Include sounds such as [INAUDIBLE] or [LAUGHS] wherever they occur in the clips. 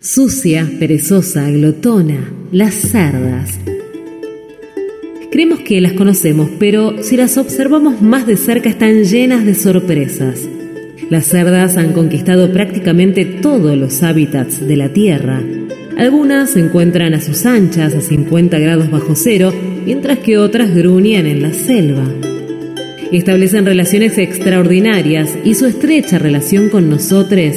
Sucia, perezosa, glotona, las cerdas. Creemos que las conocemos, pero si las observamos más de cerca están llenas de sorpresas. Las cerdas han conquistado prácticamente todos los hábitats de la Tierra. Algunas se encuentran a sus anchas a 50 grados bajo cero, mientras que otras gruñen en la selva establecen relaciones extraordinarias y su estrecha relación con nosotros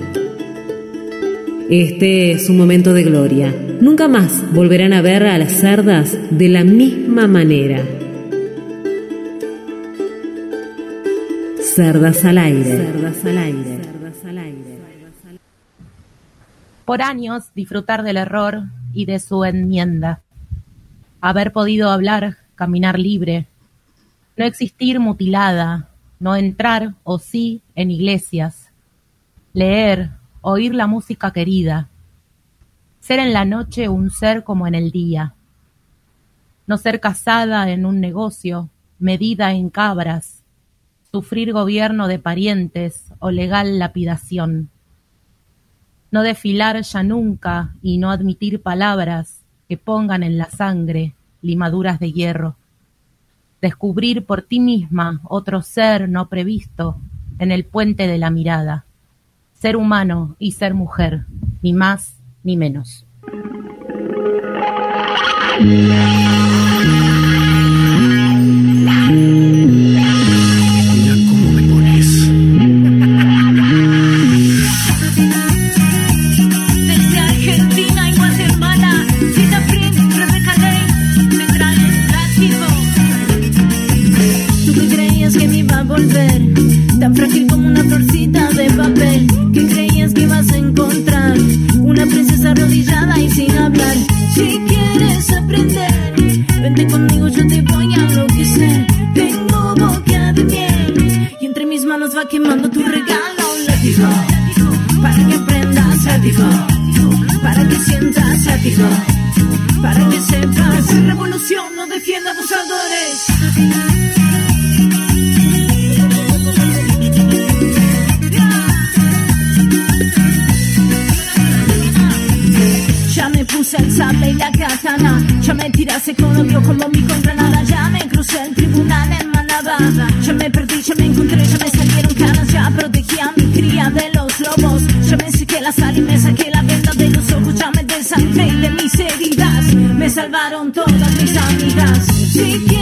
Este es un momento de gloria. Nunca más volverán a ver a las cerdas de la misma manera. Cerdas al aire. Cerdas al aire. Por años disfrutar del error y de su enmienda. Haber podido hablar, caminar libre. No existir mutilada. No entrar, o sí, en iglesias. Leer, oír la música querida, ser en la noche un ser como en el día, no ser casada en un negocio, medida en cabras, sufrir gobierno de parientes o legal lapidación, no desfilar ya nunca y no admitir palabras que pongan en la sangre limaduras de hierro, descubrir por ti misma otro ser no previsto en el puente de la mirada ser humano y ser mujer, ni más ni menos. arrodillada y sin hablar. Si quieres aprender, vente conmigo, yo te voy a enloquecer. Tengo boca de miel y entre mis manos va quemando tu regalo. Látigo, para que aprendas, látigo, para que sientas, látigo, para que sepas. Revolución no defiende abusadores. senza bella katana. Yo me tirase con odio como mi contra Ya me crucé el tribunal en Manaba Yo me perdí, yo me encontré, ya me salieron canas. Ya protegí a mi cría de los lobos. Yo me sequé la sal y me saqué la venda de los ojos. Ya me desangré de mis heridas. Me salvaron todas mis amigas. Si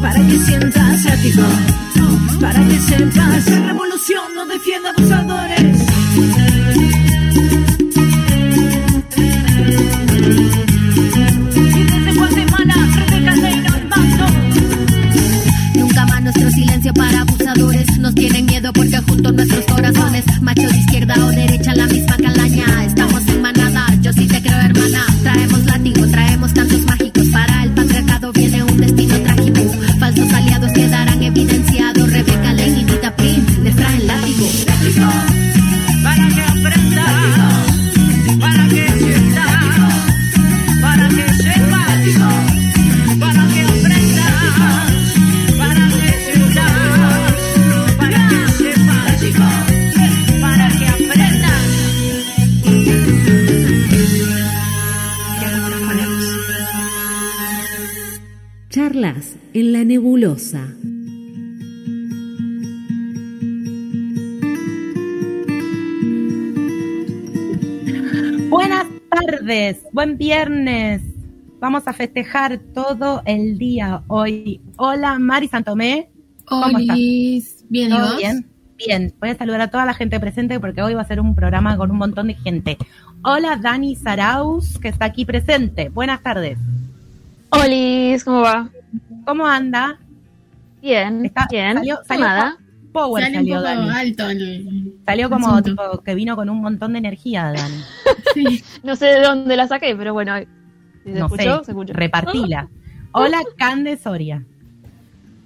para que sientas ético, para que sepas la revolución no defienda tus buen viernes. Vamos a festejar todo el día hoy. Hola, Mari Santomé. ¿Cómo estás? Bien, bien? Bien. Voy a saludar a toda la gente presente porque hoy va a ser un programa con un montón de gente. Hola, Dani Saraus, que está aquí presente. Buenas tardes. Hola, ¿cómo va? ¿Cómo anda? Bien, bien. Salió, power Sale salió un poco Dani. alto el- Salió como tipo, que vino con un montón de energía, Dani. [LAUGHS] Sí. No sé de dónde la saqué, pero bueno, si se no escuchó, sé, se escuchó. repartila. [LAUGHS] Hola, Cande Soria.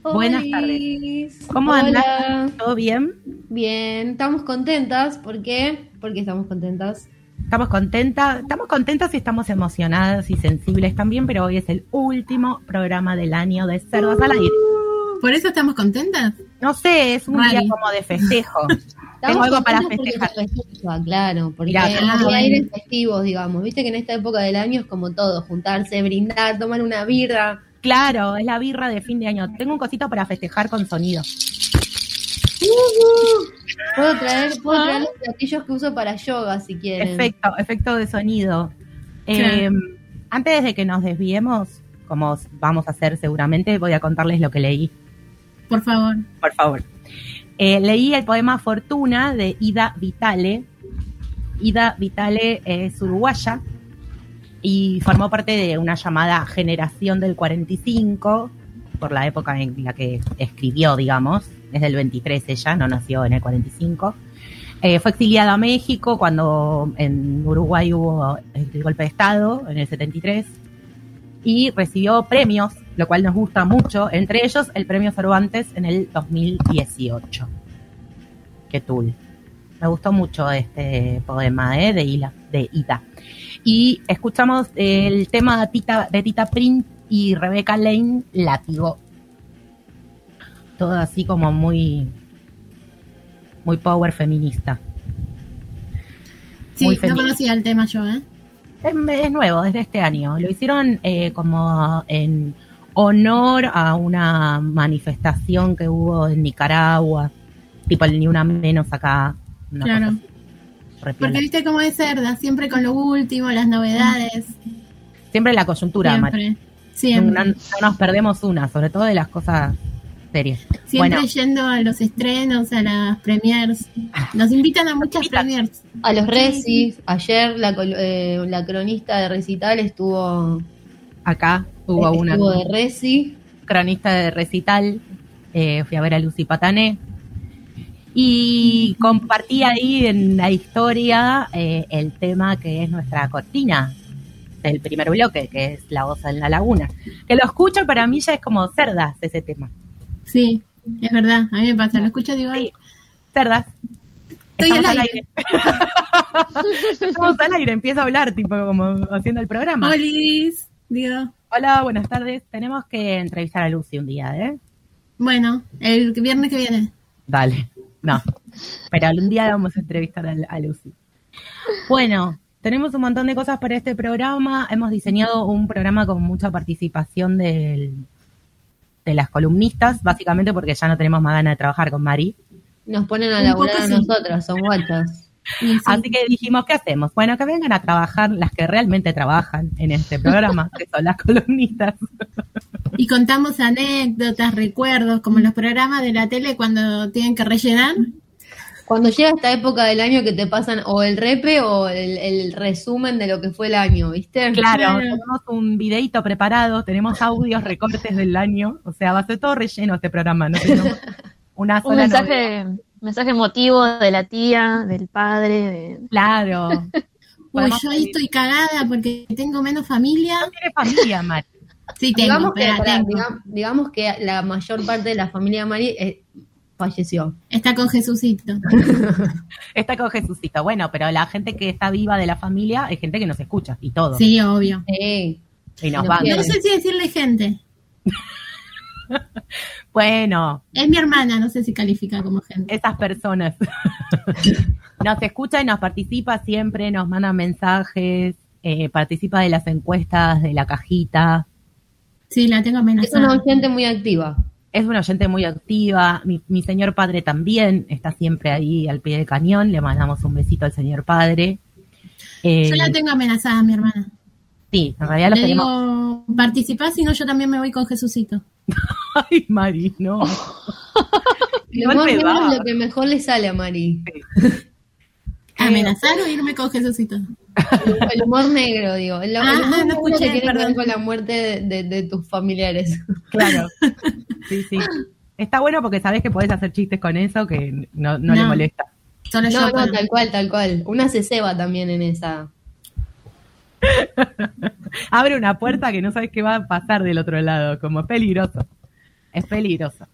Buenas Olis. ¿Cómo andás? ¿Todo bien? Bien, estamos contentas. ¿Por qué? Porque estamos contentas. Estamos contentas, estamos contentas y estamos emocionadas y sensibles también, pero hoy es el último programa del año de Cerdos al Aire. ¿Por eso estamos contentas? No sé, es un Mari. día como de festejo. [LAUGHS] Tengo algo para festejar. festeja, claro, porque Mirá, hay ah, bueno. aires festivos, digamos. Viste que en esta época del año es como todo, juntarse, brindar, tomar una birra. Claro, es la birra de fin de año. Tengo un cosito para festejar con sonido. [LAUGHS] Puedo traer, puedo Ah. traer los platillos que uso para yoga si quieren. Efecto, efecto de sonido. Eh, antes de que nos desviemos, como vamos a hacer seguramente, voy a contarles lo que leí. Por favor. por favor. Eh, leí el poema Fortuna de Ida Vitale. Ida Vitale es uruguaya y formó parte de una llamada generación del 45, por la época en la que escribió, digamos. Es del 23 ella, no nació en el 45. Eh, fue exiliada a México cuando en Uruguay hubo el golpe de Estado, en el 73 y recibió premios, lo cual nos gusta mucho, entre ellos el premio Cervantes en el 2018. Qué tul. Me gustó mucho este poema ¿eh? de, Ila, de Ida. Y escuchamos el tema de Tita, de Tita Print y Rebeca Lane, Látigo. Todo así como muy, muy power feminista. Sí, Muy no conocía el tema yo, ¿eh? Es, es nuevo, desde este año. Lo hicieron eh, como en honor a una manifestación que hubo en Nicaragua, tipo el Ni Una Menos acá. una Claro. Porque viste cómo es cerda, siempre con lo último, las novedades. Siempre la coyuntura. Siempre. No, Siempre. no nos perdemos una, sobre todo de las cosas serias. Siempre Bueno, yendo a los estrenos, a las premiers. Nos invitan a muchas premiers. A los recis, ayer la, col- eh, la cronista de recital estuvo, acá hubo una estuvo de reci. cronista de recital, eh, fui a ver a Lucy Patané y compartí ahí en la historia eh, el tema que es nuestra cortina del primer bloque, que es La voz en la laguna. Que lo escucho para mí ya es como cerdas ese tema. Sí, es verdad. A mí me pasa. Lo escucho digo, ay, Cerdas. Estoy Estamos al al aire. [LAUGHS] Estamos al aire, empiezo a hablar, tipo como haciendo el programa. Olis. Digo, Hola, buenas tardes. Tenemos que entrevistar a Lucy un día, ¿eh? bueno, el viernes que viene. Dale, no. Pero un día vamos a entrevistar a, a Lucy. Bueno, tenemos un montón de cosas para este programa. Hemos diseñado un programa con mucha participación del- de las columnistas, básicamente porque ya no tenemos más ganas de trabajar con Mari. Nos ponen a laburar a nosotras, son guachas. Sí, Así que dijimos, ¿qué hacemos? Bueno, que vengan a trabajar las que realmente trabajan en este programa, [LAUGHS] que son las columnistas. Y contamos anécdotas, recuerdos, como los programas de la tele cuando tienen que rellenar. Cuando llega esta época del año que te pasan o el repe o el, el resumen de lo que fue el año, ¿viste? Claro, tenemos un videito preparado, tenemos audios, recortes del año, o sea, va a ser todo relleno este programa, no tenemos [LAUGHS] una Un sola novedad. mensaje, mensaje emotivo de la tía, del padre, de... Claro. [LAUGHS] Uy, yo ahí estoy cagada porque tengo menos familia. No tiene familia, Mari. Sí, tengo, digamos, que, tengo. digamos que la mayor parte de la familia de Mari eh, falleció. Está con Jesucito. [LAUGHS] Está con Jesucito. Bueno, pero la gente que está viva de la familia es gente que nos escucha y todo. Sí, obvio. Eh, Y nos van. No sé si decirle gente. [LAUGHS] Bueno, Es mi hermana, no sé si califica como gente. esas personas. [LAUGHS] nos escucha y nos participa siempre, nos manda mensajes, eh, participa de las encuestas de la cajita. Sí, la tengo es una amenazada. oyente muy activa. Es una oyente muy activa. Mi, mi señor padre también está siempre ahí al pie del cañón. Le mandamos un besito al señor padre. Eh, Yo la tengo amenazada, mi hermana. sí, en realidad lo Le tenemos. digo, participá, si no yo también me voy con Jesucito. [LAUGHS] Ay, Mari, no. [LAUGHS] Es lo que mejor le sale a Mari. [LAUGHS] ¿Amenazar o irme con Jesucito? El humor negro, digo. El, el Ah, humor no negro escuché, que tiene que ver perdón. con la muerte de, de- de tus familiares. Claro. [LAUGHS] Sí, sí. Está bueno porque sabes que podés hacer chistes con eso que no, no le molesta. Solo No, yo no, puedo. tal cual, tal cual. Una se ceba también en esa. [LAUGHS] Abre una puerta que no sabes qué va a pasar del otro lado, como es peligroso. Es peligroso.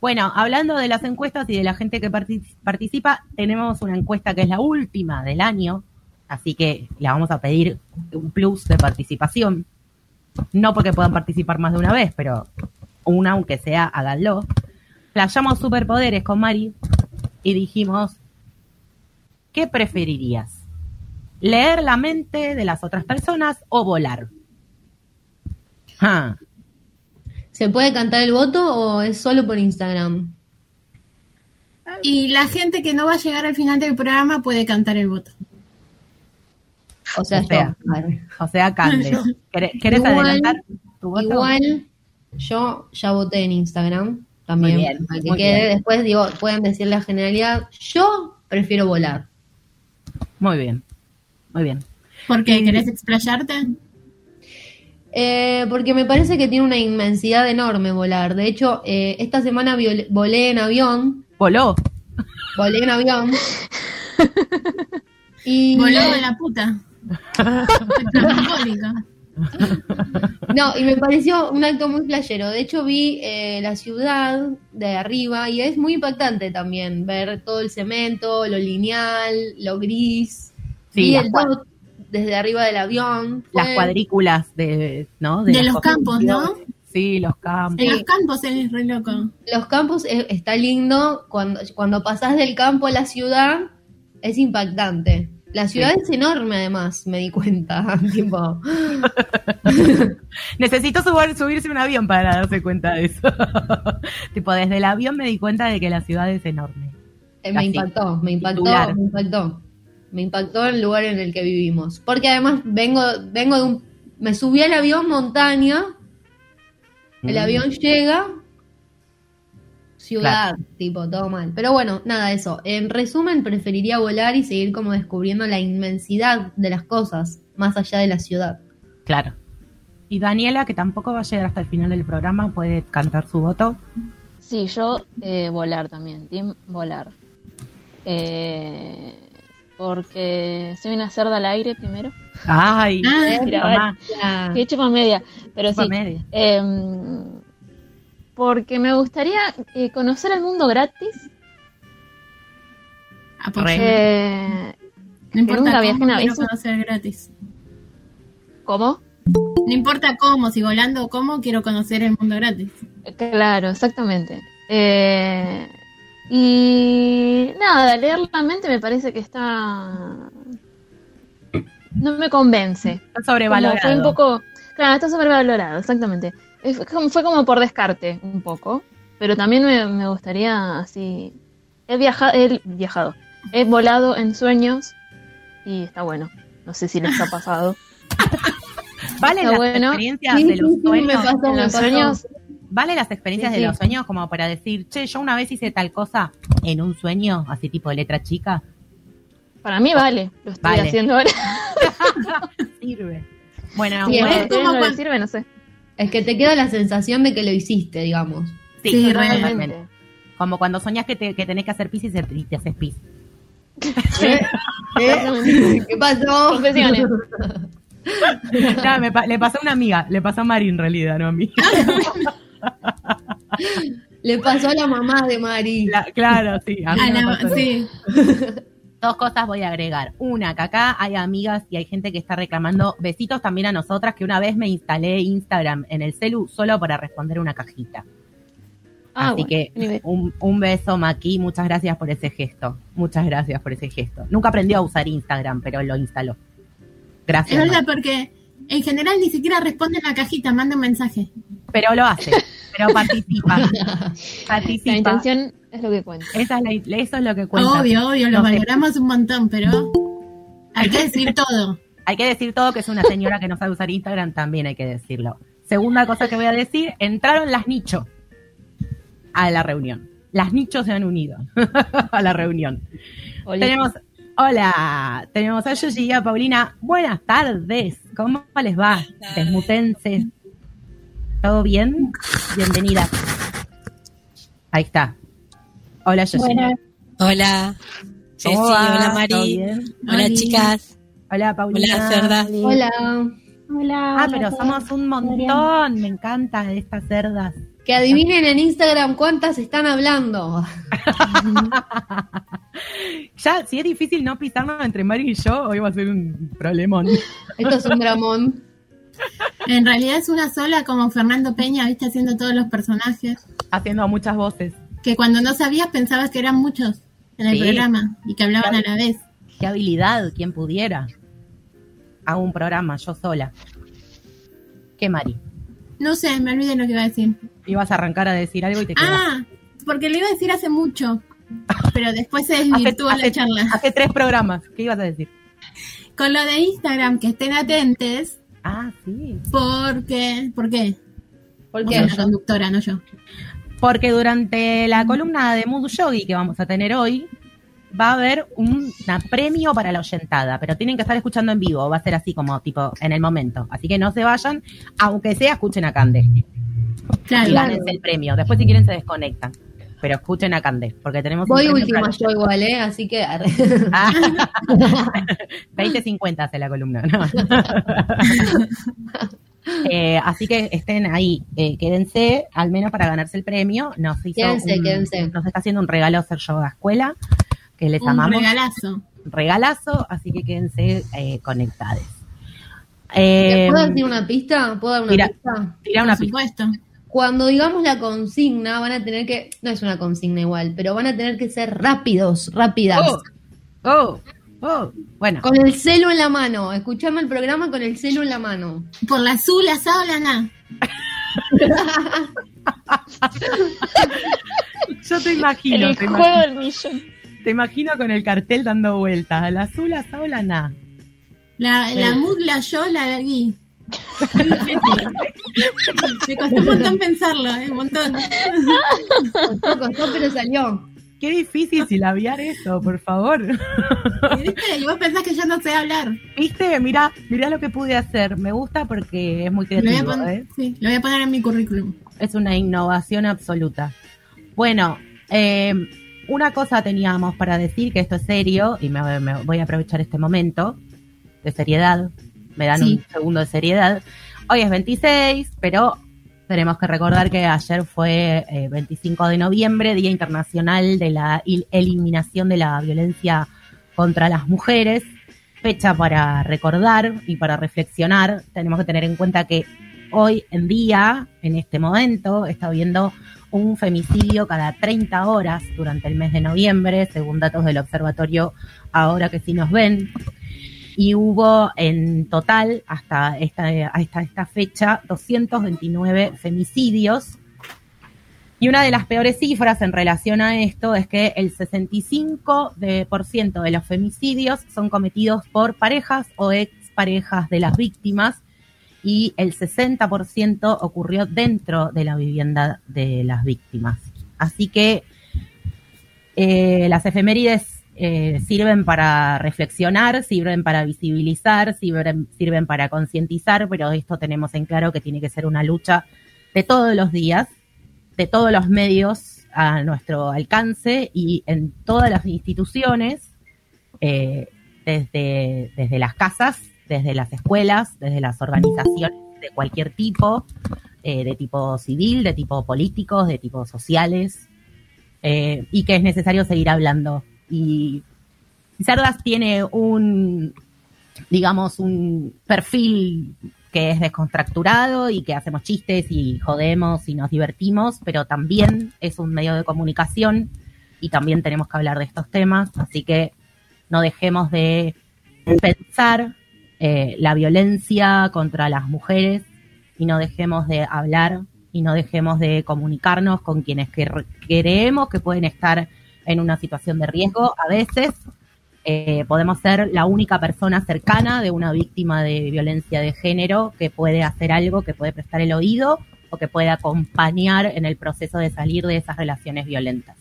Bueno, hablando de las encuestas y de la gente que partic- participa, tenemos una encuesta que es la última del año, así que le vamos a pedir un plus de participación. No porque puedan participar más de una vez, pero una, aunque sea, háganlo. Playamos superpoderes con Mari y dijimos, ¿qué preferirías? ¿Leer la mente de las otras personas o volar? Ah, ¿Se puede cantar el voto o es solo por Instagram? Y la gente que no va a llegar al final del programa puede cantar el voto. O sea, O sea, yo. A ver. O sea, Cande. [LAUGHS] ¿Querés, querés Igual- adelantar tu voto? Igual, yo ya voté en Instagram también. Muy bien, para que muy quede. bien. Después digo, pueden decir la generalidad. Yo prefiero volar. Muy bien. Muy bien. ¿Por qué? ¿Querés explayarte? Eh, porque me parece que tiene una inmensidad enorme volar. De hecho, eh, esta semana viol- volé en avión. Voló. Volé en avión. [LAUGHS] y Voló en la puta. No, y me pareció un acto muy playero. De hecho, vi eh, la ciudad de arriba y es muy impactante también ver todo el cemento, lo lineal, lo gris. Sí, las el dot desde arriba del avión. Fue- Las cuadrículas de, ¿no? De los campos, ¿no? Sí, los campos. En los campos es re loco. Los campos eh, está lindo. Cuando, cuando pasás del campo a la ciudad, es impactante. La ciudad es enorme, además, me di cuenta. [LAUGHS] tipo, [LAUGHS] Necesito subir, subirse un avión para darse cuenta de eso. [LAUGHS] tipo, desde el avión me di cuenta de que la ciudad es enorme. Eh, me impactó, me impactó, titular. me impactó. Me impactó el lugar en el que vivimos. Porque además vengo, vengo de un. Me subí al avión montaña, el Mm. avión llega, ciudad, tipo, todo mal. Pero bueno, nada, eso. En resumen, preferiría volar y seguir como descubriendo la inmensidad de las cosas, más allá de la ciudad. Claro. Y Daniela, que tampoco va a llegar hasta el final del programa, puede cantar su voto. Sí, yo eh, volar también, team volar. Eh, porque soy una cerda al aire primero. Ay, Ah, Mira, Que chupa media, pero Chupa sí. media. Porque me gustaría eh, conocer el mundo gratis. apoyo. Re. Eh, No importa nunca cómo, viajé quiero conocer gratis. ¿Cómo? No importa cómo, si volando o cómo, quiero conocer el mundo gratis. Claro, exactamente. Eh, y nada, leer la mente me parece que está... No me convence. Está Como sobrevalorado. fue un poco... Claro, está sobrevalorado, exactamente. Fue como, por descarte un poco, pero también me, me gustaría así... He viajado, he viajado, he volado en sueños y está bueno. No sé si les ha pasado. [LAUGHS] ¿Vale Está las bueno. experiencias Sí, de los sí, me sueños? pasó, me los pasó. sueños ¿Vale las experiencias Sí, de los sueños como para decir, che, yo una vez hice tal cosa en un sueño, así tipo de letra chica? Para mí vale, lo estoy Vale. haciendo ahora. [LAUGHS] Sirve. [LAUGHS] Bueno, Sí, bueno, es como no le cuando- sirve, no sé. Es que te queda la sensación de que lo hiciste, digamos. sí, Sí, totalmente. Realmente. Como cuando soñás que, te, que tenés que hacer pis y se- y te haces pis. ¿Eh? ¿Eh? ¿Qué pasó? Confesiones. Nada, [LAUGHS] me pa- le pasó a una amiga, le pasó a Mari en realidad, no a mí. Le pasó a la mamá de Mari. La- claro, sí. A mí no la- sí. Dos cosas voy a agregar. Una, que acá hay amigas y hay gente que está reclamando besitos también a nosotras, que una vez me instalé Instagram en el celu solo para responder una cajita. Ah, Así bueno, que un, un beso, Maki. Muchas gracias por ese gesto. Muchas gracias por ese gesto. Nunca aprendió a usar Instagram, pero lo instaló. Es Gracias. verdad, Maki. porque en general ni siquiera responde en la cajita, manda un mensaje. Pero lo hace. Pero participa. [LAUGHS] La participa. intención es lo que cuenta. Esa es la- eso es lo que cuenta. Obvio, obvio, lo No sé. valoramos un montón, pero hay que decir todo. [LAUGHS] Hay que decir todo que es una señora que no sabe usar Instagram, también hay que decirlo. Segunda cosa que voy a decir, entraron las nichos a la reunión. Las nichos se han unido [LAUGHS] a la reunión. Tenemos, hola, tenemos a Yoshi y a Paulina. Buenas tardes, ¿cómo les va? Desmutenses. ¿Todo bien? Bienvenida. Ahí está. Hola, Yoshi. Buenas. Hola, hola ¿Todo Mari, hola chicas, Hola, Paulina. hola Cerda. Hola. Hola. Ah, hola pero somos un montón. Me encanta estas cerdas. Que adivinen en Instagram cuántas están hablando. [LAUGHS] Ya, si es difícil no pisarnos entre Mari y yo, hoy va a ser un problemón. Esto es un dramón. En realidad es una sola como Fernando Peña, viste, haciendo todos los personajes. Haciendo muchas voces. Que cuando no sabías pensabas que eran muchos en el Sí. programa y que hablaban a la vez. Qué habilidad, quien pudiera. Hago un programa yo sola. ¿Qué, Mari? No sé, me olvidé lo que iba a decir. Ibas a arrancar a decir algo y te quedaste. Ah, porque lo iba a decir hace mucho, pero después se hace, desvirtuó la hace- charla. hace tres programas. ¿Qué ibas a decir? Con lo de Instagram, que estén atentes, Ah, sí. porque... ¿Por qué? ¿Por qué? sos la conductora, no yo. Porque durante la columna de Mood Yogi que vamos a tener hoy, va a haber un una premio para la oyentada, pero tienen que estar escuchando en vivo, va a ser así como tipo en el momento. Así que no se vayan, aunque sea escuchen a Cande Claro, y gánense el premio. Después si quieren se desconectan, pero escuchen a Cande, porque tenemos Voy última yo igual, ¿eh? Así que... Ah, [LAUGHS] 20-50 hace la columna. ¿no? [LAUGHS] Eh, así que estén ahí, eh, quédense, al menos para ganarse el premio. Nos hizo Quédense, un- quédense. Nos está haciendo un regalo Sergio Escuela, que les un amamos. regalazo. regalazo, así que quédense eh, conectados. Eh, ¿Puedo decir una pista? ¿Puedo dar una tira- pista? tira una Por pista. Cuando digamos la consigna, van a tener que... No es una consigna igual, pero van a tener que ser rápidos, rápidas. Oh, oh, oh. Bueno, Con el celo en la mano. Escuchame el programa con el celo en la mano. Por la azul, la o la na. yo te imagino, El te juego imagino, del millón. Te imagino con el cartel dando vueltas. La azul, la o la na. La, la Sí. yo, la gui. Me costó un montón pensarlo, ¿eh? un montón. Costó, costó, pero salió. Qué difícil silabiar eso, por favor. Y, ¿viste? y vos pensás que yo no sé hablar. ¿Viste? Mira, mira lo que pude hacer. Me gusta porque es muy Lo voy, a creativo. pon- ¿eh? sí, lo voy a poner en mi currículum. Es una innovación absoluta. Bueno, eh, una cosa teníamos para decir, que esto es serio, y me, me voy a aprovechar este momento de seriedad. Me dan Sí. un segundo de seriedad. Hoy es 26, pero tenemos que recordar que ayer fue eh, 25 de noviembre, Día Internacional de la Eliminación de la Violencia contra las Mujeres. Fecha para recordar y para reflexionar. Tenemos que tener en cuenta que hoy en día, en este momento, está habiendo un femicidio cada 30 horas durante el mes de noviembre, según datos del observatorio Ahora que sí nos ven. Y hubo en total, hasta esta, hasta esta fecha, 229 femicidios. Y una de las peores cifras en relación a esto es que el 65% de, de los femicidios son cometidos por parejas o exparejas de las víctimas y el 60% ocurrió dentro de la vivienda de las víctimas. Así que eh, las efemérides eh, sirven para reflexionar, sirven para visibilizar, sirven, para concientizar, pero esto tenemos en claro que tiene que ser una lucha de todos los días, de todos los medios a nuestro alcance y en todas las instituciones, eh, desde, desde las casas, desde las escuelas, desde las organizaciones de cualquier tipo, eh, de tipo civil, de tipo políticos, de tipo sociales, eh, y que es necesario seguir hablando. Y Cerdas tiene un, digamos, un perfil que es descontracturado y que hacemos chistes y jodemos y nos divertimos, pero también es un medio de comunicación y también tenemos que hablar de estos temas, así que no dejemos de pensar eh, la violencia contra las mujeres y no dejemos de hablar y no dejemos de comunicarnos con quienes que creemos que pueden estar en una situación de riesgo. A veces eh, podemos ser la única persona cercana de una víctima de violencia de género que puede hacer algo, que puede prestar el oído o que puede acompañar en el proceso de salir de esas relaciones violentas.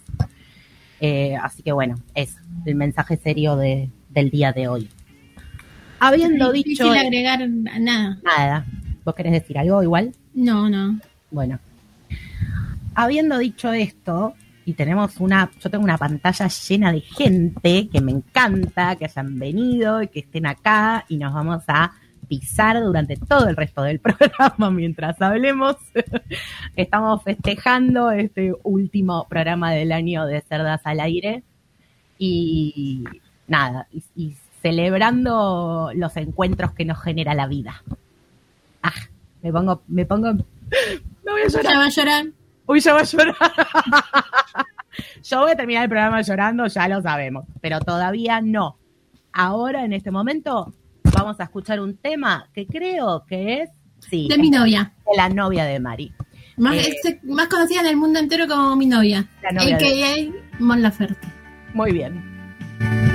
Eh, así que bueno, es el mensaje serio de, del día de hoy. Habiendo Es dicho difícil agregar nada. nada, ¿vos querés decir algo igual? No, no. Bueno, habiendo dicho esto, y tenemos una, yo tengo una pantalla llena de gente que me encanta, que hayan venido y que estén acá y nos vamos a pisar durante todo el resto del [LAUGHS] programa mientras hablemos. [LAUGHS] Estamos festejando este último programa del año de Cerdas al Aire y nada, y, y celebrando los encuentros que nos genera la vida. Ah, me pongo, me pongo, me voy a llorar. Ya va a llorar. Uy, ya va a llorar. [LAUGHS] Yo voy a terminar el programa llorando, ya lo sabemos, pero todavía no. Ahora, en este momento, vamos a escuchar un tema que creo que es, sí, De mi novia. de la novia de Mari. Más, Eh, es más conocida en el mundo entero como mi novia. La novia A.K.A. Mon Laferte. Muy bien.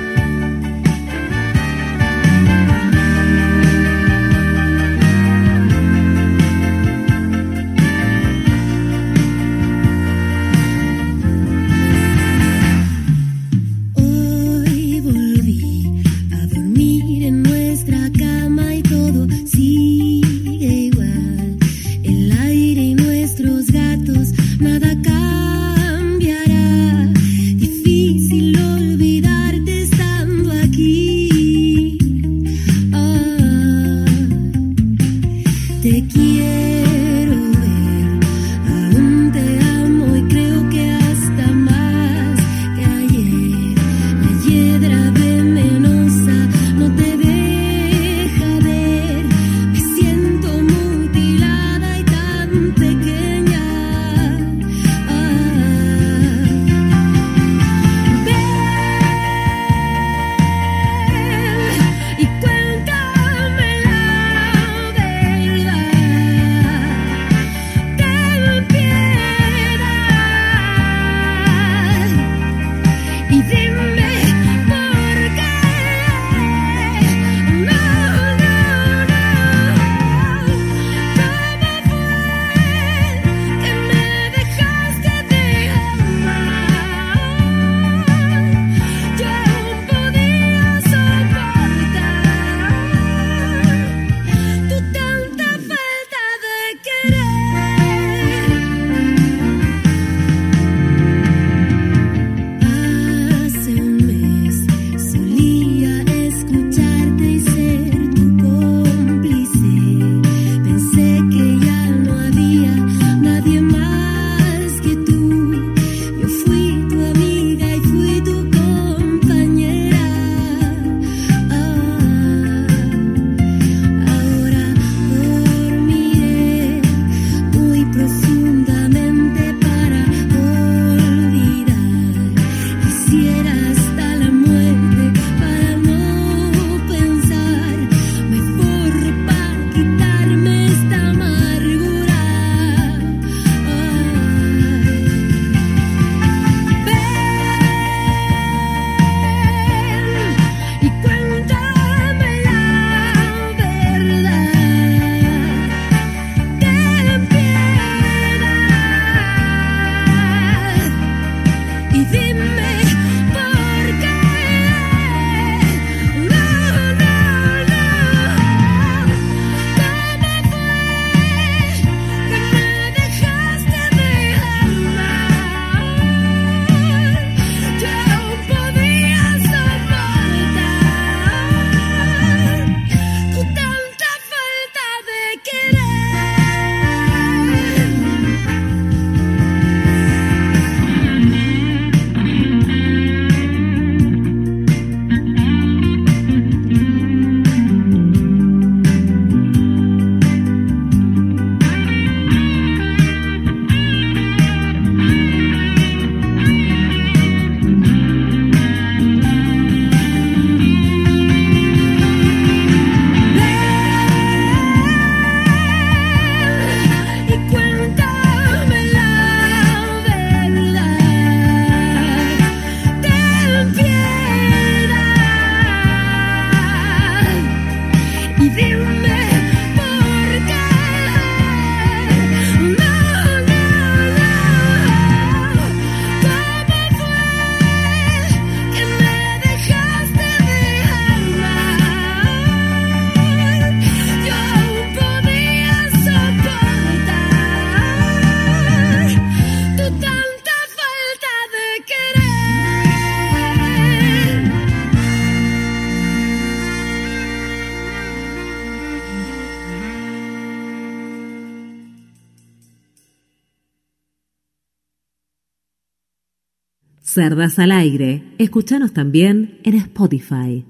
Cerdas al aire. Escuchanos también en Spotify.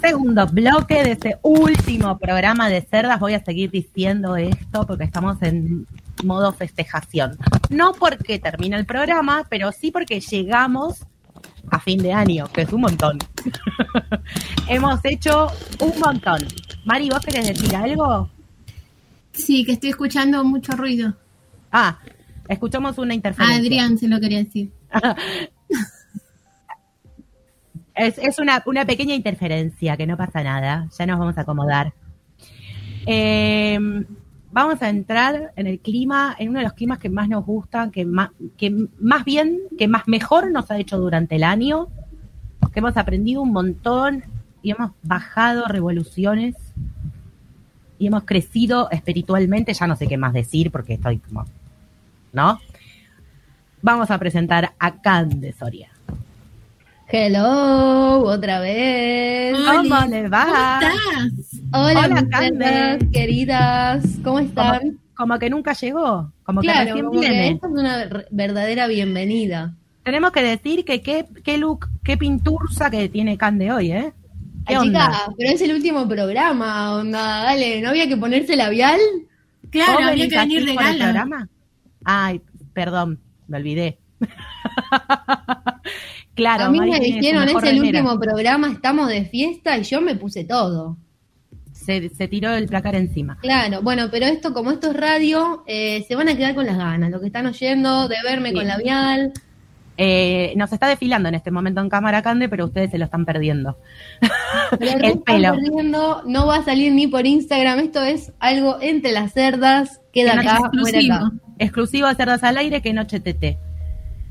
Segundo bloque de este último programa de cerdas. Voy a seguir diciendo esto porque estamos en modo festejación. No porque termina el programa, pero sí porque llegamos a fin de año, que es un montón. [LAUGHS] Hemos hecho un montón. Mari, ¿vos querés decir algo? Sí, que estoy escuchando mucho ruido. Ah, escuchamos una interferencia. Adrián se lo quería decir. [LAUGHS] Es, es una, una pequeña interferencia, que no pasa nada. Ya nos vamos a acomodar. Eh, vamos a entrar en el clima, en uno de los climas que más nos gustan, que más, que más bien, que más mejor nos ha hecho durante el año, que hemos aprendido un montón y hemos bajado revoluciones y hemos crecido espiritualmente. Ya no sé qué más decir porque estoy como, ¿no? Vamos a presentar a Cande Soria. Hello, otra vez. ¿Cómo le va? ¿Cómo estás? Hola, Hola, cerdas queridas. ¿Cómo están? como que nunca llegó, como que recién como que viene. esta es una ver- verdadera bienvenida. Tenemos que decir que qué, qué look, qué pinturza que tiene Cande hoy, ¿eh? ¿Qué Ay, onda? chica, pero es el último programa, onda, dale, ¿no había que ponerse labial? Claro, ¿Vos había que venir de gala. programa? Ay, perdón, me olvidé. [LAUGHS] claro, a mí Mari me dijeron, es el remera. último programa, estamos de fiesta y yo me puse todo. Se, se tiró el placar encima. Claro, bueno, pero esto, como esto es radio, eh, se van a quedar con las ganas, lo que están oyendo, de verme Sí. con labial. Eh, nos está desfilando en este momento en cámara Cande, pero ustedes se lo están perdiendo. Pero [LAUGHS] El están pelo. perdiendo, no va a salir ni por Instagram, esto es algo entre las cerdas, queda acá, fuera exclusivo. acá. Exclusivo de Cerdas al Aire que Noche TT.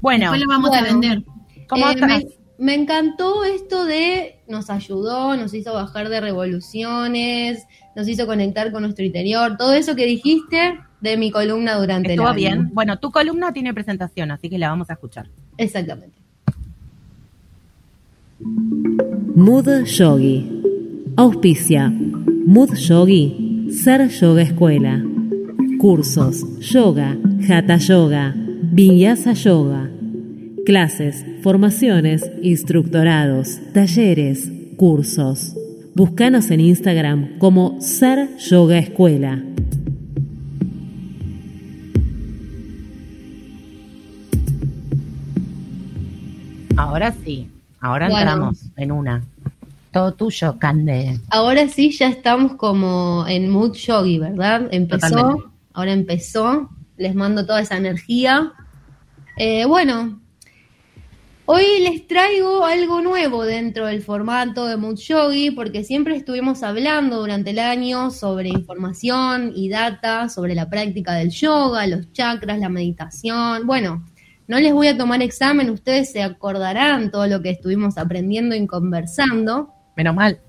Bueno, Después lo vamos a vender. ¿Cómo Eh, estás? me, me encantó esto de nos ayudó, nos hizo bajar de revoluciones, nos hizo conectar con nuestro interior, todo eso que dijiste de mi columna durante ¿Estuvo el año. bien? Bueno, tu columna tiene presentación, así que la vamos a escuchar. Exactamente. Mood Yogi. Auspicia. Mood Yogi. Ser Yoga Escuela. Cursos. Yoga. Hatha Yoga. Vinyasa Yoga. Clases, formaciones, instructorados, talleres, cursos. Búscanos en Instagram como Ser Yoga Escuela. Ahora sí, ahora Bueno. entramos en una. Todo tuyo, Cande. Ahora sí ya estamos como en mood yogi, ¿verdad? Empezó, Totalmente. ahora empezó, les mando toda esa energía. Eh, bueno, hoy les traigo algo nuevo dentro del formato de mood yogi, porque siempre estuvimos hablando durante el año sobre información y data, sobre la práctica del yoga, los chakras, la meditación. Bueno, no les voy a tomar examen, ustedes se acordarán todo lo que estuvimos aprendiendo y conversando. Menos mal.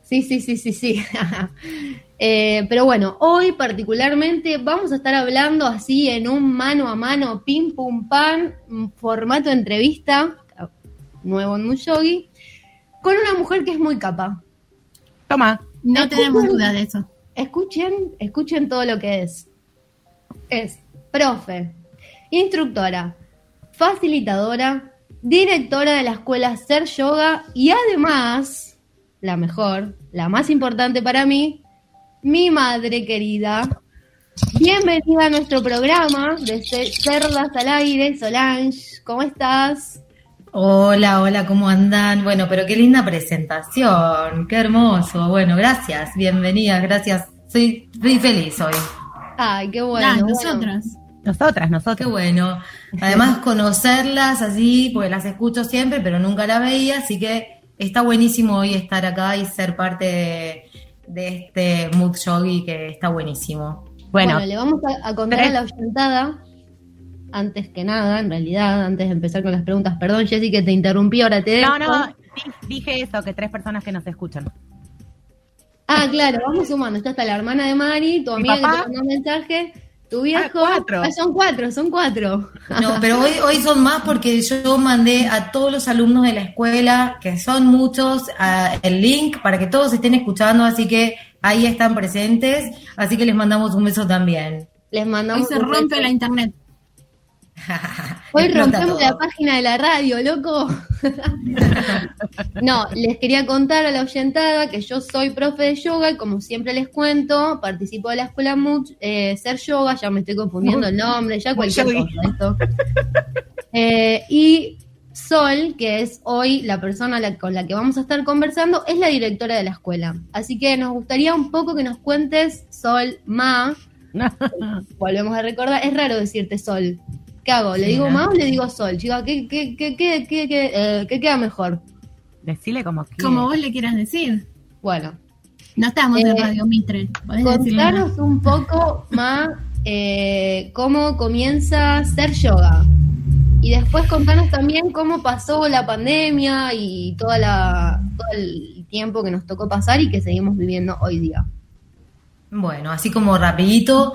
Sí, sí, sí, sí, sí. [LAUGHS] Eh, pero bueno, hoy particularmente vamos a estar hablando así en un mano a mano, pim pum pan, mm, formato entrevista, nuevo en Mushogi, con una mujer que es muy capa. Toma. No Escuchen. tenemos duda de eso. Escuchen, escuchen todo lo que es. Es profe, instructora, facilitadora, directora de la escuela Ser Yoga y además, la mejor, la más importante para mí, mi madre querida. Bienvenida a nuestro programa de Ce- Cerdas al Aire, Solange. ¿Cómo estás? Hola, hola, ¿cómo andan? Bueno, pero qué linda presentación, qué hermoso. Bueno, gracias, bienvenidas, gracias. Soy, soy feliz hoy. Ay, qué bueno. Ah, bueno. nosotras. Nosotras, Qué bueno. Además, conocerlas así, porque las escucho siempre, pero nunca las veía, así que está buenísimo hoy estar acá y ser parte de, de este mood yogi que está buenísimo. Bueno, Bueno, le vamos a, a contar tres- a la oyentada, antes que nada, en realidad, antes de empezar con las preguntas. Perdón, Jessy, que te interrumpí, ahora te no, dejo. no, di- dije eso, que tres personas que nos escuchan. Ah, claro, vamos sumando. Ya está la hermana de Mari, tu Mi amiga que te mandó un mensaje, Tu viejo. cuatro. Ah, son cuatro, son cuatro. No, pero hoy, hoy son más porque yo mandé a todos los alumnos de la escuela, que son muchos, a- el link para que todos estén escuchando, así que ahí están presentes, así que les mandamos un beso también. Les Hoy mandamos. se un rompe beso. la internet. [LAUGHS] Hoy rompemos la página de la radio, loco. [LAUGHS] no, les quería contar a la oyentada que yo soy profe de yoga y como siempre les cuento, participo de la escuela MUT, eh, Ser Yoga, ya me estoy confundiendo el nombre, ya cualquier cosa esto. [LAUGHS] Eh, y Sol, que es hoy la persona con la que vamos a estar conversando, es la directora de la escuela. Así que nos gustaría un poco que nos cuentes, Sol, Ma, volvemos a recordar, es raro decirte Sol. ¿Qué hago? ¿Le Sí, digo ¿no? Ma o le digo Sol? Chica, ¿qué, qué, qué, qué, qué, qué, eh, qué queda mejor? Decile como. Como vos le quieras decir. Bueno, No estamos Eh, en Radio Mitre. más. contanos un poco, Ma, eh, cómo comienza ser yoga. Y después contanos también cómo pasó la pandemia y toda la, todo el tiempo que nos tocó pasar y que seguimos viviendo hoy día. Bueno, así como rapidito,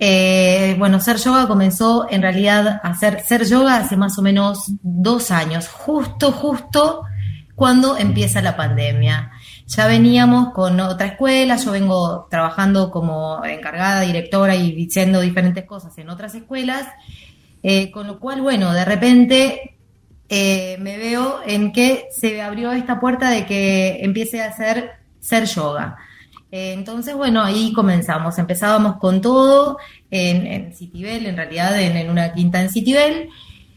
eh, bueno, ser yoga comenzó en realidad a hacer ser yoga hace más o menos dos años, justo, justo cuando empieza la pandemia. Ya veníamos con otra escuela, yo vengo trabajando como encargada, directora y diciendo diferentes cosas en otras escuelas, eh, con lo cual, bueno, de repente eh, me veo en que se abrió esta puerta de que empiece a hacer ser yoga. Eh, entonces, bueno, ahí comenzamos. Empezábamos con todo en, en Citibel, en realidad en, una quinta en Citibel,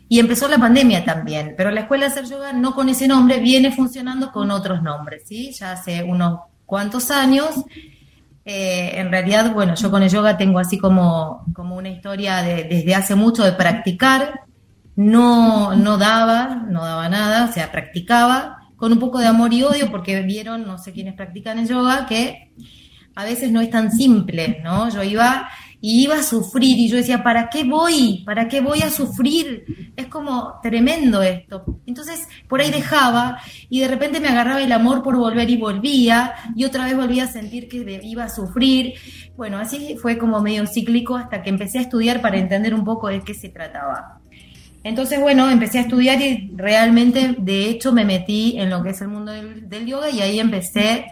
y empezó la pandemia también. Pero la escuela de hacer yoga no con ese nombre, viene funcionando con otros nombres, ¿sí? Ya hace unos cuantos años. Eh, en realidad, bueno, yo con el yoga tengo así como, como una historia de- desde hace mucho de practicar. No, no daba, no daba nada, o sea, practicaba con un poco de amor y odio, porque vieron, no sé quiénes practican el yoga, que a veces no es tan simple, ¿no? Yo iba y iba a sufrir y yo decía, ¿para qué voy? ¿Para qué voy a sufrir? Es como tremendo esto. Entonces, por ahí dejaba y de repente me agarraba el amor por volver y volvía y otra vez volvía a sentir que iba a sufrir. Bueno, así fue como medio cíclico hasta que empecé a estudiar para entender un poco de qué se trataba. Entonces, bueno, empecé a estudiar y realmente, de hecho, me metí en lo que es el mundo del, yoga y ahí empecé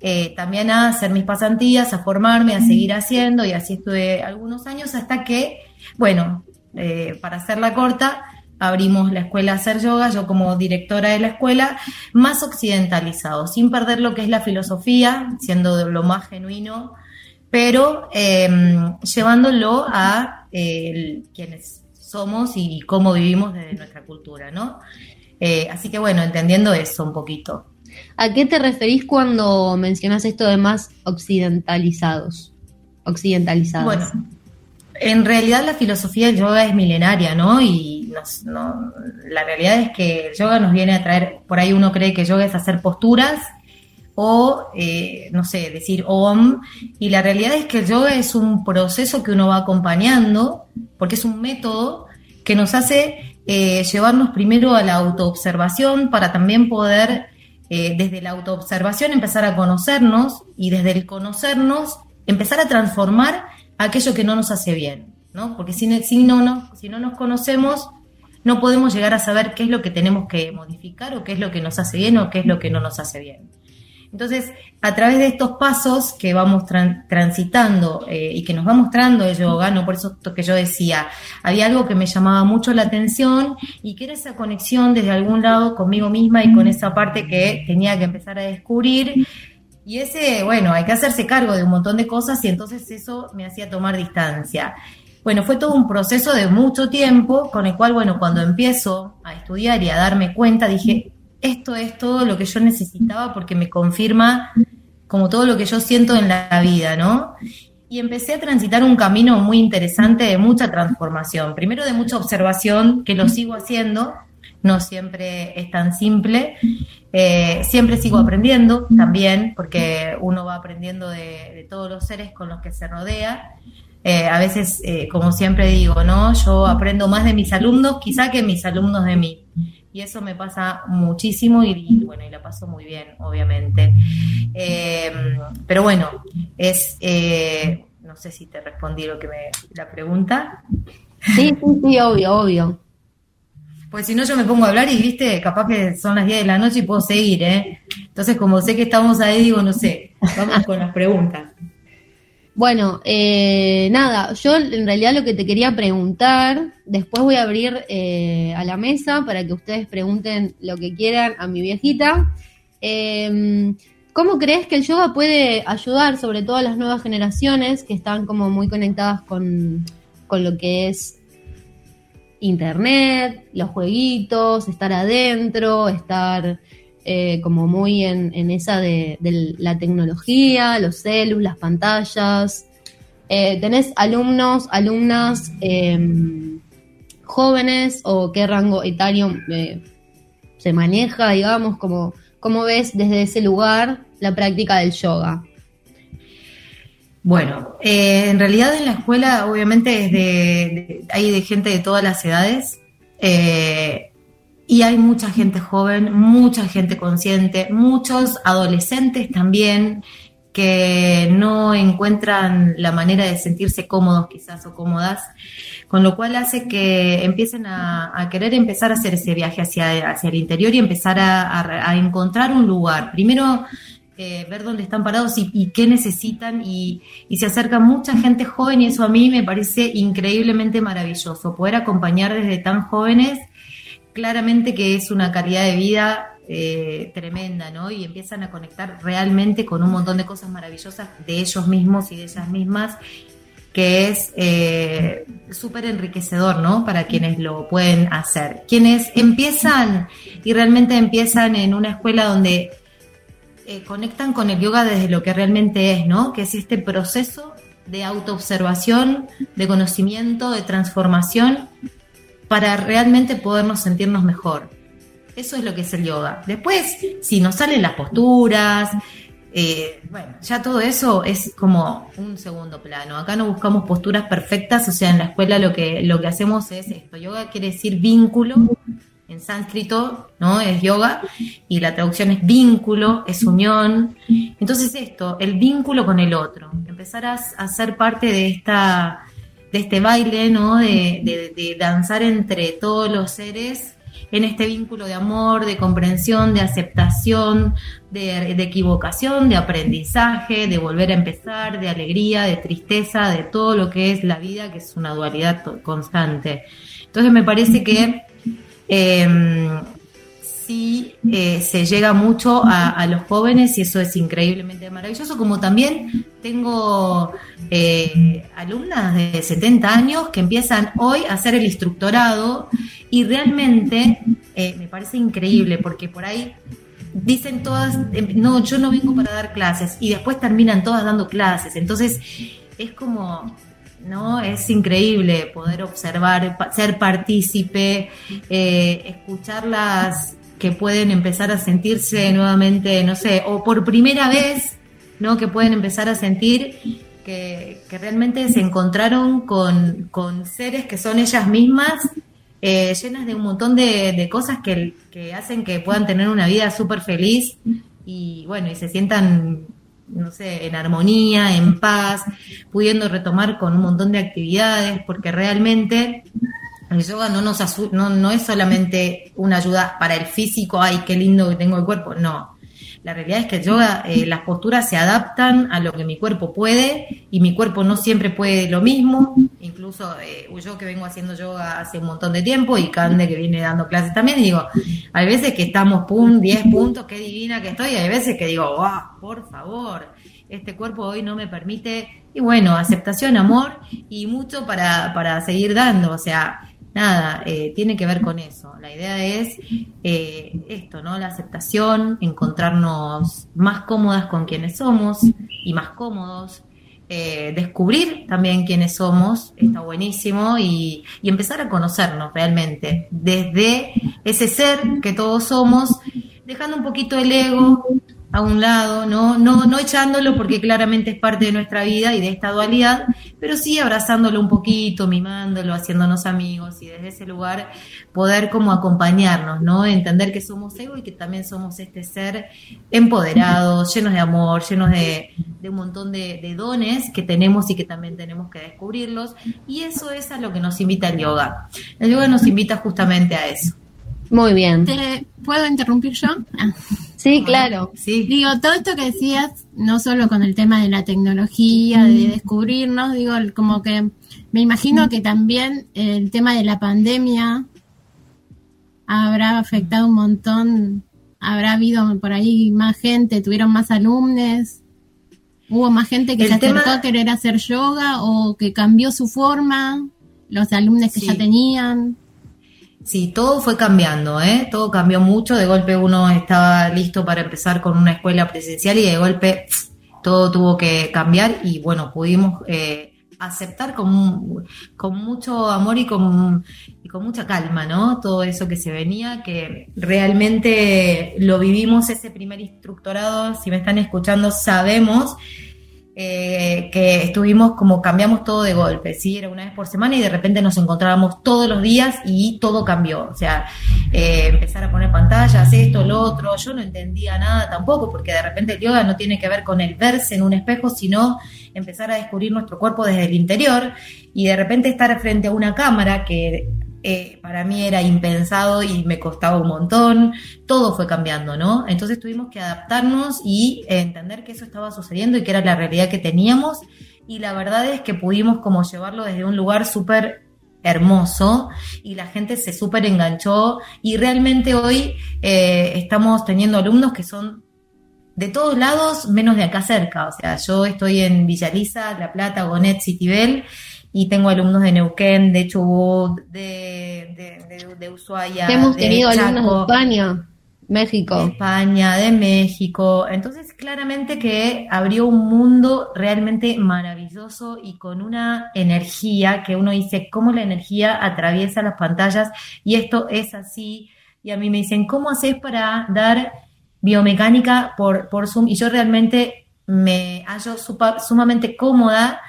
eh, también a hacer mis pasantías, a formarme, a seguir haciendo y así estuve algunos años hasta que, bueno, eh, para hacerla corta, abrimos la escuela Hacer Yoga, yo como directora de la escuela, más occidentalizado, sin perder lo que es la filosofía, siendo lo más genuino, pero eh, llevándolo a eh, quienes somos y cómo vivimos desde nuestra cultura, ¿no? Eh, así que bueno, entendiendo eso un poquito. ¿A qué te referís cuando mencionas esto de más occidentalizados? Occidentalizados. Bueno, en realidad la filosofía del yoga es milenaria, ¿no? Y nos- no- la realidad es que el yoga nos viene a traer, por ahí uno cree que yoga es hacer posturas o, eh, no sé, decir om, y la realidad es que el yoga es un proceso que uno va acompañando, porque es un método que nos hace eh, llevarnos primero a la autoobservación para también poder, eh, desde la autoobservación, empezar a conocernos y desde el conocernos empezar a transformar aquello que no nos hace bien, ¿no? Porque si, no- nos conocemos, no podemos llegar a saber qué es lo que tenemos que modificar o qué es lo que nos hace bien o qué es lo que no nos hace bien. Entonces, a través de estos pasos que vamos tran- transitando eh, y que nos va mostrando el yoga, ¿no? por eso que yo decía, había algo que me llamaba mucho la atención y que era esa conexión desde algún lado conmigo misma y con esa parte que tenía que empezar a descubrir. Y ese, bueno, hay que hacerse cargo de un montón de cosas y entonces eso me hacía tomar distancia. Bueno, fue todo un proceso de mucho tiempo con el cual, bueno, cuando empiezo a estudiar y a darme cuenta, dije, esto es todo lo que yo necesitaba porque me confirma como todo lo que yo siento en la vida, ¿no? Y empecé a transitar un camino muy interesante de mucha transformación. Primero de mucha observación, que lo sigo haciendo, no siempre es tan simple. Eh, siempre sigo aprendiendo también, porque uno va aprendiendo de, todos los seres con los que se rodea. Eh, a veces, eh, como siempre digo, ¿no? Yo aprendo más de mis alumnos, quizá que mis alumnos de mí. Y eso me pasa muchísimo y, y, bueno, y la paso muy bien, obviamente. Eh, pero bueno, es, eh, no sé si te respondí lo que me la pregunta. Sí, sí, sí, obvio, obvio. Pues si no, yo me pongo a hablar y, viste, capaz que son las 10 de la noche y puedo seguir, ¿eh? Entonces, como sé que estamos ahí, digo, no sé, vamos con las preguntas. Bueno, eh, nada, yo en realidad lo que te quería preguntar, después voy a abrir eh, a la mesa para que ustedes pregunten lo que quieran a mi viejita. Eh, ¿Cómo crees que el yoga puede ayudar, sobre todo a las nuevas generaciones que están como muy conectadas con, con lo que es internet, los jueguitos, estar adentro, estar eh, como muy en, en esa de, la tecnología, los celus, las pantallas. Eh, ¿Tenés alumnos, alumnas eh, jóvenes o qué rango etario eh, se maneja, digamos? Como, ¿Cómo ves desde ese lugar la práctica del yoga? Bueno, en realidad en la escuela obviamente hay de gente de todas las edades eh, y hay mucha gente joven, mucha gente consciente, muchos adolescentes también que no encuentran la manera de sentirse cómodos quizás o cómodas, con lo cual hace que empiecen a, querer empezar a hacer ese viaje hacia, hacia el interior y empezar a encontrar un lugar. Primero eh, ver dónde están parados y, y qué necesitan y, y se acerca mucha gente joven y eso a mí me parece increíblemente maravilloso. Poder acompañar desde tan jóvenes, claramente que es una calidad de vida eh, tremenda, ¿no? Y empiezan a conectar realmente con un montón de cosas maravillosas de ellos mismos y de ellas mismas que es eh, súper enriquecedor, ¿no? Para quienes lo pueden hacer. Quienes empiezan y realmente empiezan en una escuela donde eh, conectan con el yoga desde lo que realmente es, ¿no? Que es este proceso de autoobservación, de conocimiento, de transformación, para realmente podernos sentirnos mejor. Eso es lo que es el yoga. Después, si nos salen las posturas, eh, bueno, ya todo eso es como un segundo plano. Acá no buscamos posturas perfectas, o sea, en la escuela lo que, lo que hacemos es esto. Yoga quiere decir vínculo, en sánscrito, ¿no? Es yoga, y la traducción es vínculo, es unión. Entonces esto, el vínculo con el otro, empezar a, a ser parte de esta, de este baile, ¿no? De, de- de danzar entre todos los seres en este vínculo de amor, de comprensión, de aceptación, de, de equivocación, de aprendizaje, de volver a empezar, de alegría, de tristeza, de todo lo que es la vida, que es una dualidad constante. Entonces me parece que eh, sí eh, se llega mucho a, los jóvenes y eso es increíblemente maravilloso, como también tengo eh, alumnas de 70 años que empiezan hoy a hacer el instructorado y realmente eh, me parece increíble porque por ahí dicen todas, eh, no, yo no vengo para dar clases y después terminan todas dando clases, entonces es como ¿no? Es increíble poder observar, ser partícipe, eh, escucharlas que pueden empezar a sentirse nuevamente, no sé, o por primera vez, ¿no? Que pueden empezar a sentir que, que realmente se encontraron con, con seres que son ellas mismas, eh, llenas de un montón de, cosas que, que hacen que puedan tener una vida súper feliz y bueno, y se sientan no sé, en armonía, en paz, pudiendo retomar con un montón de actividades, porque realmente el yoga no nos no, no es solamente una ayuda para el físico, ay, qué lindo que tengo el cuerpo, no. La realidad es que el yoga, eh, las posturas se adaptan a lo que mi cuerpo puede y mi cuerpo no siempre puede lo mismo. Incluso eh, yo que vengo haciendo yoga hace un montón de tiempo y Cande que viene dando clases también, digo, hay veces que estamos, pum, 10 puntos, qué divina que estoy, y hay veces que digo, wow, por favor, este cuerpo hoy no me permite, y bueno, aceptación, amor y mucho para, para seguir dando, o sea, nada, eh, tiene que ver con eso. La idea es eh, esto, ¿no? La aceptación, encontrarnos más cómodas con quienes somos y más cómodos. eh, descubrir también quiénes somos, está buenísimo, y, y empezar a conocernos realmente, desde ese ser que todos somos, dejando un poquito el ego, a un lado, no, no, no echándolo porque claramente es parte de nuestra vida y de esta dualidad, pero sí abrazándolo un poquito, mimándolo, haciéndonos amigos y desde ese lugar poder como acompañarnos, ¿no? Entender que somos ego y que también somos este ser empoderado, [LAUGHS] llenos de amor, llenos de, de un montón de, de dones que tenemos y que también tenemos que descubrirlos. Y eso es a lo que nos invita el yoga. El yoga nos invita justamente a eso. Muy bien. ¿Te ¿Puedo interrumpir yo? Ah. Sí, claro. Sí. Digo, todo esto que decías, no solo con el tema de la tecnología, de descubrirnos, digo, como que me imagino que también el tema de la pandemia habrá afectado un montón, habrá habido por ahí más gente, tuvieron más alumnos, hubo más gente que El se acercó tema- a querer hacer yoga o que cambió su forma, los alumnos que Sí. ya tenían. Sí, todo fue cambiando, ¿eh? Todo cambió mucho. De golpe uno estaba listo para empezar con una escuela presencial y de golpe todo tuvo que cambiar y bueno, pudimos eh, aceptar con, con mucho amor y con, y con mucha calma, ¿no? Todo eso que se venía, que realmente lo vivimos ese primer instructorado, si me están escuchando, sabemos eh, que estuvimos como cambiamos todo de golpe, ¿sí? Era una vez por semana y de repente nos encontrábamos todos los días y todo cambió. O sea, eh, empezar a poner pantallas, esto, lo otro. Yo no entendía nada tampoco, porque de repente el yoga no tiene que ver con el verse en un espejo, sino empezar a descubrir nuestro cuerpo desde el interior y de repente estar frente a una cámara que eh, para mí era impensado y me costaba un montón, todo fue cambiando, ¿no? Entonces tuvimos que adaptarnos y entender que eso estaba sucediendo y que era la realidad que teníamos. Y la verdad es que pudimos como llevarlo desde un lugar súper hermoso y la gente se súper enganchó. Y realmente hoy eh, estamos teniendo alumnos que son de todos lados menos de acá cerca, o sea, yo estoy en Villaliza, La Plata, Gonet, Citibel y tengo alumnos de Neuquén, de Chubut, de, de, de, de Ushuaia, Hemos de tenido alumnos de España, de México. España, de México. Entonces, claramente que abrió un mundo realmente maravilloso y con una energía que uno dice, cómo la energía atraviesa las pantallas y esto es así. Y a mí me dicen, ¿cómo haces para dar biomecánica por, por Zoom? Y yo realmente me hallo supa- sumamente cómoda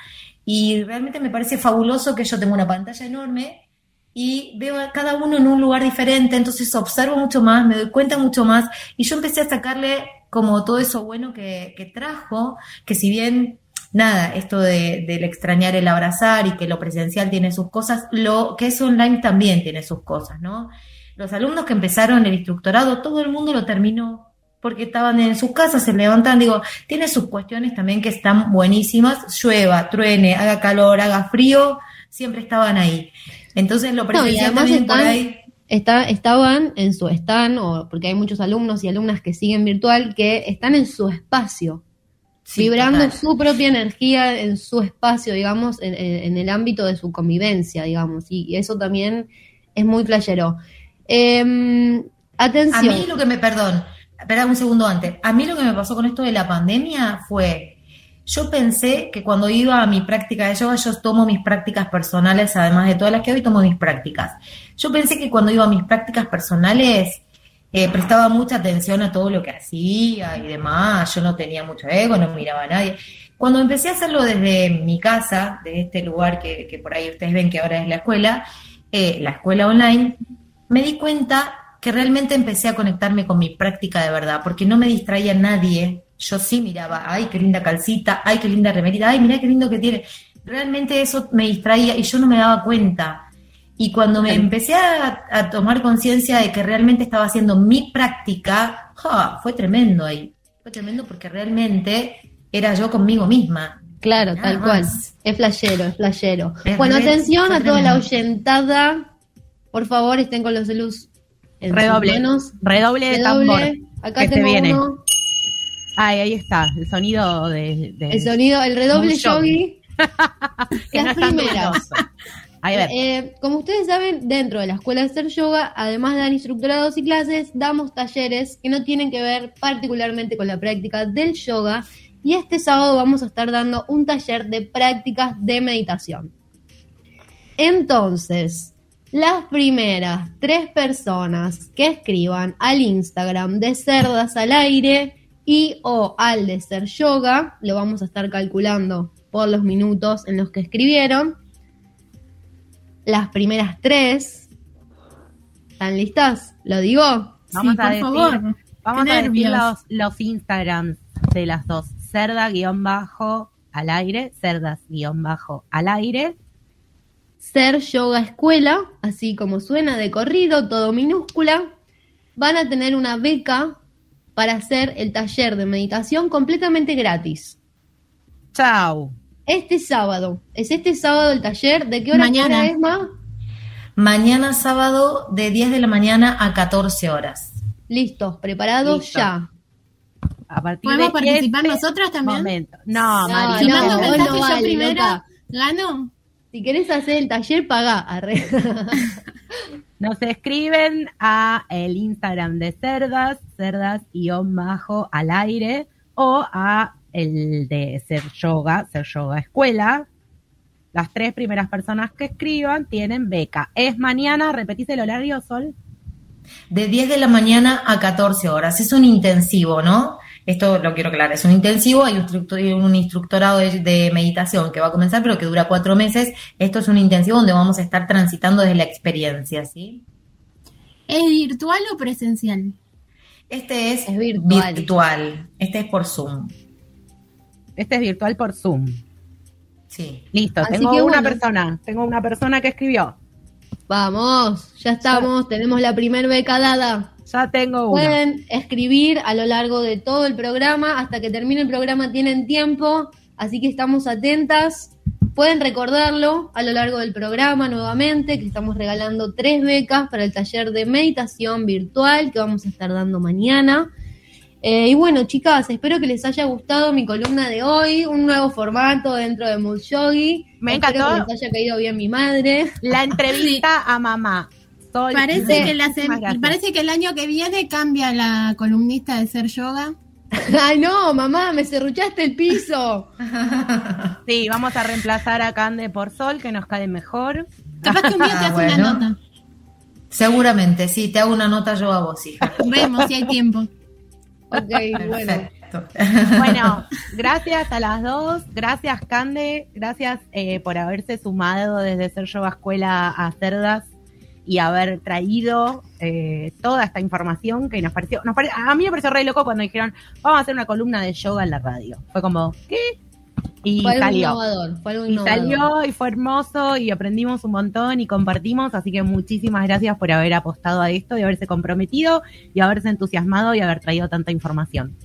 y realmente me parece fabuloso que yo tengo una pantalla enorme y veo a cada uno en un lugar diferente, entonces observo mucho más, me doy cuenta mucho más y yo empecé a sacarle como todo eso bueno que, trajo, que si bien nada, esto de, del extrañar el abrazar y que lo presencial tiene sus cosas, lo que es online también tiene sus cosas, ¿no? Los alumnos que empezaron el instructorado, todo el mundo lo terminó porque estaban en sus casas, se levantan, digo, tiene sus cuestiones también que están buenísimas, llueva, truene, haga calor, haga frío, siempre estaban ahí. Entonces lo No, presencial además también por ahí. Está, estaban en su stand, o porque hay muchos alumnos y alumnas que siguen virtual, que están en su espacio, Sí, vibrando total. su propia energía en su espacio, digamos, en, el ámbito de su convivencia, digamos, y, y eso también es muy playero. Em, A atención. mí lo que me, perdón, espera un segundo antes. A mí lo que me pasó con esto de la pandemia fue, yo pensé que cuando iba a mi práctica de yoga, yo tomo mis prácticas personales, además de todas las que hoy tomo mis prácticas. Yo pensé que cuando iba a mis prácticas personales, eh, prestaba mucha atención a todo lo que hacía y demás. Yo no tenía mucho ego, no miraba a nadie. Cuando empecé a hacerlo desde mi casa, de este lugar que, que por ahí ustedes ven que ahora es la escuela, eh, la escuela online, me di cuenta que realmente empecé a conectarme con mi práctica de verdad, porque no me distraía nadie. Yo sí miraba, ay, qué linda calcita, ay, qué linda remerita, ay, mirá qué lindo que tiene. Realmente eso me distraía y yo no me daba cuenta. Y cuando me empecé a, a tomar conciencia de que realmente estaba haciendo mi práctica, ¡ja! fue tremendo ahí. Fue tremendo porque realmente era yo conmigo misma. Claro, Nada tal cual. Es flashero, es flashero. Es bueno, atención a toda la oyentada. Por favor, estén con los en sus Redoble. Redoble de tambor. Acá que tengo viene. uno. Ay, ahí está, el sonido de. de- El sonido, el redoble yogi. [LAUGHS] no Las tan primeras. ver, Eh, como ustedes saben, dentro de la escuela de hacer yoga, además de dar instructorados y clases, damos talleres que no tienen que ver particularmente con la práctica del yoga. Y este sábado vamos a estar dando un taller de prácticas de meditación. Entonces, las primeras tres personas que escriban al Instagram de Cerdas al Aire y o al de ser yoga, lo vamos a estar calculando por los minutos en los que escribieron. Las primeras tres. ¿Están listas? ¿Lo digo? Vamos Sí, a por decir, favor. vamos a decir los, los Instagrams de las dos. Cerda guion bajo al aire, cerdas guion bajo al aire. Ser Yoga Escuela, así como suena de corrido, todo minúscula, van a tener una beca para hacer el taller de meditación completamente gratis. Chau. Este sábado, es este sábado el taller, ¿de qué hora Mañana. es, Ma? Mañana sábado de 10 de la mañana a 14 horas. Listos, preparados Listo. ya. A partir ¿Podemos de participar este nosotras también? momento. No, No, María. No, vale, primero, loca. ¿gano? Si querés hacer el taller, pagá. Arre. [LAUGHS] Nos escriben a el Instagram de Cerdas, cerdas guion bajo al aire, o a el de Ser Yoga, Ser Yoga Escuela. Las tres primeras personas que escriban tienen beca. Es mañana, repetís el horario, Sol. De 10 de la mañana a 14 horas. Es un intensivo, ¿no? Esto lo quiero aclarar. Es un intensivo, hay un, instructor- un instructorado de, de meditación que va a comenzar, pero que dura cuatro meses. Esto es un intensivo donde vamos a estar transitando desde la experiencia, ¿sí? ¿Es virtual o presencial? Este es, Es virtual. virtual. Este es por Zoom. Este es virtual por Zoom. Sí. Listo, Así tengo que una bueno. persona, tengo una persona que escribió. Vamos, ya estamos, tenemos la primer beca dada. Ya tengo una. Pueden escribir a lo largo de todo el programa, hasta que termine el programa tienen tiempo, así que estamos atentas. Pueden recordarlo a lo largo del programa nuevamente, que estamos regalando tres becas para el taller de meditación virtual que vamos a estar dando mañana. Eh, y bueno, chicas, espero que les haya gustado mi columna de hoy, un nuevo formato dentro de Mood Yogi. Me espero encantó. que les haya caído bien mi madre. La entrevista [LAUGHS] a mamá. Sol, Parece que, la muchísimas sem- gracias. parece que el año que viene cambia la columnista de ser yoga. [LAUGHS] Ay, no, mamá, me cerruchaste el piso. [LAUGHS] Sí, vamos a reemplazar a Cande por Sol, que nos cae mejor. Capaz que un día te Ah, hace bueno. una nota. Seguramente, sí. Te hago una nota yo a vos, hija. Vemos si hay tiempo. Ok, bueno. Bueno, [LAUGHS] gracias a las dos, gracias Cande, gracias eh, por haberse sumado desde Ser Yoga Escuela a Cerdas y haber traído eh, toda esta información que nos pareció, nos pare- a mí me pareció re loco cuando dijeron, vamos a hacer una columna de yoga en la radio. Fue como, ¿qué? Y Fue algo salió. innovador, fue algo Y innovador. salió y fue hermoso y aprendimos un montón y compartimos, así que muchísimas gracias por haber apostado a esto y haberse comprometido y haberse entusiasmado y haber traído tanta información.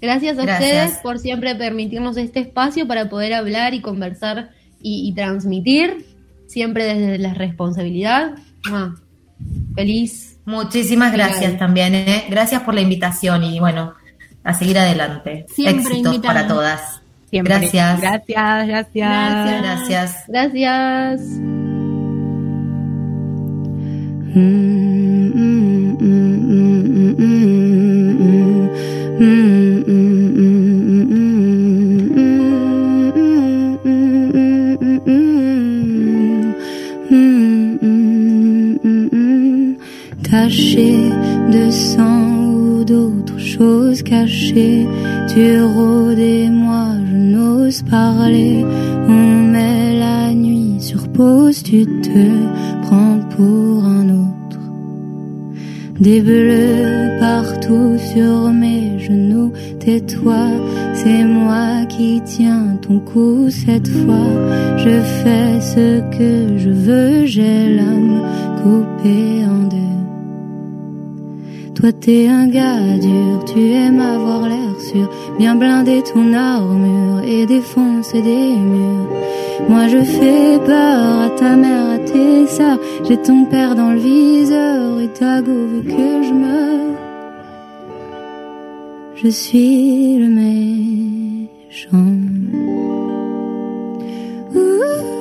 Gracias a Gracias. ustedes por siempre permitirnos este espacio para poder hablar y conversar y, y transmitir, siempre desde la responsabilidad. Mua. Feliz. Muchísimas gracias también, ¿eh? Gracias por la invitación y bueno, a seguir adelante. Siempre Éxitos para todas. Siempre. Gracias. Gracias, gracias. Gracias. Gracias. Gracias. De sang ou d'autres choses cachées, tu rôdes et moi je n'ose parler. On met la nuit sur pause, tu te prends pour un autre. Des bleus partout sur mes genoux, tais-toi, c'est moi qui tiens ton cou cette fois. Je fais ce que je veux, j'ai l'âme coupée en deux. Toi t'es un gars dur, tu aimes avoir l'air sûr, bien blinder ton armure et défoncer des murs. Moi je fais peur à ta mère, à tes sœurs, j'ai ton père dans le viseur et ta go veut que je meure. Je suis le méchant. Je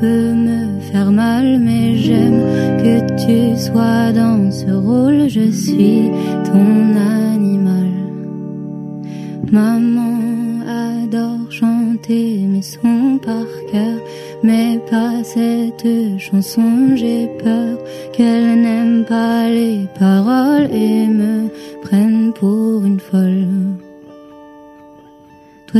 peux me faire mal, mais j'aime que tu sois dans ce rôle. Je suis ton animal. Maman adore chanter mes sons par cœur, mais pas cette chanson. J'ai peur qu'elle n'aime pas les paroles et me prenne pour une folle.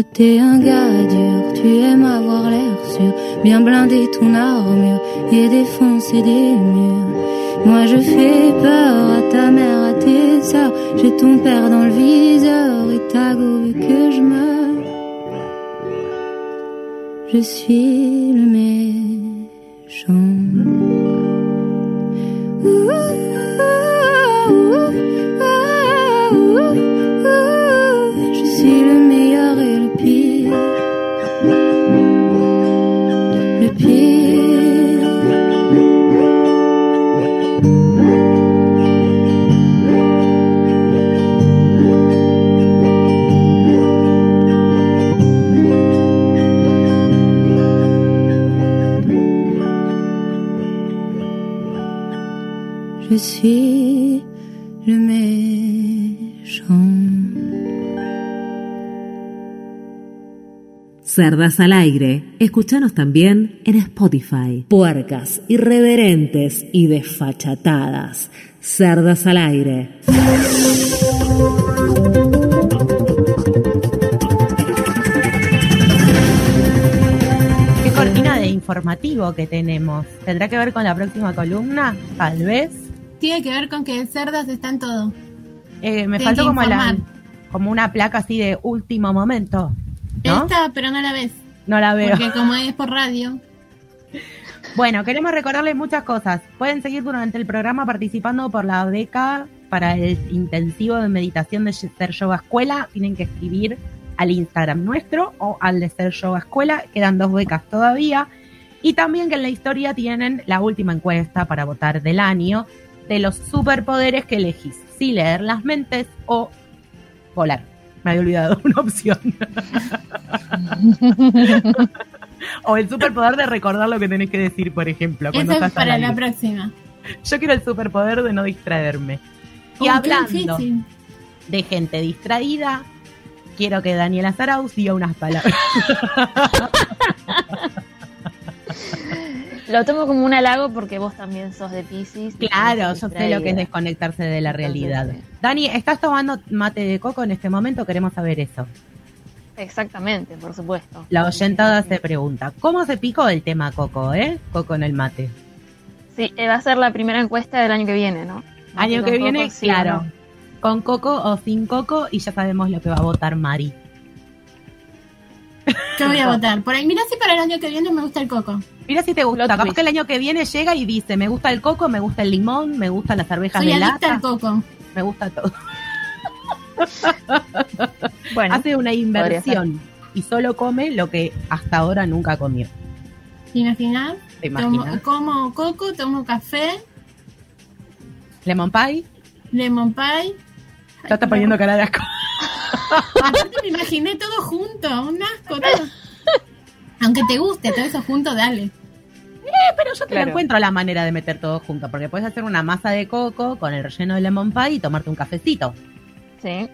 T'es un gars dur, tu aimes avoir l'air sûr, bien blinder ton armure et défoncer des murs. Moi je fais peur à ta mère, à tes sœurs, j'ai ton père dans le viseur et ta go veut que je meure. Je suis le méchant. Cerdas al aire. Escuchanos también en Spotify. Puercas, irreverentes y desfachatadas. Cerdas al aire. Qué cortina de informativo que tenemos. ¿Tendrá que ver con la próxima columna? Tal vez. Tiene que ver con que cerdas están todo. Eh, me faltó como, la, como una placa así de último momento. ¿No? Esta, pero no la ves. No la veo. Porque como es por radio. [LAUGHS] Bueno, queremos recordarles muchas cosas. Pueden seguir durante el programa participando por la beca para el intensivo de meditación de Ser Yoga Escuela. Tienen que escribir al Instagram nuestro o al de Ser Yoga Escuela. Quedan dos becas todavía. Y también que en la historia tienen la última encuesta para votar del año de los superpoderes que elegís. Si leer las mentes o volar. Me había olvidado [LAUGHS] una opción. [LAUGHS] o el superpoder de recordar lo que tenés que decir, por ejemplo. cuando Eso es para la próxima. Yo quiero el superpoder de no distraerme. Y Oh, hablando de gente distraída, quiero que Daniela Zarauz diga unas palabras. [LAUGHS] Lo tomo como un halago porque vos también sos de Pisces. claro, sos yo sé lo que es desconectarse de la realidad. Entonces, Dani, ¿estás tomando mate de coco en este momento? Queremos saber eso. Exactamente, por supuesto. La oyentada se pregunta, ¿cómo se picó el tema coco, eh? Coco en el mate. Sí, eh, va a ser la primera encuesta del año que viene, ¿no? Año que viene, coco, sí o claro. no. Con coco o sin coco y ya sabemos lo que va a votar Mari. ¿Qué voy a [LAUGHS] votar? Por ahí, mira si para el año que viene me gusta el coco. Mira si te gusta. Capaz que el año que viene llega y dice, me gusta el coco, me gusta el limón, me gustan las cervezas Soy de lata, al coco. me gusta todo. [LAUGHS] Bueno, Hace una inversión y solo come lo que hasta ahora nunca comió. ¿Te imaginas? ¿Te Tomo- imaginas? como coco, tomo café, Lemon pie, lemon pie. ya está poniendo cara de asco. [LAUGHS] Me imaginé todo junto, un asco. todo. Aunque te guste todo eso junto, dale. Eh, pero yo te Claro. encuentro la manera de meter todo junto, porque puedes hacer una masa de coco con el relleno de lemon pie y tomarte un cafecito. sí.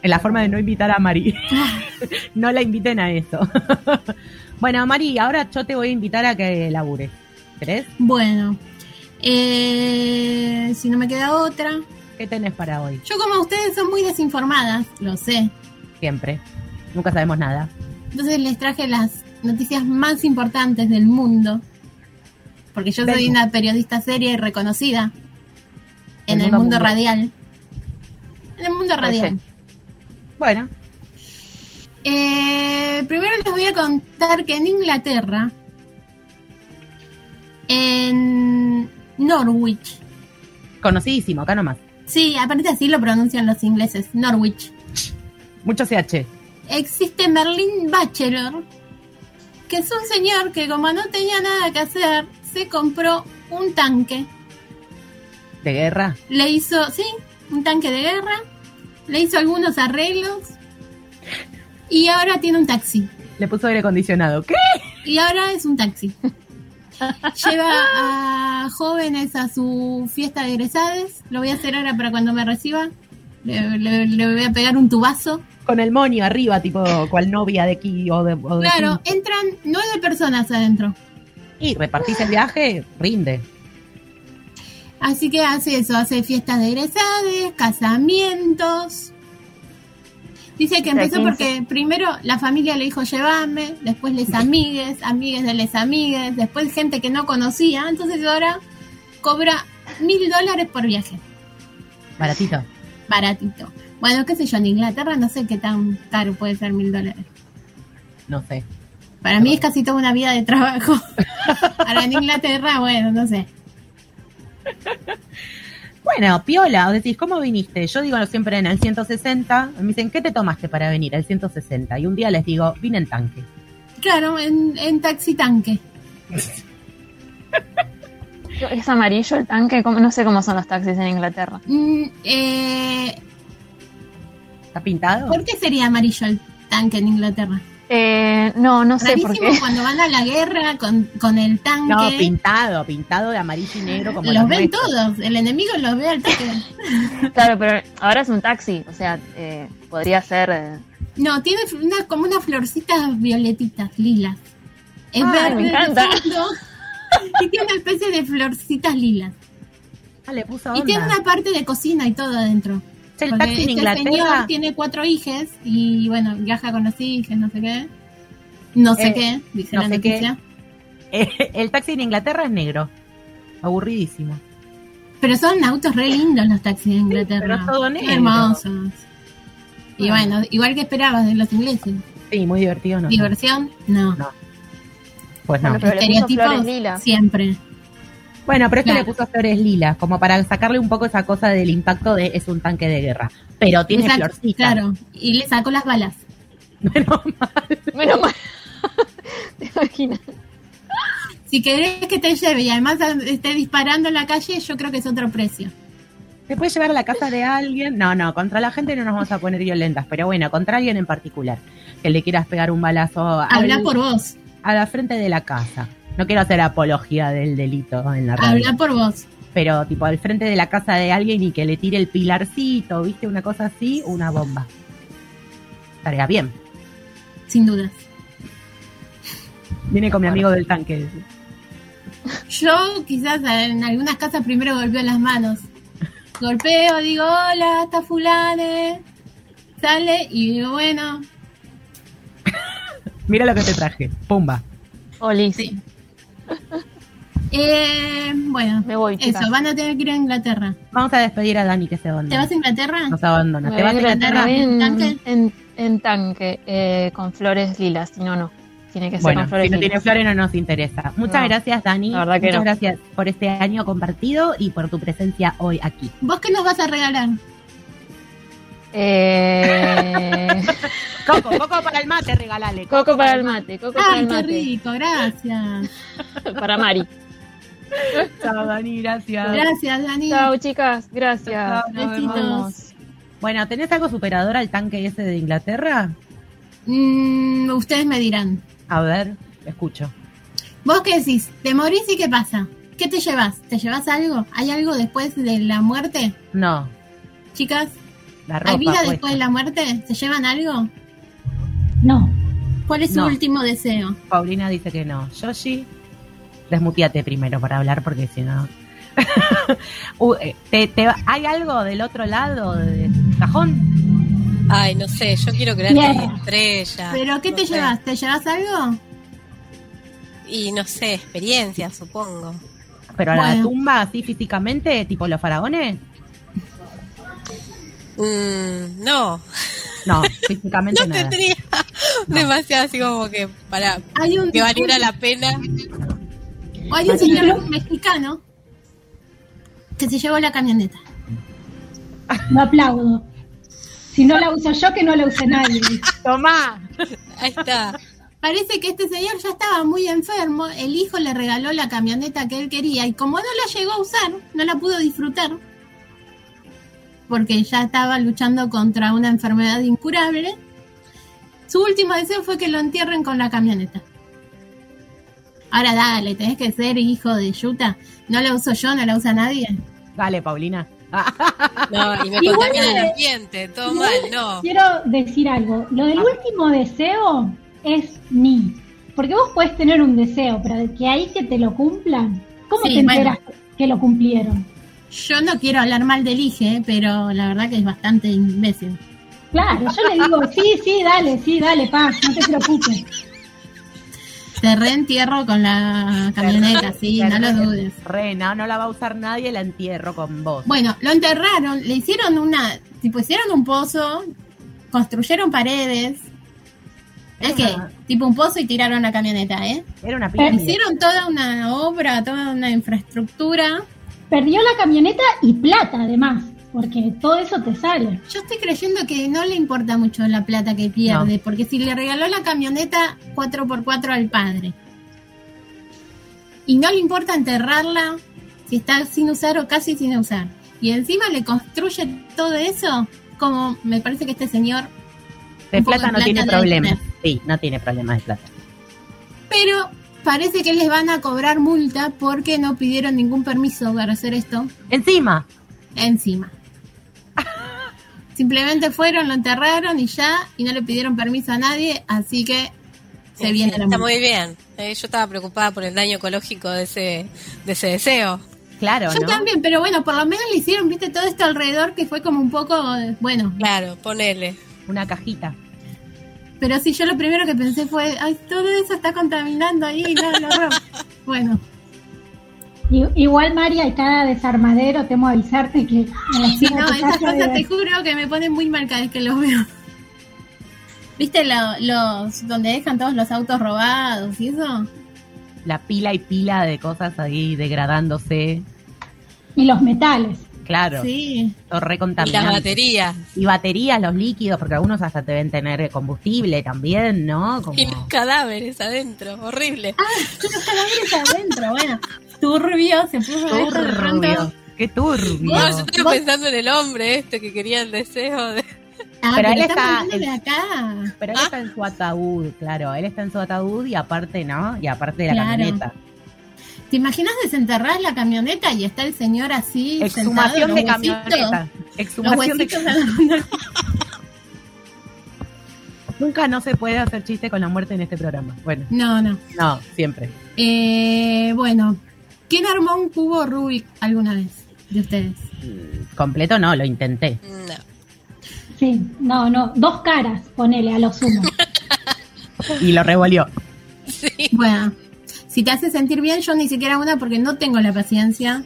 En la forma de no invitar a Mari. [LAUGHS] no la inviten a eso. [LAUGHS] bueno, Mari, ahora yo te voy a invitar a que labures. ¿Querés? Bueno, eh, si no me queda otra. ¿Qué tenés para hoy? Yo como ustedes son muy desinformadas, lo sé. Siempre. Nunca sabemos nada. Entonces les traje las noticias más importantes del mundo. Porque yo soy una periodista seria y reconocida en El el mundo radial. En el mundo radial. Perfecto. Bueno, Eh, primero les voy a contar que en Inglaterra, en Norwich, conocidísimo, acá nomás. sí, aparte así lo pronuncian los ingleses, Norwich, Mucho CH. existe Merlin Bachelor, que es un señor que como no tenía nada que hacer, se compró un tanque. De guerra. Le hizo, sí, un tanque de guerra, le hizo algunos arreglos y ahora tiene un taxi. Le puso aire acondicionado. ¿Qué? Y ahora es un taxi. [LAUGHS] lleva a jóvenes a su fiesta de egresades. Lo voy a hacer ahora para cuando me reciba. Le, le- le voy a pegar un tubazo. Con el monio arriba, tipo cual novia de aquí o de, o de Claro, aquí. entran nueve personas adentro. Y repartís el viaje, rinde. Así que hace eso, hace fiestas de egresades, casamientos. Dice que empezó 15. porque primero la familia le dijo llévame, después les amigues, amigues de les amigues, después gente que no conocía, entonces ahora cobra mil dólares por viaje, Baratito. baratito. Bueno, qué sé yo, en Inglaterra no sé qué tan caro puede ser mil dólares. No sé. Para mí es casi toda una vida de trabajo. [LAUGHS] Ahora en Inglaterra, bueno, no sé. Bueno, piola, o decís, ¿cómo viniste? Yo digo siempre en el 160, me dicen, ¿qué te tomaste para venir? El 160. Y un día les digo, vine en tanque. Claro, en, en taxi tanque. [LAUGHS] Es amarillo el tanque, ¿cómo? no sé cómo son los taxis en Inglaterra. Mm, eh, ¿Está pintado? ¿Por qué sería amarillo el tanque en Inglaterra? Eh, no, no sé por Rarísimo qué. cuando van a la guerra con, con el tanque. No, pintado, pintado de amarillo y negro como los ven nuestros. todos. El enemigo los ve al toque. [LAUGHS] Claro, pero ahora es un taxi, o sea, eh, podría ser... eh, No, tiene una, como unas florcitas violetitas, lilas. Es Ay, verde me de encanta. fondo, y tiene una especie de florcitas lilas. Ah, le puso Y onda. tiene una parte de cocina y todo adentro. El taxi en este Inglaterra, señor tiene cuatro hijas y bueno, viaja con los hijos, no sé qué. No sé Eh, qué, dice no la noticia. [LAUGHS] eh, el taxi en Inglaterra es negro. Aburridísimo. Pero son autos re lindos los taxis de Inglaterra. pero todo negro. hermosos. Y Bueno. igual que esperabas de los ingleses. Sí, muy divertido, ¿no? Diversión, no. No. Pues no. Bueno, pero Estereotipos, siempre. Bueno, pero este Claro. le puso flores lilas, como para sacarle un poco esa cosa del impacto de es un tanque de guerra. Pero tiene Exacto, florcitas. Claro, y le sacó las balas. [LAUGHS] Menos mal. Menos mal. [LAUGHS] ¿Te imaginas? Si querés que te lleve y además esté disparando en la calle, yo creo que es otro precio. ¿Te puede llevar a la casa de alguien? No, no, contra la gente no nos vamos a poner violentas, pero bueno, contra alguien en particular. Que le quieras pegar un balazo Habla al- por vos, a la frente de la casa. No quiero hacer apología del delito en la radio. habla por vos. Pero tipo al frente de la casa de alguien y que le tire el pilarcito, ¿viste? Una cosa así, una bomba. Estaría bien. Sin dudas. Viene con mi amigo del tanque. Yo quizás en algunas casas primero golpeo las manos. Golpeo, digo, hola, está fulane. Sale y digo, bueno, [LAUGHS] Mira lo que te traje. Pumba. Oli, Sí. [LAUGHS] eh, bueno, me voy, chicas. eso, van a tener que ir a Inglaterra. Vamos a despedir a Dani que se ¿Te abandona. vas a Inglaterra? Nos abandona. Me ¿Te vas a Inglaterra? ¿En en, tanque? en, en tanque, eh, con flores lilas, si no, no. Tiene que ser Bueno, con flores si no lilas. tiene flores no nos interesa. Muchas No, gracias, Dani. la verdad que Muchas no. gracias por este año compartido y por tu presencia hoy aquí. ¿Vos qué nos vas a regalar? Eh, [LAUGHS] Coco, coco para el mate, regalale. coco para el mate, coco para Ay, el qué mate. rico, gracias. [LAUGHS] Para Mari. Chao, Dani, gracias. Gracias, Dani. Chao, chicas. Gracias. Chao. Bueno, ¿tenés algo superador al tanque ese de Inglaterra? Mm, ustedes me dirán. A ver, escucho. ¿Vos qué decís? ¿Te morís y qué pasa? ¿Qué te llevas? ¿Te llevas algo? ¿Hay algo después de la muerte? No, Chicas, la ropa. ¿hay vida puesta. después de la muerte? ¿Se llevan algo? No. ¿Cuál es su No. último deseo? Paulina dice que no. Yoshi, desmuteate primero para hablar porque si no. [LAUGHS] Uh, eh, ¿te- te- ¿Hay algo del otro lado del cajón? Ay, no sé, yo quiero creer que hay estrellas. ¿Pero qué no te sé. llevas? ¿Te llevas algo? Y no sé, experiencia, supongo. Pero a la tumba así físicamente, tipo los faraones? Mm, no, No, [LAUGHS] físicamente no nada. tendría demasiado así como que para Hay un, que valiera la pena. hay un señor mexicano que se llevó la camioneta. Lo aplaudo. Si no la uso yo, que no la use nadie. Tomá. Ahí está. Parece que este señor ya estaba muy enfermo, el hijo le regaló la camioneta que él quería y como no la llegó a usar, no la pudo disfrutar, porque ya estaba luchando contra una enfermedad incurable, su último deseo fue que lo entierren con la camioneta. Ahora dale, tenés que ser hijo de Yuta. No la uso yo, no la usa nadie. Dale, Paulina. No, y me Igual contamina el ambiente, todo mal, no. Quiero decir algo. Lo del último deseo es ni. Porque vos podés tener un deseo, pero de que ahí que te lo cumplan, ¿cómo Sí, te bueno. enteras que lo cumplieron? Yo no quiero hablar mal del Ige, pero la verdad que es bastante imbécil. Claro, yo le digo, sí, sí, dale, sí, dale, pa, no te preocupes. Te reentierro con la camioneta, sí, no lo dudes. Re, no, no la va a usar nadie, la entierro con vos. Bueno, lo enterraron, le hicieron una, tipo, hicieron un pozo, construyeron paredes. Es que, tipo un pozo y tiraron la camioneta, ¿eh? Era una Eh, pirámide. Hicieron toda una obra, toda una infraestructura. Perdió la camioneta y plata, además, porque todo eso te sale. Yo estoy creyendo que no le importa mucho la plata que pierde, porque si le regaló la camioneta 4x4 al padre y no le importa enterrarla si está sin usar o casi sin usar, y encima le construye todo eso, como me parece que este señor, De plata no tiene plata problemas. Sí, no tiene problemas de plata. pero parece que les van a cobrar multa porque no pidieron ningún permiso para hacer esto Encima, encima. [LAUGHS] Simplemente fueron, lo enterraron y ya, y no le pidieron permiso a nadie, así que se Sí, viene sí, la Está multa. muy bien. Eh, yo estaba preocupada por el daño ecológico de ese, de ese deseo. claro, Yo ¿no? también, pero bueno, por lo menos le hicieron, viste, todo esto alrededor que fue como un poco, eh, bueno, Claro, ponele. Una cajita. Pero sí, yo lo primero que pensé fue, ay, todo eso está contaminando ahí, no, no, no. [LAUGHS] Bueno, Igual, María, y cada desarmadero temo avisarte que sí, no, esas cosas te juro que me ponen muy mal cada vez que los veo. ¿Viste lo- los donde dejan todos los autos robados y eso? La pila y pila de cosas ahí degradándose. Y los metales. Claro, Sí. todo Y las baterías. Y baterías, los líquidos, porque algunos hasta deben tener combustible también, ¿no? Como... Y los cadáveres adentro. Horrible. Los cadáveres adentro, bueno. Turbio, se puso. Turbio. Qué turbio. No, yo estoy vos- pensando en el hombre este que quería el deseo de... Ah, Pero pero, él está- de acá. Pero él está en su ataúd, claro. Él está en su ataúd y aparte, ¿no? Y aparte de la Claro. camioneta. ¿Te imaginas desenterrar la camioneta y está el señor así? Exhumación sentado, de camioneta. Los Exhumación de agarrando- Nunca no se puede hacer chiste con la muerte en este programa. Bueno, No, no. no, siempre. Eh, bueno, ¿quién armó un cubo Rubik alguna vez de ustedes? Completo no, lo intenté. No. Sí, no, no, dos caras, ponele a lo sumo. [LAUGHS] Y lo revolvió. Bueno, si te hace sentir bien, yo ni siquiera una porque no tengo la paciencia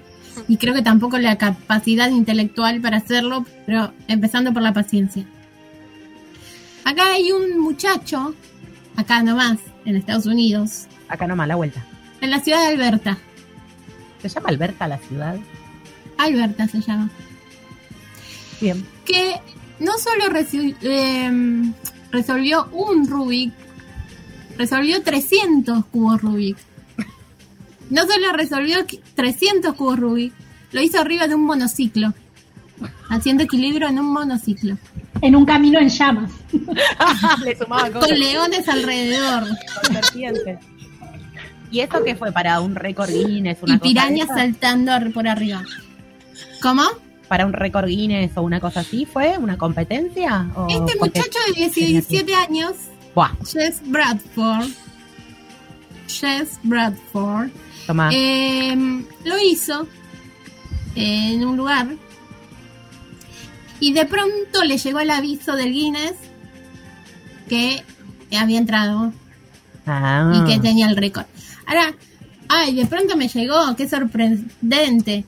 y creo que tampoco la capacidad intelectual para hacerlo, pero empezando por la paciencia. Acá hay un muchacho, acá nomás, en Estados Unidos, Acá nomás, la vuelta. en la ciudad de Alberta. ¿Se llama Alberta la ciudad? Alberta se llama. Bien. que no solo eh, resolvió un Rubik, resolvió 300 cubos Rubik. No solo resolvió qui- 300 cubos Rubik, lo hizo arriba de un monociclo, haciendo equilibrio en un monociclo, En un camino en llamas. [LAUGHS] Le sumaba cosas. con leones alrededor con serpientes. ¿Y eso qué fue? ¿Para un récord Guinness? Una y pirañas saltando por arriba. ¿Cómo? ¿Para un récord Guinness o una cosa así? ¿Fue una competencia? ¿O Este muchacho de 17 años Buah, Jess Bradford. Jess Bradford. Toma. eh, lo hizo en un lugar y de pronto le llegó el aviso del Guinness que había entrado Ah, y que tenía el récord. Ahora, ay, de pronto me llegó, qué sorprendente.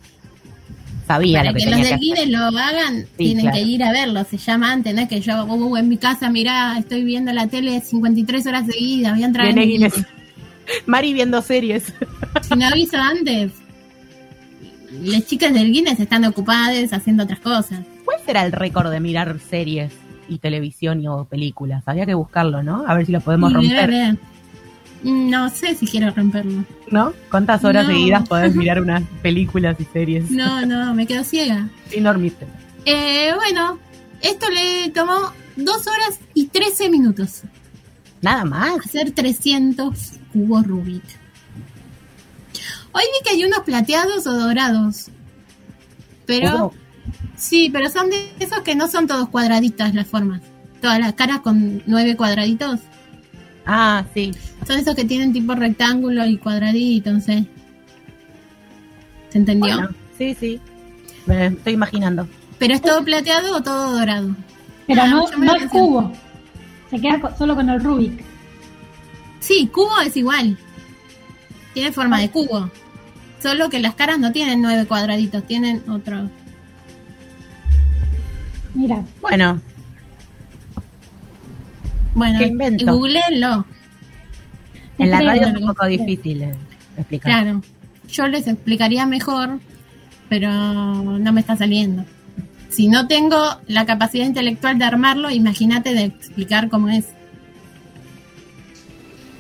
sabía Para lo que, que, los del. Guinness lo hagan, Sí, tienen claro. que ir a verlo, se llama antes, no es que yo uh, en mi casa, mirá, estoy viendo la tele 53 horas seguidas, voy a entrar en Guinness. Guinness. Mari viendo series. Si no aviso antes, las chicas del Guinness están ocupadas haciendo otras cosas. ¿Cuál será el récord de mirar series y televisión y o películas? Habría que buscarlo, ¿no? A ver si lo podemos Y romper. No sé si quiero romperlo. ¿No? ¿Cuántas horas No. seguidas podés [LAUGHS] mirar unas películas y series No, no, me quedo ciega. sin dormirte? Eh, bueno, esto le tomó dos horas y 13 minutos. Nada más. Hacer 300 cubos Rubik. Hoy vi que hay unos plateados o dorados. Pero, sí, pero son de esos que no son todos cuadraditas las formas. Todas las caras con nueve cuadraditos. Ah, sí. Son esos que tienen tipo rectángulo y cuadradito, no sé. ¿Se entendió? Bueno, sí, sí. Me estoy imaginando. ¿Pero es todo plateado o todo dorado? Pero Ah, no, no es cubo. Se queda solo con el Rubik. Sí, cubo es igual. Tiene forma de cubo. Solo que las caras no tienen nueve cuadraditos, tienen otro. Mira, Bueno, Bueno, googleenlo. en la radio es un poco difícil eh, explicar. Claro. Yo les explicaría mejor, pero no me está saliendo. Si no tengo la capacidad intelectual de armarlo, imagínate de explicar cómo es.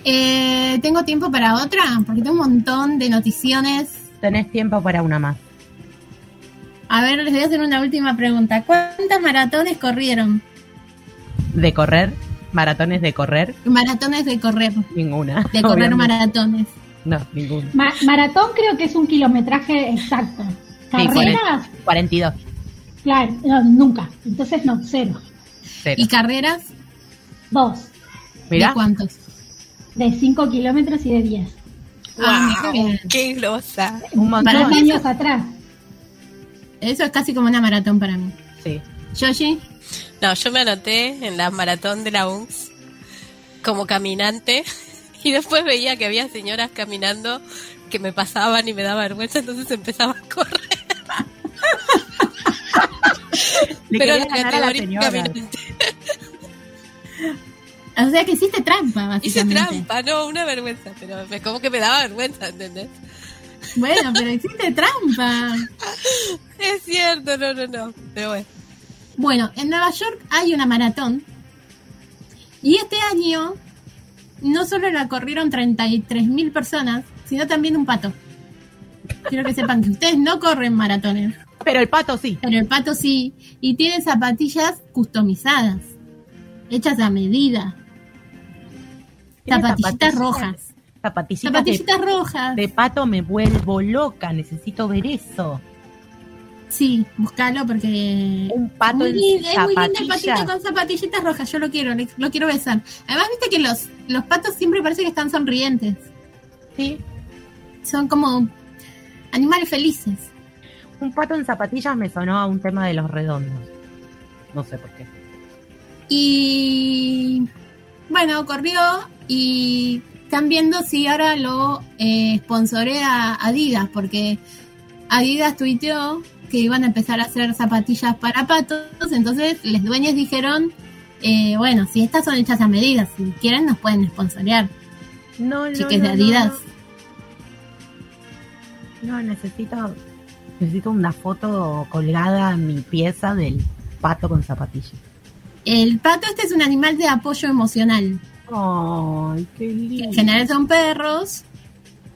Eh, ¿Tengo tiempo para otra? Porque tengo un montón de noticiones. Tenés tiempo para una más. A ver, les voy a hacer una última pregunta. ¿Cuántas maratones corrieron? De correr, maratones de correr, Maratones de correr. ninguna. De correr obviamente. maratones. No, ninguna. ma- maratón creo que es un kilometraje exacto. Sí, Carreras, 42. claro, no, nunca. Entonces no, cero. Cero. ¿Y carreras? Dos. Mirá, ¿De cuántos? De 5 kilómetros y de 10. Ah, qué bien. ¡Wow! ¡Qué glosa! un montón. Para años atrás. Eso es casi como una maratón para mí. Sí. Yoshi, No, yo me anoté en la maratón de la UNS como caminante [LAUGHS] y después veía que había señoras caminando que me pasaban y me daba vergüenza, entonces empezaba a correr. [LAUGHS] Pero la categoría caminante. [LAUGHS] o sea que hiciste trampa, Hice básicamente. trampa, no, una vergüenza, pero me- como que me daba vergüenza, ¿entendés? Bueno, pero hiciste trampa. [LAUGHS] Es cierto, no, no, no. Pero bueno. Bueno, en Nueva York hay una maratón. Y este año no solo la corrieron 33.000 personas, sino también un pato. Quiero que sepan que ustedes no corren maratones, Pero el pato sí. pero el pato sí. Y tiene zapatillas customizadas, hechas a medida. Zapatillitas rojas. Zapatillitas de, rojas. de pato me vuelvo loca. Necesito ver eso. Sí, búscalo porque Un pato muy en es muy lindo el patito con zapatillitas rojas, yo lo quiero, lo quiero besar. Además, viste que los, los patos siempre parece que están sonrientes. Sí. Son como animales felices. Un pato en zapatillas me sonó a un tema de los redondos. No sé por qué. Y bueno, corrió y están viendo si ahora lo eh, sponsorea Adidas, porque Adidas tuiteó que iban a empezar a hacer zapatillas para patos, entonces los dueños dijeron, eh, bueno, si estas son hechas a medida, si quieren nos pueden sponsorear. No, no, Chiques no, de Adidas. No, no, necesito necesito una foto colgada en mi pieza del pato con zapatillas. El pato este es un animal de apoyo emocional. Ay, qué lindo. en general son perros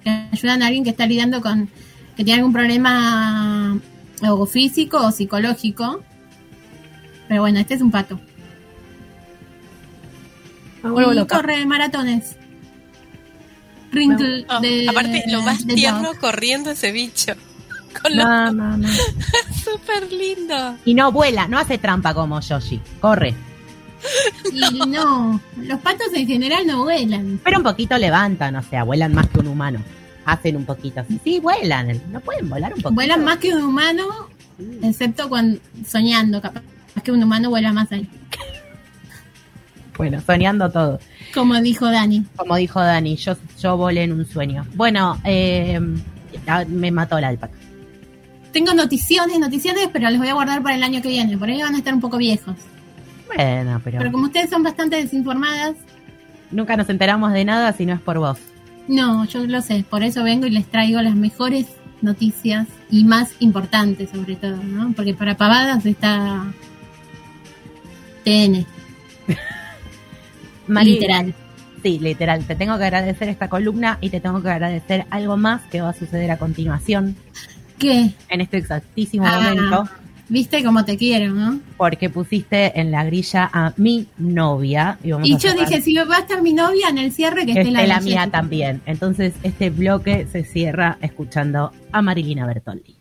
que ayudan a alguien que está lidiando con que tiene algún problema o físico o psicológico pero bueno este es un pato vuelvo y loca. corre maratones Wrinkle de aparte, lo más de tierno dog. corriendo ese bicho. [LAUGHS] Con No, no, no. [LAUGHS] súper lindo. Y no vuela, no hace trampa como Yoshi. Corre. Y no los patos en general no vuelan Pero un poquito levantan, o sea, vuelan más que un humano. Hacen un poquito así. Sí, vuelan. No pueden volar un poquito. vuelan más que un humano excepto cuando soñando capaz que un humano vuela más ahí Bueno, soñando todo. como dijo Dani Como dijo Dani, yo, yo volé en un sueño. Bueno, eh, me mató la pato. Tengo noticiones, noticiones, pero les voy a guardar para el año que viene. Por ahí van a estar un poco viejos. Bueno, pero, Pero como ustedes son bastante desinformadas, nunca nos enteramos de nada si no es por vos. no, yo lo sé. Por eso vengo y les traigo las mejores noticias y más importantes, sobre todo, ¿no? Porque para pavadas está TN, [LAUGHS] literal. Sí, literal. Te tengo que agradecer esta columna y te tengo que agradecer algo más que va a suceder a continuación ¿Qué? en este exactísimo Ah. momento. Viste cómo te quiero, ¿no? Porque pusiste en la grilla a mi novia. Y, Y yo dije, si va a estar mi novia en el cierre, que que esté la, la mía también. Entonces, este bloque se cierra escuchando a Marilina Bertoldi.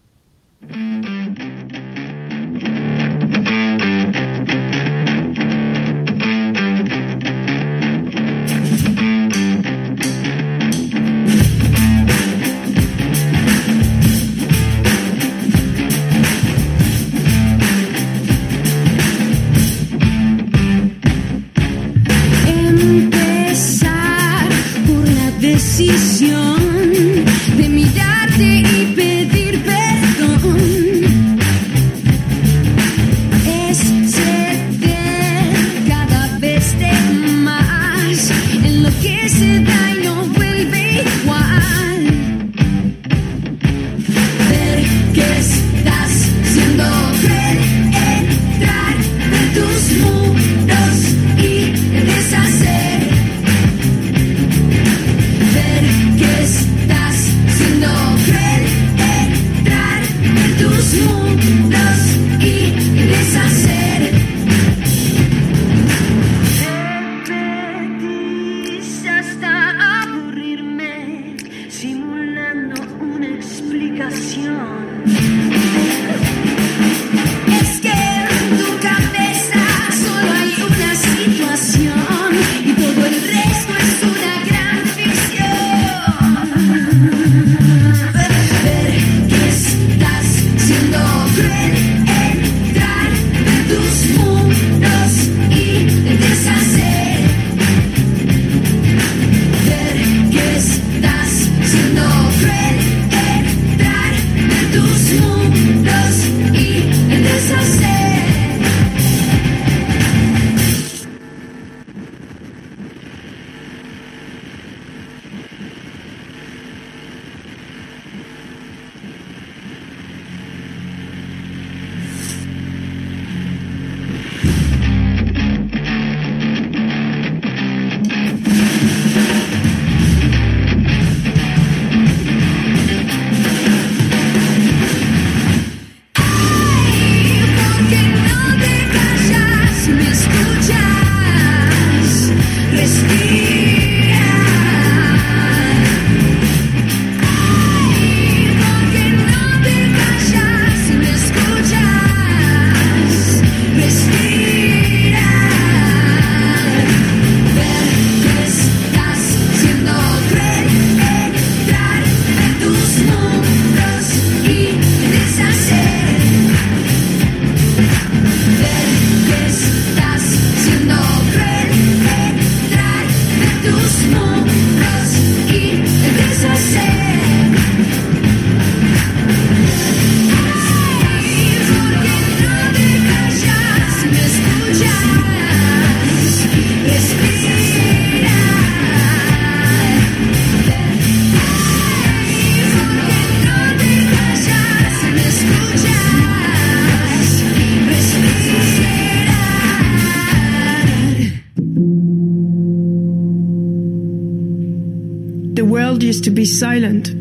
Be silent.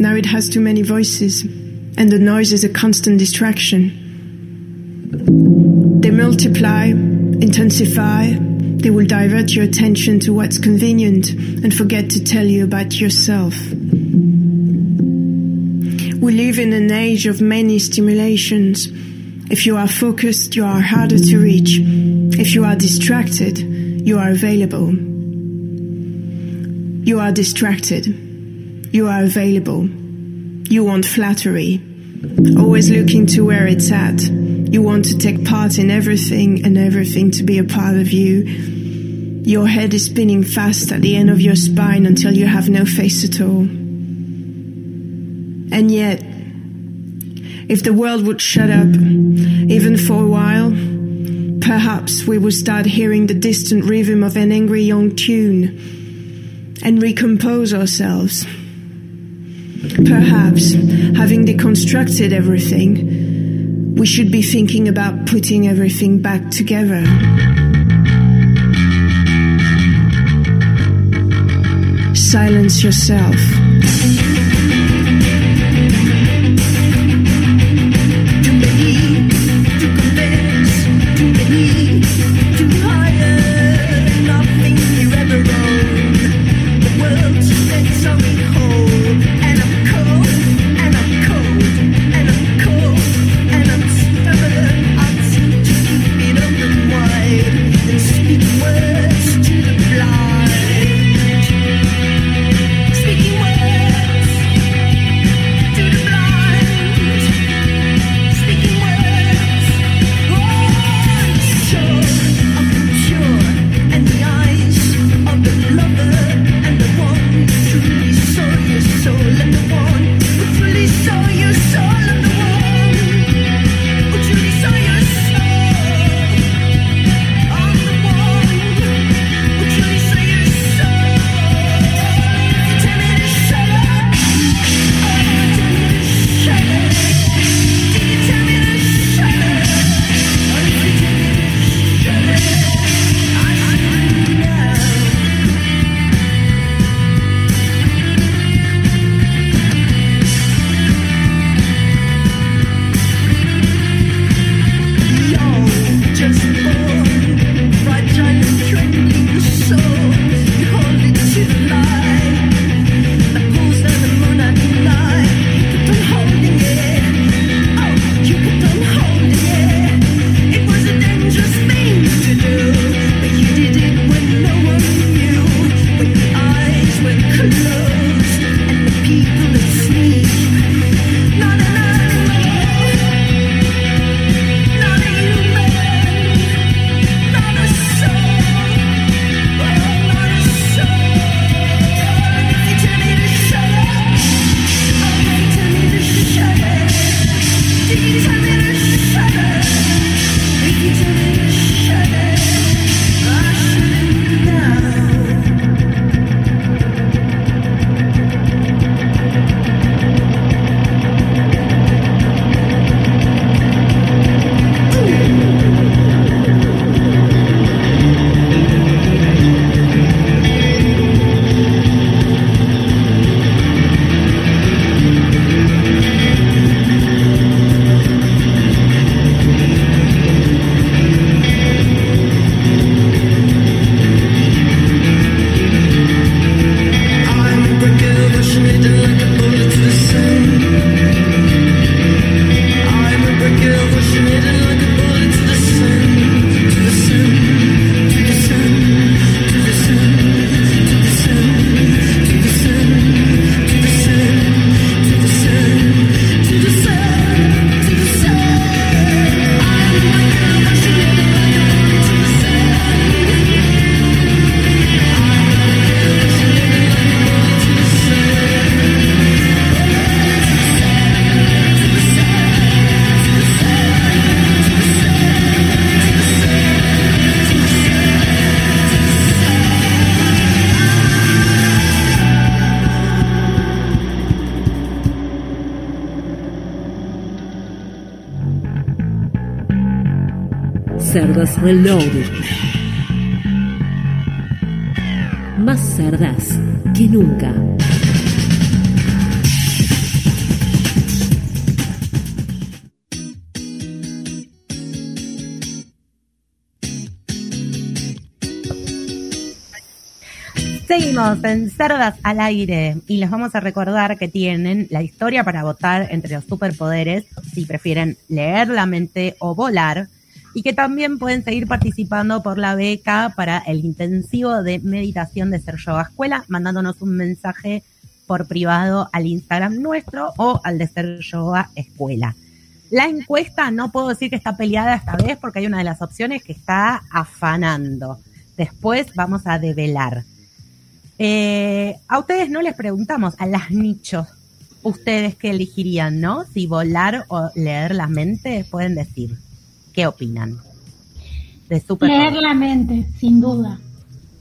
Now it has too many voices, and the noise is a constant distraction. They multiply, intensify, they will divert your attention to what's convenient and forget to tell you about yourself. We live in an age of many stimulations. If you are focused, you are harder to reach. If you are distracted, you are available. You are distracted. You are available. You want flattery. Always looking to where it's at. You want to take part in everything and everything to be a part of you. Your head is spinning fast at the end of your spine until you have no face at all. And yet, if the world would shut up, even for a while, perhaps we would start hearing the distant rhythm of an angry young tune and recompose ourselves. Perhaps, having deconstructed everything, we should be thinking about putting everything back together. Silence yourself. Reloaded. Más cerdas que nunca. Seguimos en Cerdas al Aire y les vamos a recordar que tienen la historia para votar entre los superpoderes si prefieren leer la mente o volar y que también pueden seguir participando por la beca para el intensivo de meditación de Ser Yoga Escuela mandándonos un mensaje por privado al Instagram nuestro o al de Ser Yoga Escuela. La encuesta no puedo decir que está peleada esta vez porque hay una de las opciones que está afanando. Después vamos a develar. Eh, a ustedes no les preguntamos, a las nichos, ustedes qué elegirían, ¿no? Si volar o leer la mente, pueden decir. ¿Qué opinan? De super Leer la mente, sin duda,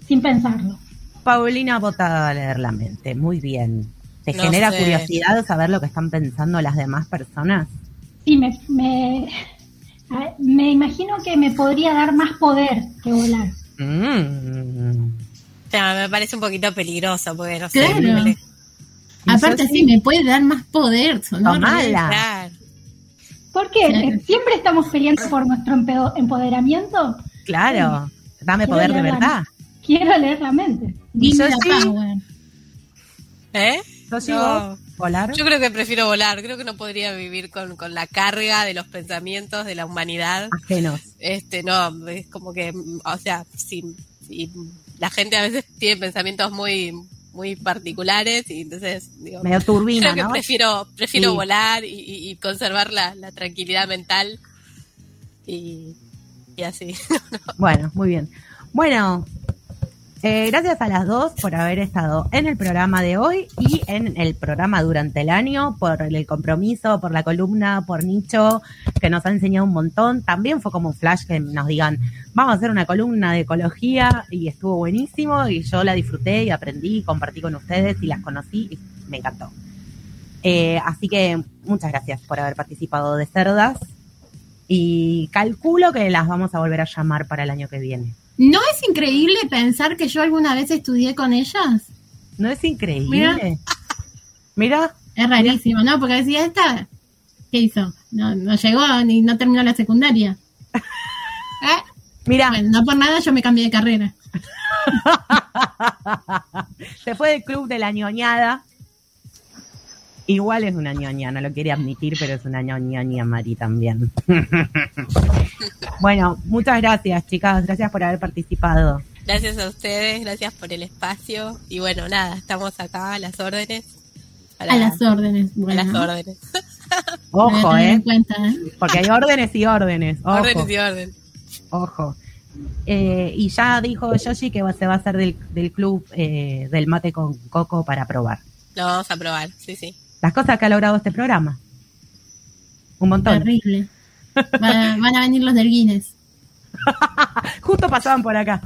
sin pensarlo. Paulina ha votado a leer la mente, muy bien. ¿Te No genera sé. curiosidad saber lo que están pensando las demás personas? Sí, me, me, me imagino que me podría dar más poder que volar. Mm. No, me parece un poquito peligroso porque no sé. Claro. me- Aparte, sí, me puede dar más poder. Tomala. ¿Por qué? ¿Siempre estamos peleando por nuestro empoderamiento? Claro, dame Quiero poder de la- verdad. Quiero leer la mente. Give Yo sí. power. ¿Eh? ¿Yo sí, No. ¿Volar? Yo creo que prefiero volar. Creo que no podría vivir con, con la carga de los pensamientos de la humanidad. Ajenos. Este, no, es como que, mm, o sea, si, si la gente a veces tiene pensamientos muy, muy particulares y entonces, digo, Medio turbina, [LAUGHS] creo que ¿no? prefiero, prefiero Sí. volar y, y- y conservar la, la tranquilidad mental y, y así. [LAUGHS] Bueno, muy bien. Bueno, eh, gracias a las dos por haber estado en el programa de hoy y en el programa durante el año, por el compromiso, por la columna, por Nicho, que nos ha enseñado un montón. También fue como un flash que nos digan, vamos a hacer una columna de ecología y estuvo buenísimo y yo la disfruté y aprendí y compartí con ustedes y las conocí y me encantó. Eh, así que muchas gracias por haber participado de Cerdas y calculo que las vamos a volver a llamar para el año que viene. ¿No es increíble pensar que yo alguna vez estudié con ellas? ¿No es increíble? Mira, [LAUGHS] Es rarísimo, ¿no? Porque decía esta, ¿qué hizo? No, no llegó ni no terminó la secundaria. [LAUGHS] ¿Eh? mira, Bueno, no por nada yo me cambié de carrera. [LAUGHS] se fue del club de la ñoñada. Igual es una ñoña, no lo quiere admitir, pero es una ñoña Mari también. [LAUGHS] bueno, muchas gracias, chicas. Gracias por haber participado. Gracias a ustedes, gracias por el espacio y bueno, nada, estamos acá a las órdenes. para- A las órdenes. a Bueno, las órdenes. [LAUGHS] a Ojo, ¿eh? cuenta, ¿eh? Porque hay órdenes y órdenes. Ojo, Órdenes y órdenes. ojo. Eh, y ya dijo Yoshi que va- se va a hacer del, del club eh, del mate con coco para probar. Lo vamos a probar, sí, sí. Las cosas que ha logrado este programa. Un montón. Terrible. [LAUGHS] Van a, van a venir los del Guinness. [LAUGHS] Justo pasaban por acá.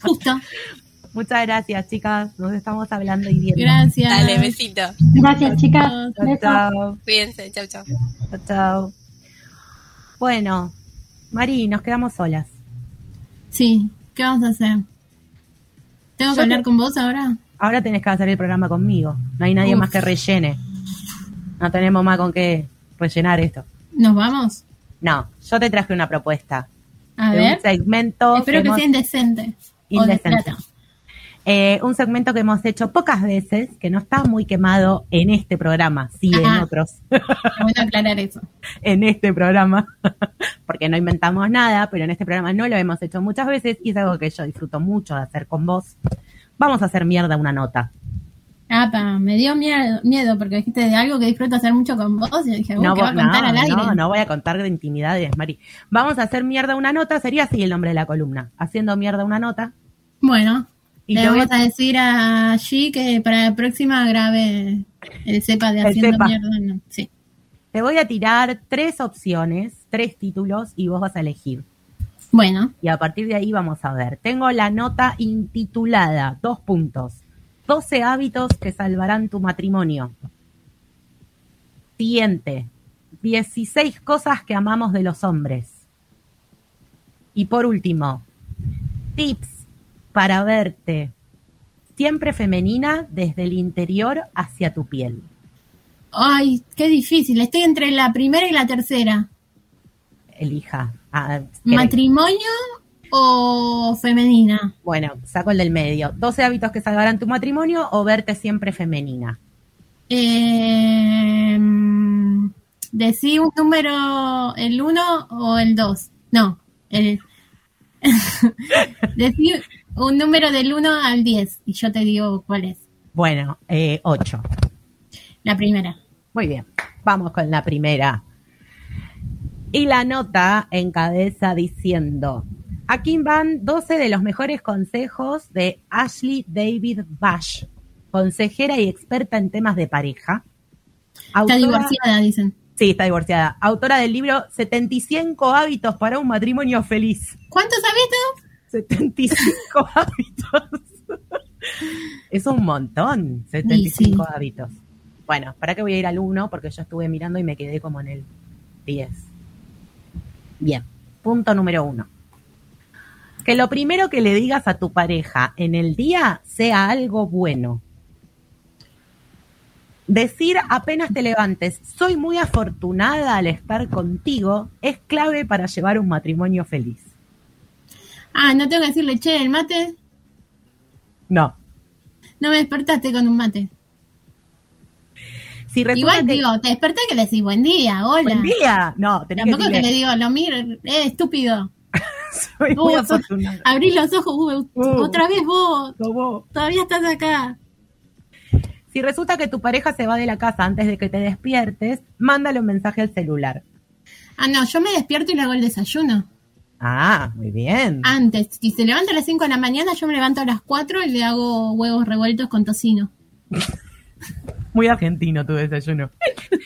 Justo. [LAUGHS] Muchas gracias, chicas. Nos estamos hablando y viendo. Gracias. Dale, besito. Gracias, chicas. Chao, chao. Cuídense, chau, chau. Chao, chao. Bueno, Mari, nos quedamos solas. Sí, ¿qué vamos a hacer? ¿Tengo que hablar te- con vos ahora? Ahora tenés que hacer el programa conmigo. No hay nadie Uf. más que rellene. No tenemos más con qué rellenar esto. ¿Nos vamos? No, yo te traje una propuesta. A de ver. Un segmento Espero que sea indecente. Indecente. Eh, un segmento que hemos hecho pocas veces, que no está muy quemado en este programa, sí en otros, [LAUGHS] Bueno, aclarar eso. [LAUGHS] en este programa, [LAUGHS] porque no inventamos nada, pero en este programa no lo hemos hecho muchas veces y es algo que yo disfruto mucho de hacer con vos. Vamos a hacer mierda una nota. Apa, me dio miedo, miedo porque dijiste de algo que disfruto hacer mucho con vos y dije, No, ¿qué va a contar no, al aire? no, no voy a contar de intimidades, Mari. Vamos a hacer mierda una nota, sería así el nombre de la columna. Haciendo mierda una nota. Bueno, Y le voy a decir a G que para la próxima grabe el cepa de haciendo cepa. mierda. No, sí. Te voy a tirar tres opciones, tres títulos y vos vas a elegir. Bueno, Y a partir de ahí vamos a ver. Tengo la nota intitulada, dos puntos. 12 hábitos que salvarán tu matrimonio. Siguiente. 16 cosas que amamos de los hombres. Y por último, tips para verte siempre femenina desde el interior hacia tu piel. Ay, qué difícil. Estoy entre la primera y la tercera. Elija. Ah. ¿Matrimonio o femenina? Bueno, saco el del medio. 12 hábitos que salvarán tu matrimonio o verte siempre femenina. Eh, decí un número, el 1 o el 2. No, el. [LAUGHS] decí un número del 1 al 10 y yo te digo cuál es. Bueno, eh, 8. La primera. Muy bien, vamos con la primera. Y la nota encabeza diciendo, aquí van 12 de los mejores consejos de Ashley David Bash, consejera y experta en temas de pareja. Está divorciada, dicen. Sí, está divorciada. Autora del libro 75 hábitos para un matrimonio feliz. ¿Cuántos hábitos? 75 [LAUGHS] hábitos. Es un montón, 75 hábitos. Bueno, ¿para qué voy a ir al 1? Porque yo estuve mirando y me quedé como en el 10. Bien, punto número 1. Que lo primero que le digas a tu pareja en el día sea algo bueno. Decir apenas te levantes, soy muy afortunada al estar contigo, es clave para llevar un matrimonio feliz. Ah, no tengo que decirle, che, el mate. No. No me despertaste con un mate. Si Igual que- digo, te desperté que le decís buen día, hola. Buen día. No, tenés que Tampoco que, decirle, le digo, lo miro, eh, estúpido. [LAUGHS] soy muy afortunada. Abrí los ojos, uh, Uh. otra vez vos. vos. Todavía estás acá. Si resulta que tu pareja se va de la casa antes de que te despiertes, mándale un mensaje al celular. Ah, no, yo me despierto y le hago el desayuno. Ah, muy bien. Antes, si se levanta a las 5 de la mañana, yo me levanto a las 4 y le hago huevos revueltos con tocino. [LAUGHS] Muy argentino tu desayuno.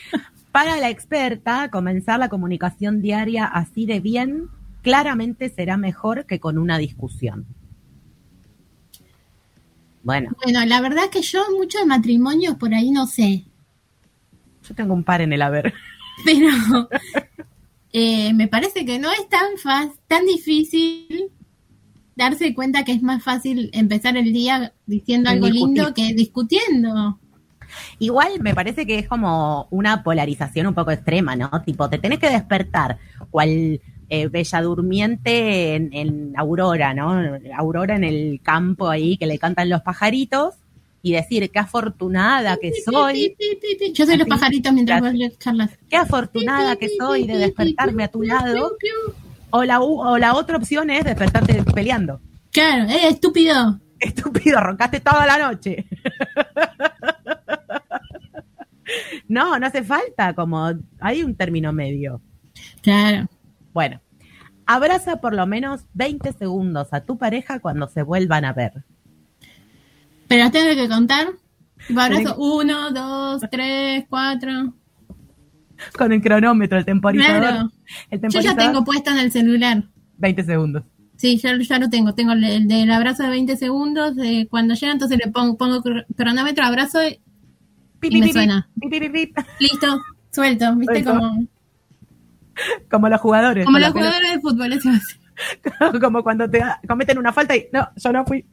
[LAUGHS] Para la experta, comenzar la comunicación diaria así de bien claramente será mejor que con una discusión. Bueno, Bueno, la verdad que yo muchos matrimonios por ahí no sé, yo tengo un par en el haber. [LAUGHS] pero eh, me parece que no es tan fácil, tan difícil darse cuenta que es más fácil empezar el día diciendo algo discutir. lindo que discutiendo. Igual me parece que es como una polarización un poco extrema, ¿no? Tipo, te tenés que despertar cual eh, bella durmiente en, en Aurora, ¿no? Aurora en el campo ahí que le cantan los pajaritos y decir qué afortunada que soy, Yo soy los pajaritos mientras vos charlas. qué afortunada que soy de despertarme a tu lado. O la, o la otra opción es despertarte peleando. Claro, eh, estúpido. Estúpido, roncaste toda la noche. [LAUGHS] No, no hace falta, como hay un término medio. Claro. Bueno, abraza por lo menos 20 segundos a tu pareja cuando se vuelvan a ver. Pero las tengo que contar. Abrazo Tenés- uno, dos, tres, cuatro. Con el cronómetro, el temporizador. Claro. El Yo ya tengo puesto en el celular. 20 segundos. Sí, ya, ya lo tengo. Tengo el, el del abrazo de 20 segundos. De cuando llega, entonces le pongo, pongo cr- cronómetro, abrazo y, y me suena. Listo, suelto. ¿Viste? Suelto. [LAUGHS] Como, los jugadores. como los jugadores de fútbol. Eso es. [LAUGHS] como cuando te cometen una falta y no, yo no fui.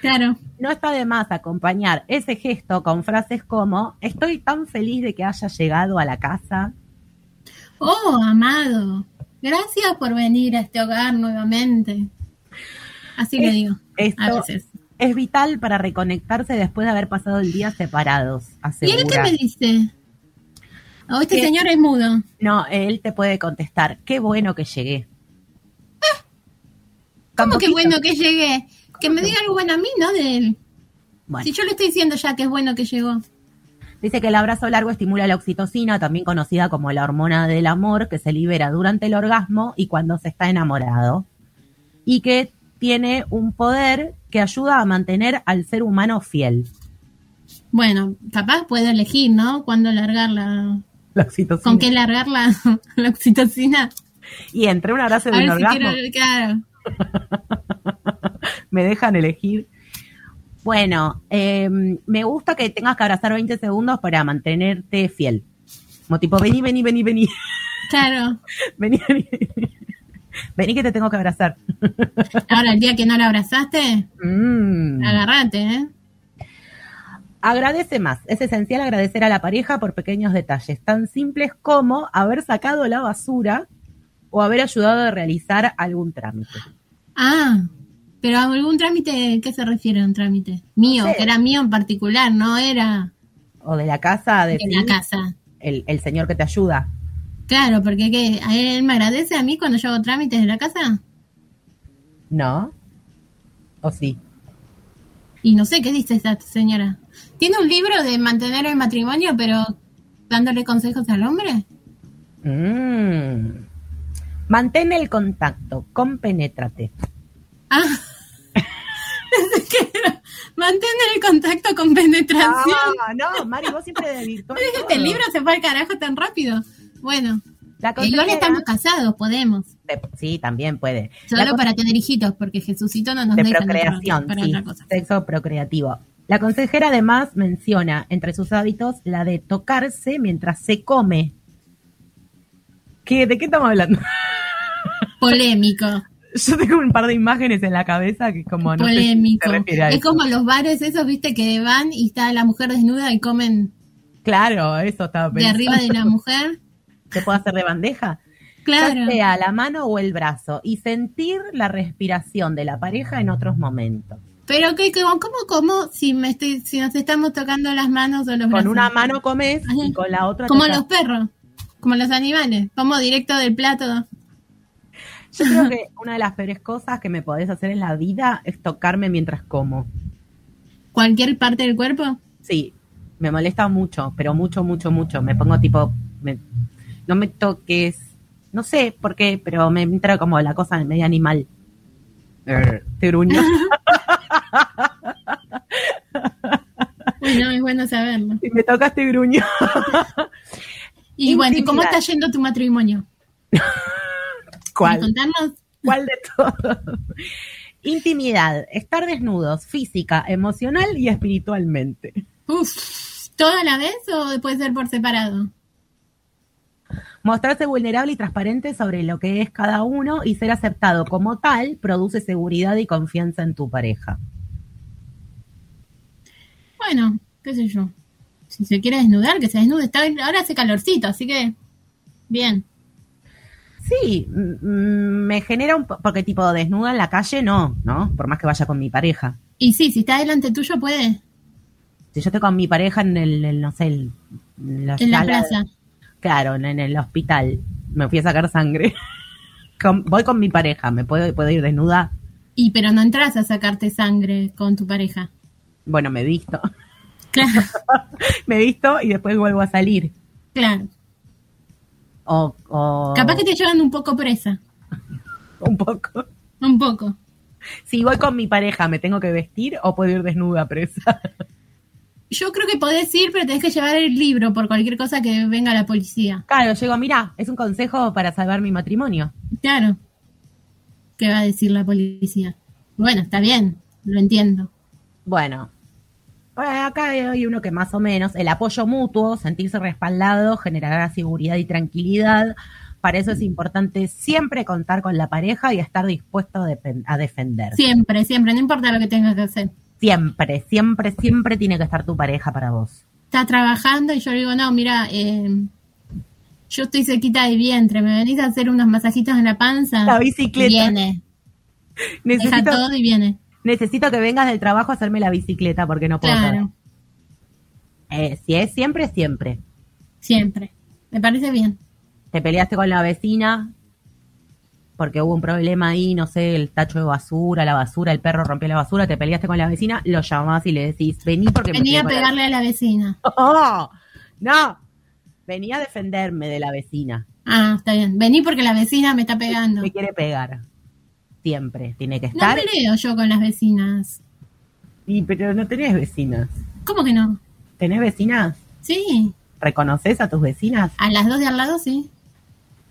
Claro. No está de más acompañar ese gesto con frases como estoy tan feliz de que haya llegado a la casa. Oh, amado. Gracias por venir a este hogar nuevamente. Así le Es- digo. Esto A veces. es vital para reconectarse después de haber pasado el día separados. ¿Y él qué asegura. me dice? Oh, este ¿Qué? señor es mudo. No, él te puede contestar, qué bueno que llegué. ¿Cómo que Tampoquito. bueno que llegué? Que me diga algo bueno a mí, no de él. Bueno, Si yo le estoy diciendo ya que es bueno que llegó. dice que el abrazo largo estimula la oxitocina, también conocida como la hormona del amor, que se libera durante el orgasmo y cuando se está enamorado. Y que tiene un poder que ayuda a mantener al ser humano fiel. Bueno, capaz puede elegir, ¿no? Cuándo largar la... [LAUGHS] La oxitocina. ¿Con qué largar la, [LAUGHS] la oxitocina? Y entre un abrazo y un si orgasmo, quiero... Claro. [LAUGHS] me dejan elegir. Bueno, eh, me gusta que tengas que abrazar 20 segundos para mantenerte fiel. Como tipo, vení, vení, vení, vení. Claro. Vení, vení. Vení que te tengo que abrazar. Ahora, el día que no la abrazaste, Mm. agarrate, ¿eh? Agradece más. Es esencial agradecer a la pareja por pequeños detalles tan simples como haber sacado la basura o haber ayudado a realizar algún trámite. Ah, pero algún trámite, ¿qué se refiere a un trámite? Mío, que era mío en particular, no era O de la casa de de la casa. El, el señor que te ayuda. Claro, porque ¿qué? ¿A él me agradece a mí cuando yo hago trámites en la casa? ¿No? ¿O sí? Y no sé qué dice esa señora. ¿Tiene un libro de mantener el matrimonio, pero dándole consejos al hombre? Mm. Mantén el contacto, compenétrate. Ah. [LAUGHS] Mantener el contacto con penetración. Ah, no, Mari, vos siempre Pero [LAUGHS] este libro se fue al carajo tan rápido. Bueno, La igual consejera- estamos casados, podemos. de- Sí, también puede. Solo para tener hijitos, porque Jesucito no nos de deja procreación, para sí, otra cosa. sexo procreativo. La consejera además menciona entre sus hábitos la de tocarse mientras se come. ¿Qué, ¿De qué estamos hablando? [LAUGHS] Polémico, Yo tengo un par de imágenes en la cabeza que como no sé si polémico. se refiere a es eso. como los bares esos, viste, que van y está la mujer desnuda y comen Claro, eso estaba de pensando. arriba de la [LAUGHS] mujer. ¿Se puede hacer de bandeja? Claro. Ya sea la mano o el brazo y sentir la respiración de la pareja en otros momentos. Pero que cómo, cómo, cómo si me estoy, si nos estamos tocando las manos o los Con brazos? una mano comes Ajá. y con la otra como los perros, como los animales, como directo del plato. Yo creo que [LAUGHS] una de las peores cosas que me podés hacer en la vida es tocarme mientras como. Cualquier parte del cuerpo. Sí, me molesta mucho, pero mucho, mucho, mucho. Me pongo tipo, me- no me toques, no sé por qué, pero me entra como la cosa medio animal. [LAUGHS] Te gruño. [LAUGHS] Bueno, es bueno saberlo. Si me tocas te gruño. Y bueno, ¿y cómo está yendo tu matrimonio? [LAUGHS] ¿Cuál? ¿Quieres contarnos? ¿Cuál de todos? Intimidad, estar desnudos, física, emocional y espiritualmente. Uf, ¿toda a la vez o puede ser por separado? Mostrarse vulnerable y transparente sobre lo que es cada uno y ser aceptado como tal produce seguridad y confianza en tu pareja. Bueno, qué sé yo. Si se quiere desnudar, que se desnude. Está, ahora hace calorcito, así que bien. Sí, mm, me genera un... po- porque tipo desnuda en la calle no, ¿no? Por más que vaya con mi pareja. Y sí, si está delante tuyo puede. Si yo estoy con mi pareja en el, el, no sé, el- En la plaza. Claro, en, en el hospital. Me fui a sacar sangre. [LAUGHS] Con- voy con mi pareja, ¿me puedo, puedo ir desnuda? Y pero no entras a sacarte sangre con tu pareja. Bueno, me visto. [LAUGHS] Claro, [LAUGHS] me visto y después vuelvo a salir. claro. O, o Capaz que te llevan un poco presa. [LAUGHS] un poco. Un poco. Si voy con mi pareja, ¿me tengo que vestir o puedo ir desnuda presa? Yo creo que podés ir, pero tenés que llevar el libro por cualquier cosa que venga la policía. Claro, llego, mira, es un consejo para salvar mi matrimonio. Claro. ¿Qué va a decir la policía? Bueno, está bien, lo entiendo. Bueno, acá hay uno que más o menos, el apoyo mutuo, sentirse respaldado, generará seguridad y tranquilidad. Para eso es importante siempre contar con la pareja y estar dispuesto a, defender. Siempre, siempre, no importa lo que tengas que hacer. Siempre, siempre, siempre tiene que estar tu pareja para vos. Está trabajando y yo le digo, no, mira, eh, yo estoy sequita de vientre, ¿me venís a hacer unos masajitos en la panza? La bicicleta. Viene, [LAUGHS] deja Necesito, todo y viene. Necesito que vengas del trabajo a hacerme la bicicleta porque no puedo. Claro, Eh, si es siempre, siempre. siempre. Me parece bien. Te peleaste con la vecina porque hubo un problema ahí, no sé, el tacho de basura, la basura, el perro rompió la basura, te peleaste con la vecina, lo llamás y le decís, vení porque me Venía a la pegarle a la vecina. ¡Oh! No, venía a defenderme de la vecina. Ah, está bien. Vení porque la vecina me está pegando. Me quiere pegar. Siempre tiene que No estar. peleo yo con las vecinas. Y, pero no tenés vecinas. ¿Cómo que no? ¿Tenés vecinas? Sí, ¿Reconoces a tus vecinas? a las dos de al lado sí.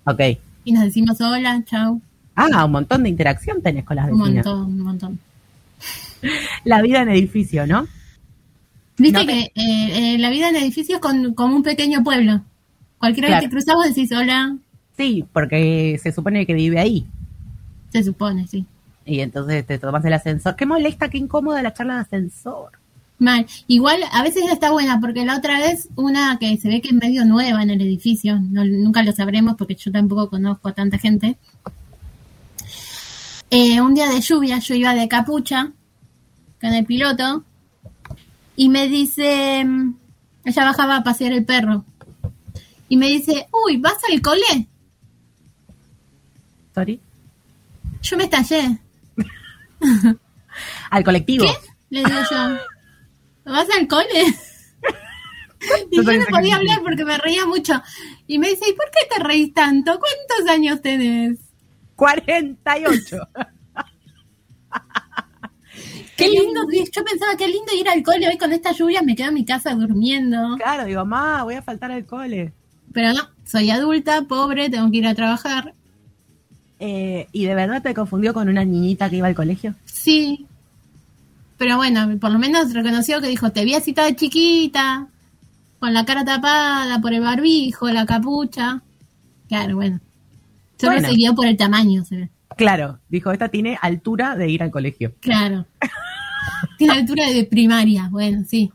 Ok. Y nos decimos hola, chau. Ah, un montón de interacción tenés con las Un vecinas. montón, un montón. [LAUGHS] La vida en edificio, ¿no? Viste No te- que eh, eh, la vida en edificios es con, como un pequeño pueblo. Cualquiera Claro. vez que cruzamos decís hola. Sí, porque se supone que vive ahí. Se supone, sí. Y entonces te tomas el ascensor. Qué molesta, qué incómoda la charla de ascensor. Mal. Igual, a veces está buena, porque la otra vez, una que se ve que es medio nueva en el edificio, no- nunca lo sabremos porque yo tampoco conozco a tanta gente. Eh, un día de lluvia, yo iba de capucha con el piloto y me dice, mm, ella bajaba a pasear el perro y me dice, uy, ¿vas al cole? Sorry. Yo me estallé. [LAUGHS] Al colectivo. Le digo yo, ¿vas al cole? [LAUGHS] y Yo no podía hablar porque me reía mucho. Y me dice, ¿y por qué te reís tanto? ¿Cuántos años tenés? 48. [LAUGHS] Qué lindo, yo pensaba qué lindo ir al cole hoy con esta lluvia, me quedo en mi casa durmiendo. Claro, digo, ma, voy a faltar al cole. Pero no, soy adulta, pobre, tengo que ir a trabajar. Eh, ¿Y de verdad te confundió con una niñita que iba al colegio? Sí. Pero bueno, por lo menos reconoció que dijo, te vi así toda chiquita, con la cara tapada por el barbijo, la capucha. Claro, bueno. Solo Bueno. se guió por el tamaño, se ve. Claro, dijo, esta tiene altura de ir al colegio. Claro. [LAUGHS] Tiene altura de primaria, bueno, sí.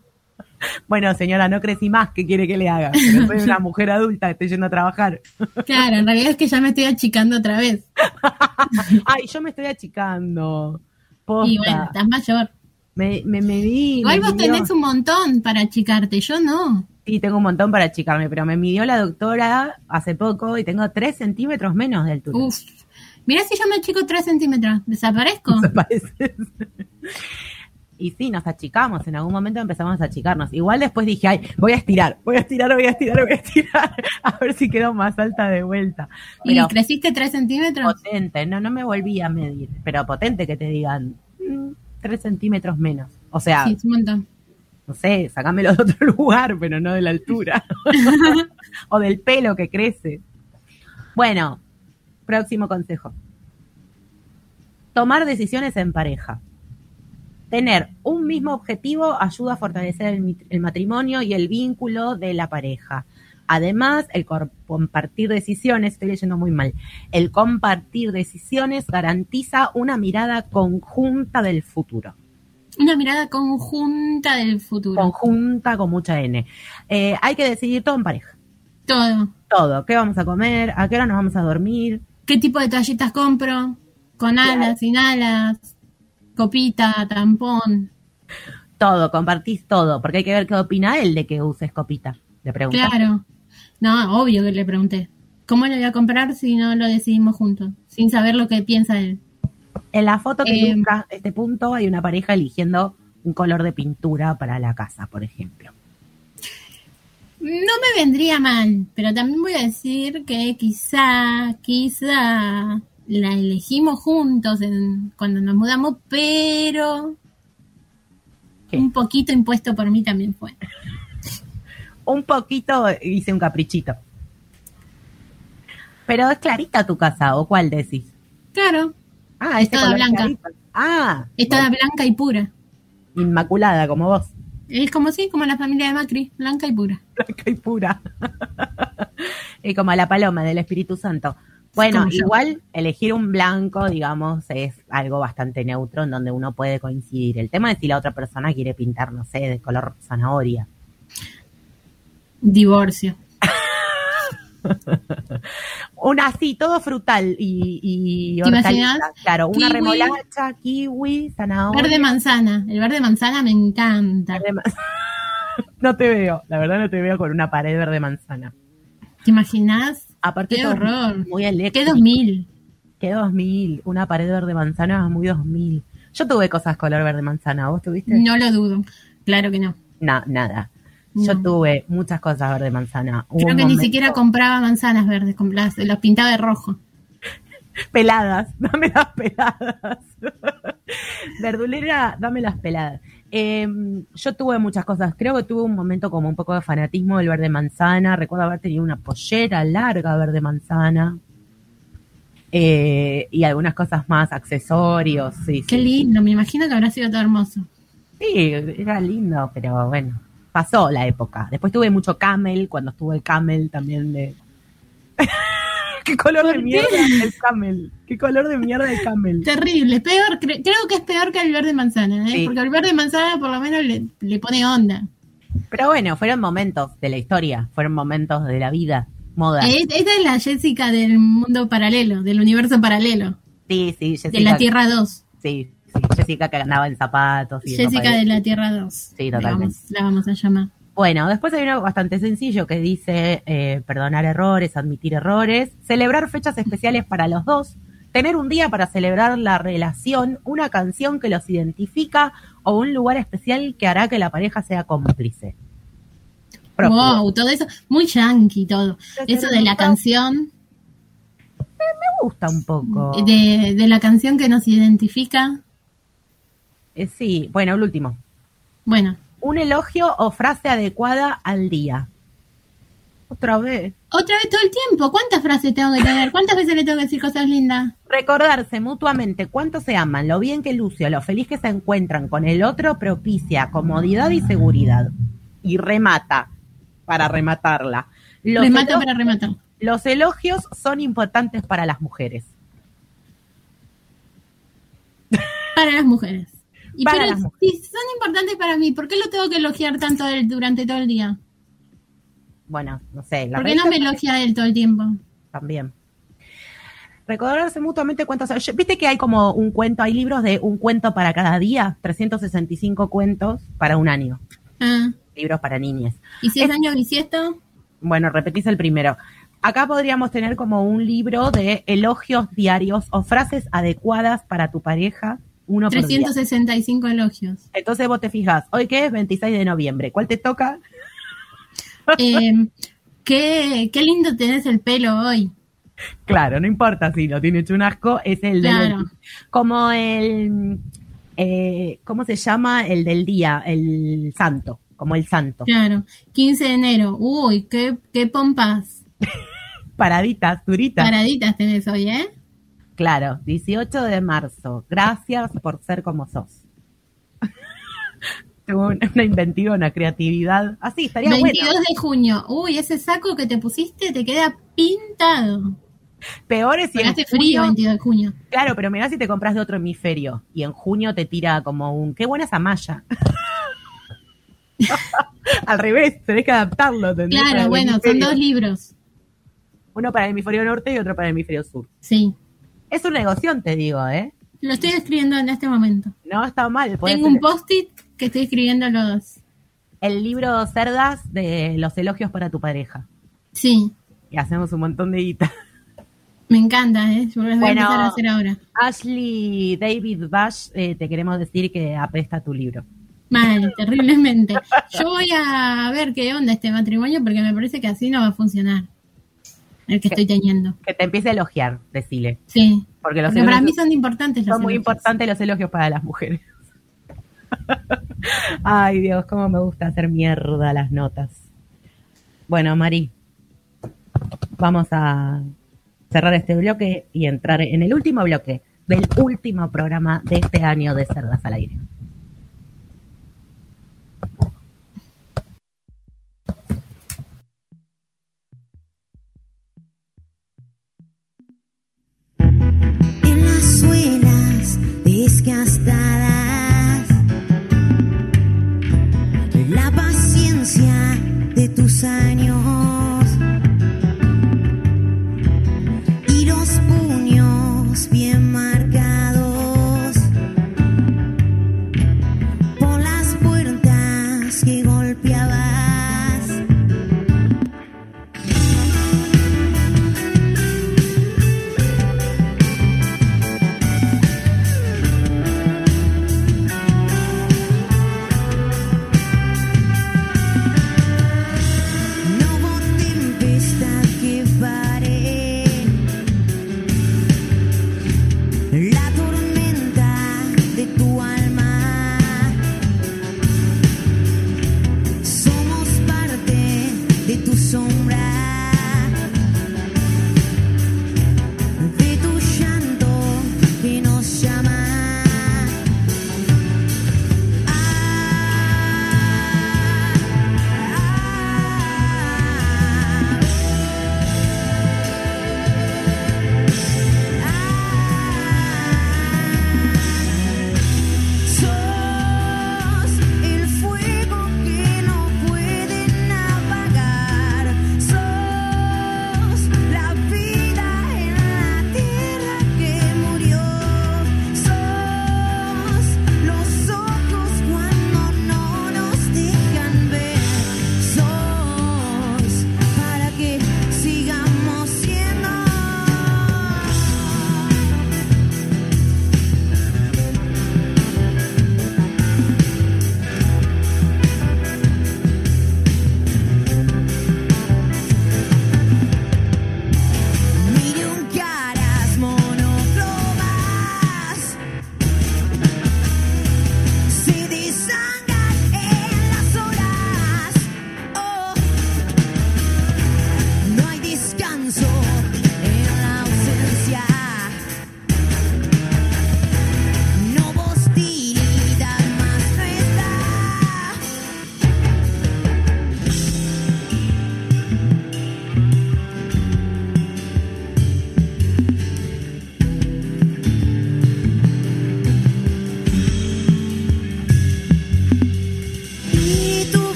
Bueno, señora, no crecí más, ¿qué quiere que le haga? Pero soy una mujer adulta, estoy yendo a trabajar. Claro, en realidad es que ya me estoy achicando otra vez. [LAUGHS] Ay, yo me estoy achicando. Posta. Y bueno, estás mayor. Me, me medí. Igual me vos midió- tenés un montón para achicarte, yo no. Sí, tengo un montón para achicarme, pero me midió la doctora hace poco y tengo 3 centímetros menos de altura. Uf. Mirá si yo me achico 3 centímetros, ¿desaparezco? [LAUGHS] Pareces. Y sí, nos achicamos, en algún momento empezamos a achicarnos. Igual después dije, ay, voy a estirar, voy a estirar, voy a estirar, voy a estirar, [LAUGHS] a ver si quedo más alta de vuelta. ¿Y Pero creciste 3 centímetros? potente, no, no me volví a medir, pero potente que te digan, 3 centímetros menos. O sea, Sí, es un montón. no sé, sacámelo de otro [LAUGHS] lugar, pero no de la altura. [LAUGHS] o del pelo que crece. Bueno, próximo consejo. Tomar decisiones en pareja. Tener un mismo objetivo ayuda a fortalecer el, matrimonio y el vínculo de la pareja. Además, el compartir decisiones, estoy leyendo muy mal, el compartir decisiones garantiza una mirada conjunta del futuro. Una mirada conjunta del futuro. Conjunta con mucha N. Eh, hay que decidir todo en pareja. Todo. Todo. ¿Qué vamos a comer? ¿A qué hora nos vamos a dormir? ¿Qué tipo de toallitas compro? ¿Con alas, sin alas? ¿Copita, tampón? Todo, compartís todo. Porque hay que ver qué opina él de que uses copita. Le preguntas. Claro. No, obvio que le pregunté. ¿Cómo lo voy a comprar si no lo decidimos juntos? Sin saber lo que piensa él. En la foto que Eh, ilustra este punto hay una pareja eligiendo un color de pintura para la casa, por ejemplo. No me vendría mal, pero también voy a decir que quizá, quizá la elegimos juntos en- cuando nos mudamos, pero ¿Qué? un poquito impuesto por mí también fue. Un poquito hice un caprichito. Pero es clarita tu casa, ¿o cuál decís? Claro, Ah, Es este toda color blanca. clarito. Ah, es toda blanca y pura. inmaculada como vos. Es como sí, como la familia de Macri, blanca y pura. [LAUGHS] blanca y pura. [LAUGHS] y como la paloma del Espíritu Santo. Bueno, igual elegir un blanco, digamos, es algo bastante neutro en donde uno puede coincidir. El tema es si la otra persona quiere pintar, no sé, de color zanahoria. Divorcio. [LAUGHS] Una así, todo frutal y, y ¿Te hortalizas. imaginas? Claro, una Kiwi. remolacha, kiwi, zanahoria. Verde manzana. El verde manzana me encanta. verde [LAUGHS] no te veo, la verdad no te veo con una pared verde manzana. ¿Te imaginas? Aparte Qué horror. muy ¿Qué eléctrico. 2000? Que 2000, una pared verde manzana muy 2000. Yo tuve cosas color verde manzana, ¿vos tuviste? No lo dudo. Claro que no. No, nada. Yo No. tuve muchas cosas verde manzana. Hubo Creo que ni siquiera compraba manzanas verdes, compraba- los pintaba de rojo. [LAUGHS] Peladas, dame las peladas. [LAUGHS] Verdulera, dame las peladas. Eh, yo tuve muchas cosas. Creo que tuve un momento como un poco de fanatismo del verde manzana. Recuerdo haber tenido una pollera larga verde manzana. Eh, y algunas cosas más, accesorios. Sí, Qué sí. lindo, me imagino que habrá sido todo hermoso. Sí, era lindo, pero bueno, pasó la época. Después tuve mucho camel, cuando estuvo el camel también de... [LAUGHS] ¿Qué color de ¿Por mierda qué? el camel? ¿Qué color de mierda el camel? Terrible, peor, cre- creo que es peor que el verde manzana, ¿eh? Sí. porque el verde manzana por lo menos le, le pone onda. Pero bueno, fueron momentos de la historia, fueron momentos de la vida, moda. Es- Esta es la Jessica del mundo paralelo, del universo paralelo, Sí, sí, Jessica. de la Tierra 2. Sí, sí, Jessica que andaba en zapatos. Y Jessica de la Tierra 2. Sí, la totalmente. vamos, la vamos a llamar. Bueno, después hay uno bastante sencillo que dice eh, perdonar errores, admitir errores, celebrar fechas especiales para los dos, tener un día para celebrar la relación, una canción que los identifica o un lugar especial que hará que la pareja sea cómplice. Propio. Wow, todo eso, muy yankee todo. Eso de la canción, Me gusta un poco. de, de la canción que nos identifica. Eh, sí, bueno, el último. Bueno, Un elogio o frase adecuada al día. Otra vez. otra vez todo el tiempo. ¿Cuántas frases tengo que tener? ¿Cuántas veces le tengo que decir cosas lindas? Recordarse mutuamente cuánto se aman, lo bien que luce, lo feliz que se encuentran con el otro propicia comodidad y seguridad. Y remata, para rematarla. Los, Remata para rematar. los elogios son importantes para las mujeres. Para las mujeres. Y Para pero las mujeres. si son importantes para mí, ¿por qué lo tengo que elogiar tanto él durante todo el día? Bueno, no sé, ¿Por qué no me elogia él todo el tiempo? también. Recordarse mutuamente cuántos... yo- Viste que hay como un cuento, hay libros de un cuento para cada día, 365 cuentos para un año, Ah, libros para niñas. ¿Y si es año bisiesto? Bueno, repetís el primero. Acá podríamos tener como un libro de elogios diarios o frases adecuadas para tu pareja, uno por día. 365 elogios. Entonces vos te fijas, hoy que es 26 de noviembre, ¿cuál te toca? Eh, qué, qué lindo tenés el pelo hoy. Claro, no importa si lo tiene hecho un asco, es el del Claro. como el eh, ¿cómo se llama? El del día, el santo, como el santo. Claro. 15 de enero. Uy, qué, qué pompas. [LAUGHS] Paraditas, duritas. Paraditas tenés hoy, ¿eh? Claro, 18 de marzo. Gracias por ser como sos. [LAUGHS] Tengo una una inventiva, una creatividad. Así, estaría 22 bueno. de junio. Uy, ese saco que te pusiste te queda pintado. Peor es si en Hace frío junio- 22 de junio. Claro, pero mirá si te compras de otro hemisferio y en junio te tira como un qué buena esa malla. [LAUGHS] Al revés, tenés que adaptarlo. ¿entendés? Para Claro, bueno, son dos libros. Uno para el hemisferio norte y otro para el hemisferio sur. Sí. Es un negocio, te digo, ¿eh? Lo estoy escribiendo en este momento. No está mal. Tengo un post-it que estoy escribiendo los dos. El libro Cerdas de los elogios para tu pareja. Sí, Y hacemos un montón de guita. me encanta, ¿eh? Yo los voy Bueno. a empezar a hacer ahora. Ashley David Bash, eh, te queremos decir que apesta tu libro. Mal, [LAUGHS] terriblemente. Yo voy a ver qué onda este matrimonio porque me parece que así no va a funcionar. El que estoy teniendo. Que te empiece a elogiar, decile. Sí. Porque los Porque para mí elogios son importantes los son muy elogios. importantes los elogios para las mujeres. [LAUGHS] Ay, Dios, cómo me gusta hacer mierda las notas. Bueno, Mari, vamos a cerrar este bloque y entrar en el último bloque del último programa de este año de Cerdas al Aire. Desgastadas. La paciencia de tus años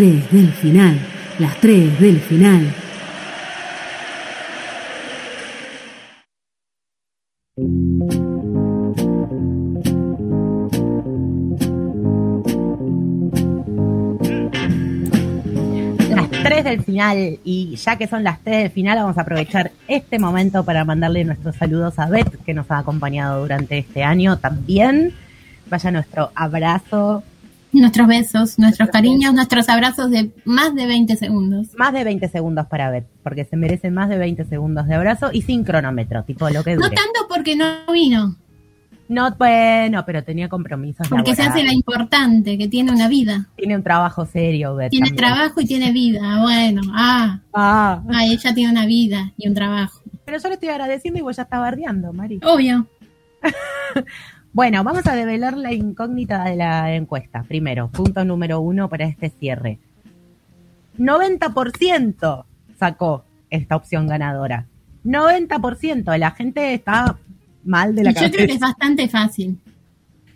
tres del final, las tres del final. Las 3 del final, y ya que son las 3 del final, vamos a aprovechar este momento para mandarle nuestros saludos a Beth, que nos ha acompañado durante este año también. Vaya nuestro abrazo, Nuestros besos, nuestros cariños, nuestros abrazos de más de 20 segundos. más de 20 segundos para Beth, porque se merecen más de 20 segundos de abrazo y sin cronómetro, tipo lo que No dure. tanto porque no vino, No, bueno, pero tenía compromisos porque se hace la importante, que tiene una vida. Tiene un trabajo serio, Beth. Tiene también. trabajo y tiene vida. Bueno, ah, Ah, ah, ella tiene una vida y un trabajo. pero yo le estoy agradeciendo y vos ya estás bardeando, Mari. Obvio. [LAUGHS] Bueno, vamos a develar la incógnita de la encuesta. Primero, punto número uno para este cierre. 90% sacó esta opción ganadora. 90%. La gente está mal de la Y yo creo que es cabeza. bastante fácil.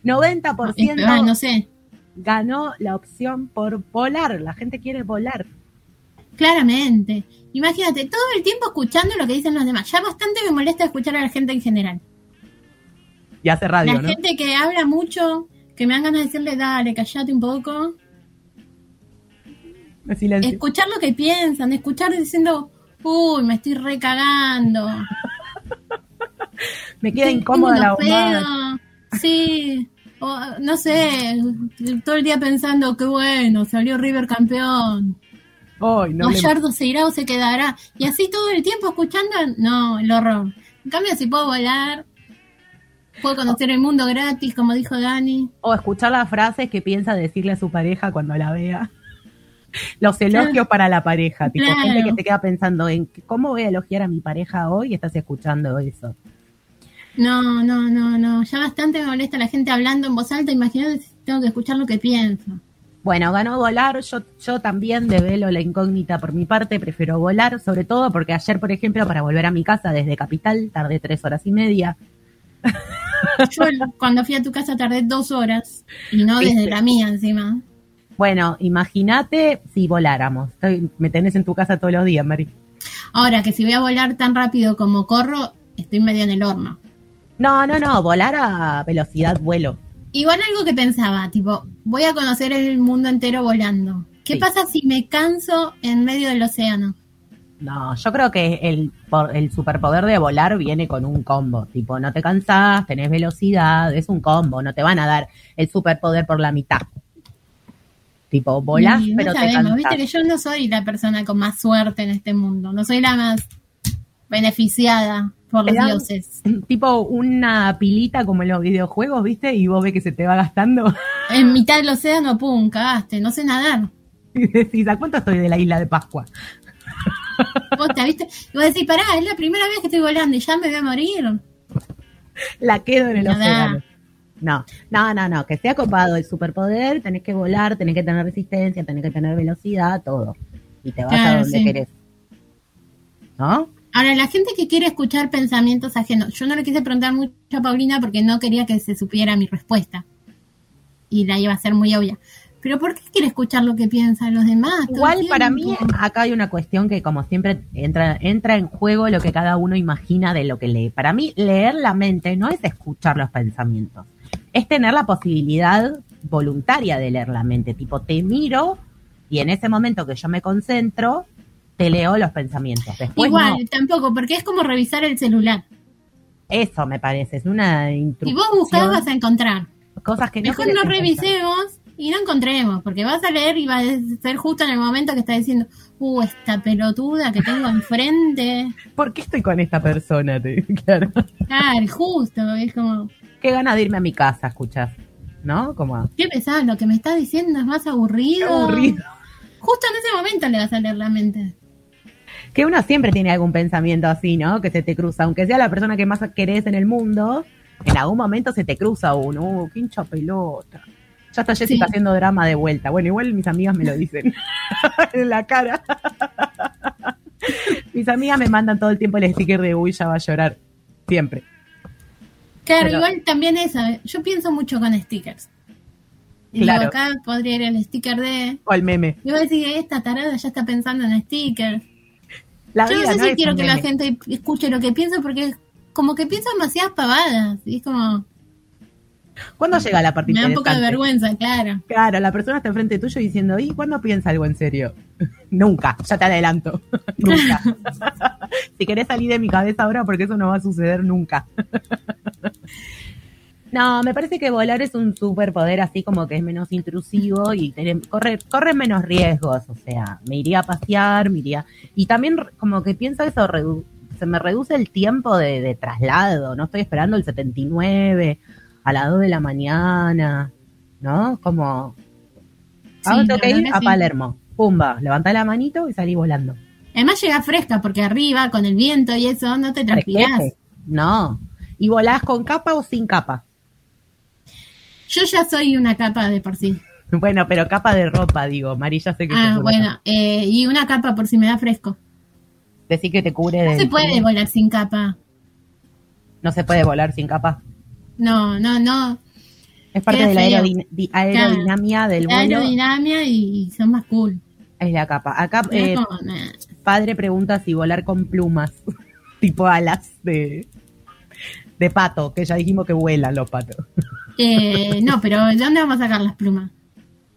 90% Ah, no sé. ganó la opción por volar. La gente quiere volar. Claramente. Imagínate, todo el tiempo escuchando lo que dicen los demás. Ya bastante me molesta escuchar a la gente en general. Y hace radio, la ¿no? gente que habla mucho, que me dan ganas de decirle, dale, callate un poco. Silencio. Escuchar lo que piensan, escuchar diciendo, uy, me estoy recagando. [LAUGHS] Me queda Tengo incómoda la pedos. Sí. O, no sé, todo el día pensando, qué bueno, salió River campeón. Ay, no Gallardo se irá o se quedará. Y así todo el tiempo escuchando, no, el horror. En cambio, si puedo volar, puedo conocer el mundo gratis, como dijo Dani. O escuchar las frases que piensa decirle a su pareja cuando la vea. [LAUGHS] Los elogios para la pareja. Tipo, Claro. gente que se queda pensando en cómo voy a elogiar a mi pareja hoy y estás escuchando eso. No, no, no, no. Ya bastante me molesta la gente hablando en voz alta. Imagínate si tengo que escuchar lo que pienso. Bueno, ganó volar. Yo, yo también develo la incógnita por mi parte. Prefiero volar, sobre todo porque ayer, por ejemplo, para volver a mi casa desde Capital, tardé tres horas y media. [LAUGHS] [LAUGHS] Yo cuando fui a tu casa tardé dos horas. Y no desde ¿Viste? la mía encima. Bueno, imagínate si voláramos. Estoy- me tenés en tu casa todos los días, Mari. Ahora que si voy a volar tan rápido como corro, estoy medio en el horno. No, no, no, volar a velocidad vuelo. Igual algo que pensaba, tipo, voy a conocer el mundo entero volando. ¿Qué Sí. pasa si me canso en medio del océano? No, yo creo que el, el superpoder de volar viene con un combo. Tipo, no te cansás, tenés velocidad, es un combo. No te van a dar el superpoder por la mitad. Tipo, volás, no pero te sabemos, cansás. viste que yo no soy la persona con más suerte en este mundo. No soy la más beneficiada por los Te dioses. Tipo una pilita como en los videojuegos, ¿viste? Y vos ves que se te va gastando. [LAUGHS] En mitad del océano, pum, cagaste, no sé nadar. [LAUGHS] Y decís, ¿a cuánto estoy de la isla de Pascua? Vos te viste, y vos decís, pará, es la primera vez que estoy volando y ya me voy a morir. La quedo en el océano. No, no, no, no, que sea copado el superpoder, tenés que volar, tenés que tener resistencia, tenés que tener velocidad, todo. Y te vas a donde sí. querés. ¿No? Ahora, la gente que quiere escuchar pensamientos ajenos, yo no le quise preguntar mucho a Paulina porque no quería que se supiera mi respuesta. Y la iba a ser muy obvia. Pero ¿por qué quiere escuchar lo que piensan los demás? Igual para mí acá hay una cuestión que como siempre entra, entra en juego lo que cada uno imagina de lo que lee. Para mí leer la mente no es escuchar los pensamientos, es tener la posibilidad voluntaria de leer la mente. Tipo, te miro y en ese momento que yo me concentro, te leo los pensamientos. Después Igual, no. tampoco, porque es como revisar el celular. Eso me parece, es una Si instrucción. vos buscás vas a encontrar. cosas que no Mejor no revisemos y no encontremos, porque vas a leer y va a ser justo en el momento que está diciendo, uh, esta pelotuda que tengo enfrente. ¿Por qué estoy con esta persona? Te- [LAUGHS] Claro. Claro, justo, es como, Qué ganas de irme a mi casa, escuchás. ¿No? Como ¿qué pesado? Lo que me está diciendo es más aburrido. qué aburrido. Justo en ese momento le vas a leer la mente. Que uno siempre tiene algún pensamiento así, ¿no? Que se te cruza, aunque sea la persona que más querés en el mundo, en algún momento se te cruza uno, uh, qué hincha pelota. Ya está Jessica Sí. haciendo drama de vuelta. Bueno, igual mis amigas me lo dicen [LAUGHS] en la cara. mis amigas me mandan todo el tiempo el sticker de uy, ya va a llorar. Siempre. Claro, Pero- igual también esa, yo pienso mucho con stickers. Y Claro. digo, acá podría ir el sticker de. O el meme. Y vos decís, esta tarada ya está pensando en stickers. La Yo no sé no si quiero que la gente escuche lo que pienso porque como que pienso demasiadas pavadas. Y es como. ¿Cuándo llega la parte Me da un poco de vergüenza, claro. Claro, la persona está enfrente tuyo diciendo, ¿y cuándo piensa algo en serio? [LAUGHS] Nunca, ya te adelanto. [LAUGHS] nunca. [LAUGHS] si querés salir de mi cabeza ahora, porque eso no va a suceder nunca. no, me parece que volar es un superpoder así como que es menos intrusivo y tener- corre, corre menos riesgos. O sea, me iría a pasear, me iría. Y también como que pienso eso, redu- se me reduce el tiempo de, de traslado. No estoy esperando el 79 a las 2 de la mañana, ¿no? Como, Sí, ahora tengo que ir a sí. Palermo. Pumba, levantá la manito y salí volando. Además llega fresca porque arriba, con el viento y eso, no te transpirás. No. ¿Y volás con capa o sin capa? Yo ya soy una capa de por sí. [LAUGHS] Bueno, pero capa de ropa, digo. Mari, ya sé que Ah, bueno, eh, y una capa por si me da fresco. Decir que te cubre de. No se puede volar sin capa. No se puede volar sin capa. No, no, no. Es parte Queda de la aerodin- di- aerodinámica del La vuelo. aerodinámica y, y son más cool. Es la capa. Acá, eh, como, nah. padre pregunta si volar con plumas, [LAUGHS] tipo alas de, de pato, que ya dijimos que vuelan los patos. Eh, no, pero ¿de dónde vamos a sacar las plumas?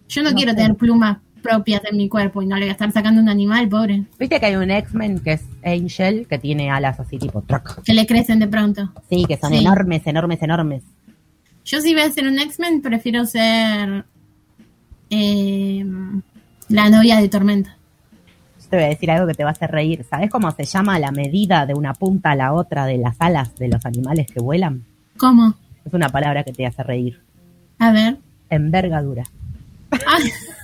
Yo no, No quiero sé. tener plumas propias en mi cuerpo y no le voy a estar sacando un animal, pobre. Viste que hay un X-Men que es Angel, que tiene alas así tipo truck. Que le crecen de pronto. Sí, que son Sí. enormes, enormes, enormes. Yo si voy a ser un X-Men, prefiero ser eh, la novia de Tormenta. Yo te voy a decir algo que te va a hacer reír. ¿Sabes cómo se llama la medida de una punta a la otra de las alas de los animales que vuelan? ¿Cómo? Es una palabra que te hace reír. A ver. Envergadura. Ay, [LAUGHS]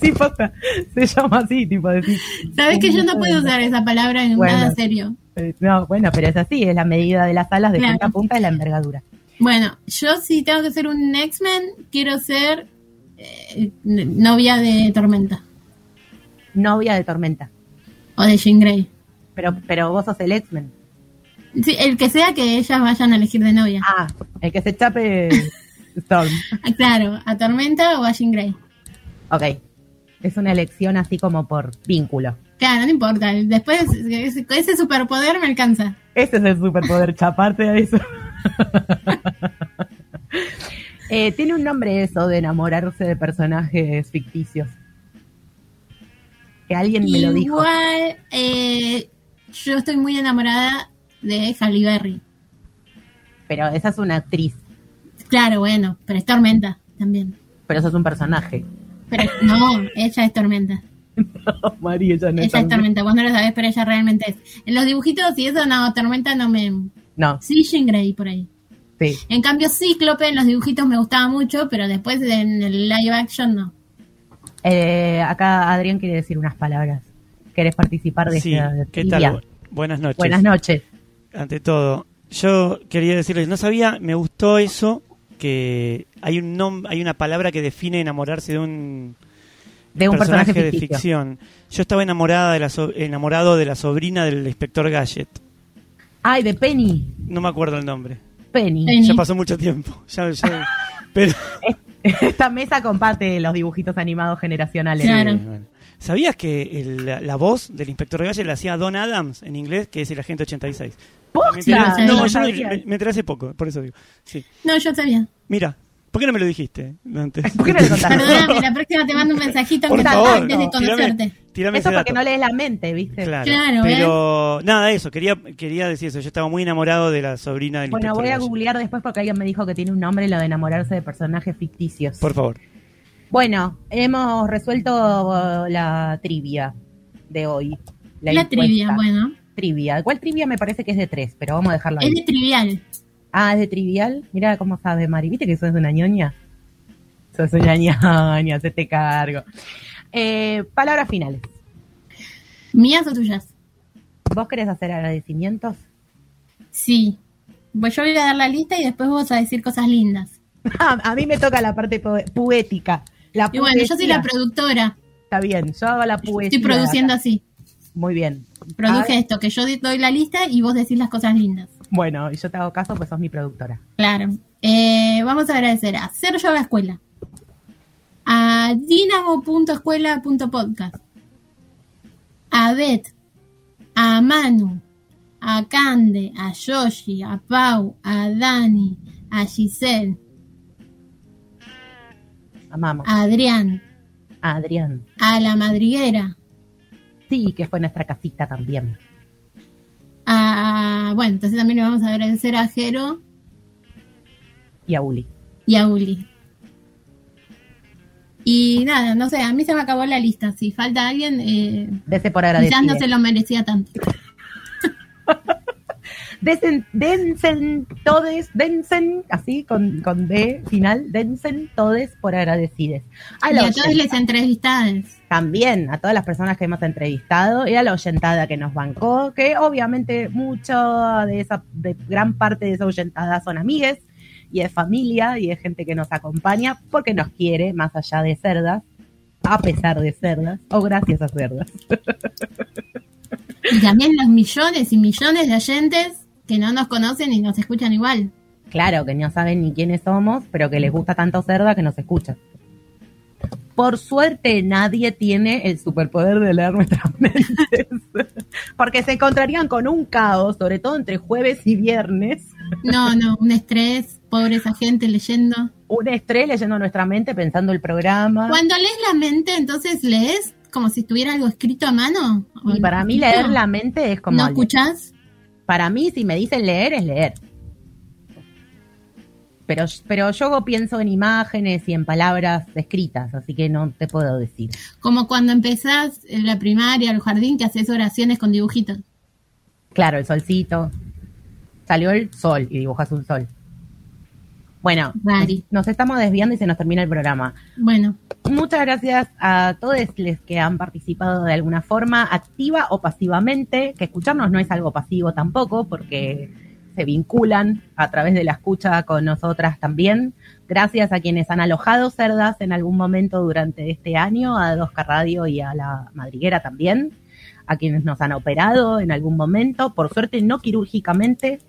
Sí, posta. Se llama así, tipo decir. ¿Sabes que yo no puedo usar esa palabra en Bueno. nada serio? Eh, No, bueno, pero es así, es la medida de las alas de Claro. punta a punta es la envergadura. Bueno, yo si tengo que ser un X-Men, quiero ser eh, novia de Tormenta. Novia de tormenta. O de Jean Grey. Pero, pero vos sos el X-Men. Sí, el que sea que ellas vayan a elegir de novia. Ah, el que se chape [LAUGHS] Storm. Ah, claro, a Tormenta o a Jean Grey. Ok. Es una elección así como por vínculo. Claro, no importa. Después ese, ese superpoder me alcanza. Ese es el superpoder, chaparte a eso. [LAUGHS] Eh, tiene un nombre eso de enamorarse de personajes ficticios. Que alguien me lo dijo. Igual, eh, yo estoy muy enamorada de Halle Berry. Pero esa es una actriz. Claro, bueno, pero es Tormenta también. Pero eso es un personaje. Pero no, ella es Tormenta. María, ella [LAUGHS] no ella es Tormenta, vos no lo sabés, pero ella realmente es. En los dibujitos y eso, no, Tormenta no me... No, Sí, Jean Grey por ahí. sí. En cambio, Cíclope en los dibujitos me gustaba mucho, pero después en el live action no. Eh, acá Adrián quiere decir unas palabras. ¿Querés participar de Sí, esta ¿qué tal? Bu- Buenas noches. Buenas noches. Ante todo, yo quería decirles, no sabía, me gustó eso, que hay un nom hay una palabra que define enamorarse de un, De un personaje de ficción. Yo estaba enamorada de la so- enamorado de la sobrina del inspector Gadget. Ay, de Penny. No me acuerdo el nombre. Penny. Penny. Ya pasó mucho tiempo. [LAUGHS] Ya- ya- pero Esta mesa comparte los dibujitos animados generacionales. Claro. Sí, bueno. ¿Sabías que el- la, la voz del inspector Gadget la hacía Don Adams en inglés, que es el agente 86? ¡Posta! no, No yo sabía. me, me enteré hace poco, por eso digo. Sí. No, yo sabía. Mira, ¿por qué no me lo dijiste antes? ¿Por qué no le contaste? Perdóname, la próxima te mando un mensajito Por favor, antes de no, conocerte. tírame, tírame Eso porque no lees la mente, ¿viste? Claro, Claro, pero nada, eso, quería, quería decir eso. Yo estaba muy enamorado de la sobrina del Bueno, voy a googlear después porque alguien me dijo que tiene un nombre lo de enamorarse de personajes ficticios. Por favor. Bueno, hemos resuelto la trivia de hoy. La, encuesta. trivia, bueno. Trivia. ¿Cuál trivia me parece que es de tres? Pero vamos a dejarla Es ahí. de trivial. Ah, es de trivial. Mira cómo sabe, Mari. ¿Viste que sos una ñoña? Sos una [LAUGHS] ñoña, se te cargo. Eh, palabras finales. ¿Mías o tuyas? ¿Vos querés hacer agradecimientos? Sí. Pues yo voy a dar la lista y después vos a decir cosas lindas. [LAUGHS] a mí me toca la parte po- poética. La Y bueno, yo soy la productora. Está bien, yo hago la poesía. Estoy produciendo acá. así. Muy bien. Produje Ah, esto, que yo doy la lista y vos decís las cosas lindas. Bueno, y yo te hago caso, pues sos mi productora. Claro. Eh, vamos a agradecer a Cero Yoga Escuela, a dinamo.escuela.podcast, a Beth, a Manu, a Cande, a Yoshi, a Pau, a Dani, a Giselle, Amamos. a Adrián, A Adrián. a La Madriguera, Sí, que fue nuestra casita también. a... Bueno, entonces también le vamos a agradecer a Jero Y a Uli. y a Uli. Y nada, no sé, a mí se me acabó la lista. Si falta alguien, eh, Dese por quizás agradecido. no se lo merecía tanto. [LAUGHS] Desen, densen todes, densen, así con, con D final, densen todes por agradecides. A Y a todos les entrevistados. también a todas las personas que hemos entrevistado y a la oyentada que nos bancó, que obviamente mucho de esa, de gran parte de esa oyentada son amigues y es familia y es gente que nos acompaña porque nos quiere más allá de cerdas, a pesar de cerdas o gracias a cerdas. Y también los millones y millones de oyentes que no nos conocen y nos escuchan igual. Claro, que no saben ni quiénes somos, pero que les gusta tanto cerda que nos escuchan. Por suerte nadie tiene el superpoder de leer nuestras [LAUGHS] mentes, porque se encontrarían con un caos, sobre todo entre jueves y viernes, No, no, un estrés, pobre esa gente leyendo. un estrés leyendo nuestra mente, pensando el programa. Cuando lees la mente, entonces lees como si estuviera algo escrito a mano. ¿O Y para mí leer la mente es como... ¿No escuchás? Para mí, si me dicen leer, es leer. Pero, pero yo pienso en imágenes y en palabras escritas, así que no te puedo decir. Como cuando empezás en la primaria el jardín que haces oraciones con dibujitos. Claro, el solcito. Salió el sol y dibujas un sol. Bueno, nos estamos desviando y se nos termina el programa. Bueno, Muchas gracias a todos los que han participado de alguna forma, activa o pasivamente, que escucharnos no es algo pasivo tampoco, porque se vinculan a través de la escucha con nosotras también. Gracias a quienes han alojado cerdas en algún momento durante este año, a Dosca Radio y a la Madriguera también, a quienes nos han operado en algún momento, por suerte no quirúrgicamente,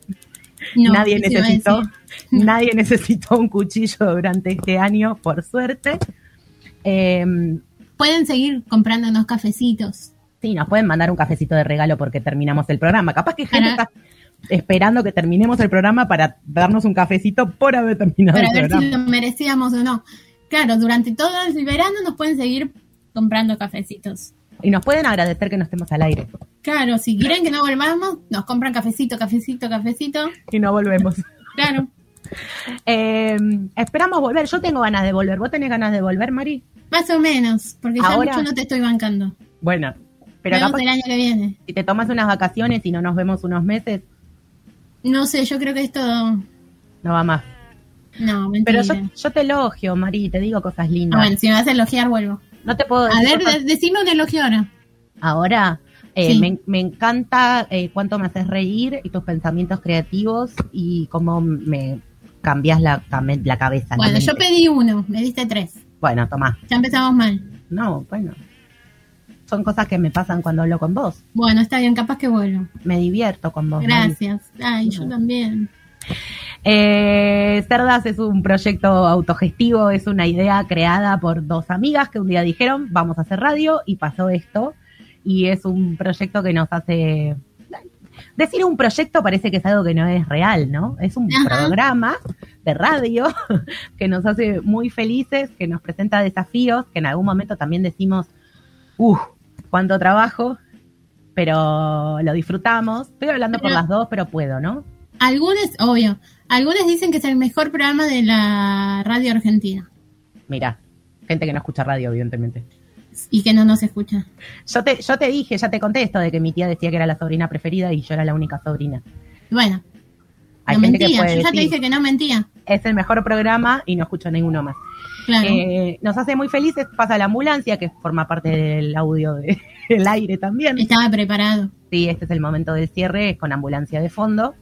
no, nadie necesitó, [LAUGHS] nadie necesitó un cuchillo durante este año, por suerte. Eh, Pueden seguir comprándonos cafecitos. sí, nos pueden mandar un cafecito de regalo porque terminamos el programa. Capaz que gente Para- está esperando que terminemos el programa para darnos un cafecito por haber terminado para el ver programa. si lo merecíamos o no. Claro, durante todo el verano nos pueden seguir comprando cafecitos. Y nos pueden agradecer que no estemos al aire. Claro, si quieren que no volvamos, nos compran cafecito, cafecito, cafecito. Y no volvemos. Claro. Eh, esperamos volver. Yo tengo ganas de volver. ¿Vos tenés ganas de volver, Mari? Más o menos, porque ya Ahora- mucho no te estoy bancando. Bueno, pero capaz el año que viene. si te tomas unas vacaciones y no nos vemos unos meses, No sé, yo creo que esto... no va más. No, mentira. Pero yo, yo te elogio, Mari, te digo cosas Ah, lindas. bueno, si me vas a elogiar, vuelvo. No te puedo A decir ver, cosas- de- decime un elogio ahora. Ahora, eh, Sí. me, me encanta eh, cuánto me haces reír y tus pensamientos creativos y cómo me cambias la, la cabeza. la Bueno, yo pedí uno, me diste tres. Bueno, tomá. Ya empezamos mal. No, bueno. Son cosas que me pasan cuando hablo con vos. Bueno, está bien, capaz que vuelvo. Me divierto con vos. Gracias. Ay, yo también. Eh, Cerdas es un proyecto autogestivo, es una idea creada por dos amigas que un día dijeron, vamos a hacer radio y pasó esto. Y es un proyecto que nos hace... Decir un proyecto parece que es algo que no es real, ¿no? Es un Ajá. programa de radio [LAUGHS] que nos hace muy felices, que nos presenta desafíos, que en algún momento también decimos, uff, cuánto trabajo, pero lo disfrutamos. Estoy hablando por las dos, pero puedo, ¿no? Algunos, obvio, algunos dicen que es el mejor programa de la radio argentina Mira, gente que no escucha radio, evidentemente. y que no nos escucha. Yo te, yo te dije, ya te conté esto de que mi tía decía que era la sobrina preferida y yo era la única sobrina. Bueno, Hay no gente que mentía. puede Yo ya te dije que no mentía. es el mejor programa y no escucho ninguno más. Claro. Eh, nos hace muy felices, pasa la ambulancia, que forma parte del audio de- [LAUGHS] del aire también. Estaba preparado. Sí, este es el momento del cierre con ambulancia de fondo.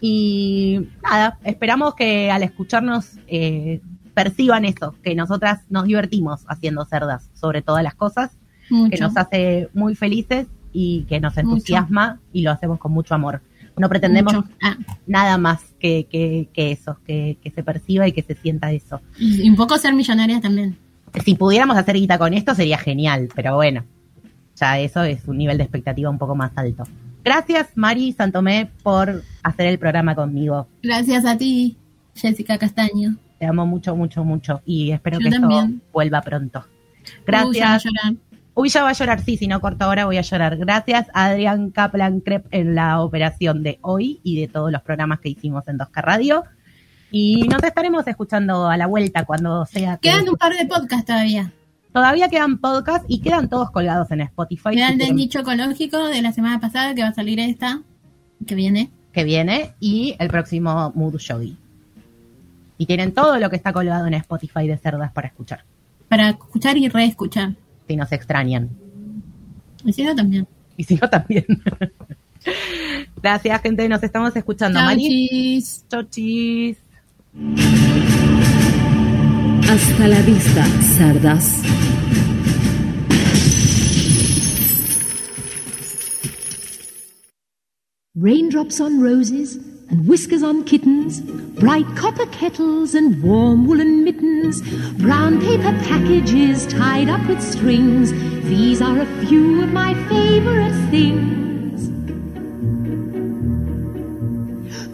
Y nada, esperamos que al escucharnos eh, perciban eso, que nosotras nos divertimos haciendo cerdas sobre todas las cosas, Mucho. que nos hace muy felices y que nos Mucho. entusiasma y lo hacemos con mucho amor. No pretendemos. Ah, nada más que, que, que eso, que, que se perciba y que se sienta eso. y un poco ser millonarias también. Si pudiéramos hacer guita con esto sería genial, pero bueno, ya eso es un nivel de expectativa un poco más alto. Gracias, Mari Santomé, por hacer el programa conmigo. Gracias a ti, Jessica Castaño. Te amo mucho, mucho, mucho y espero Yo que esto también. vuelva pronto. Uy, ya Gracias. Uy, ya va a llorar, sí, si no corto ahora voy a llorar. Gracias a Adrián Kaplan Krep en la operación de hoy y de todos los programas que hicimos en 2K Radio. Y nos estaremos escuchando a la vuelta cuando sea. que- Quedan un par de podcasts todavía. Todavía quedan podcasts y quedan todos colgados en Spotify. Quedan si del nicho ecológico de la semana pasada que va a salir esta, que viene. que viene y el próximo Mood Shogi. Y tienen todo lo que está colgado en Spotify de cerdas para escuchar, Para escuchar y reescuchar. si nos extrañan. Y si no, también. Y si no, también. [LAUGHS] Gracias, gente. Nos estamos escuchando. Chau, chis. Chau, chis. Hasta la vista, cerdas. Raindrops on roses and whiskers on kittens, bright copper kettles and warm woolen mittens, brown paper packages tied up with strings. These are a few of my favorite things.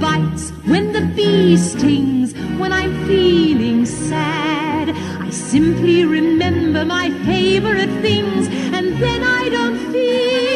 bites, when the bee stings, when I'm feeling sad, I simply remember my favorite things, and then I don't feel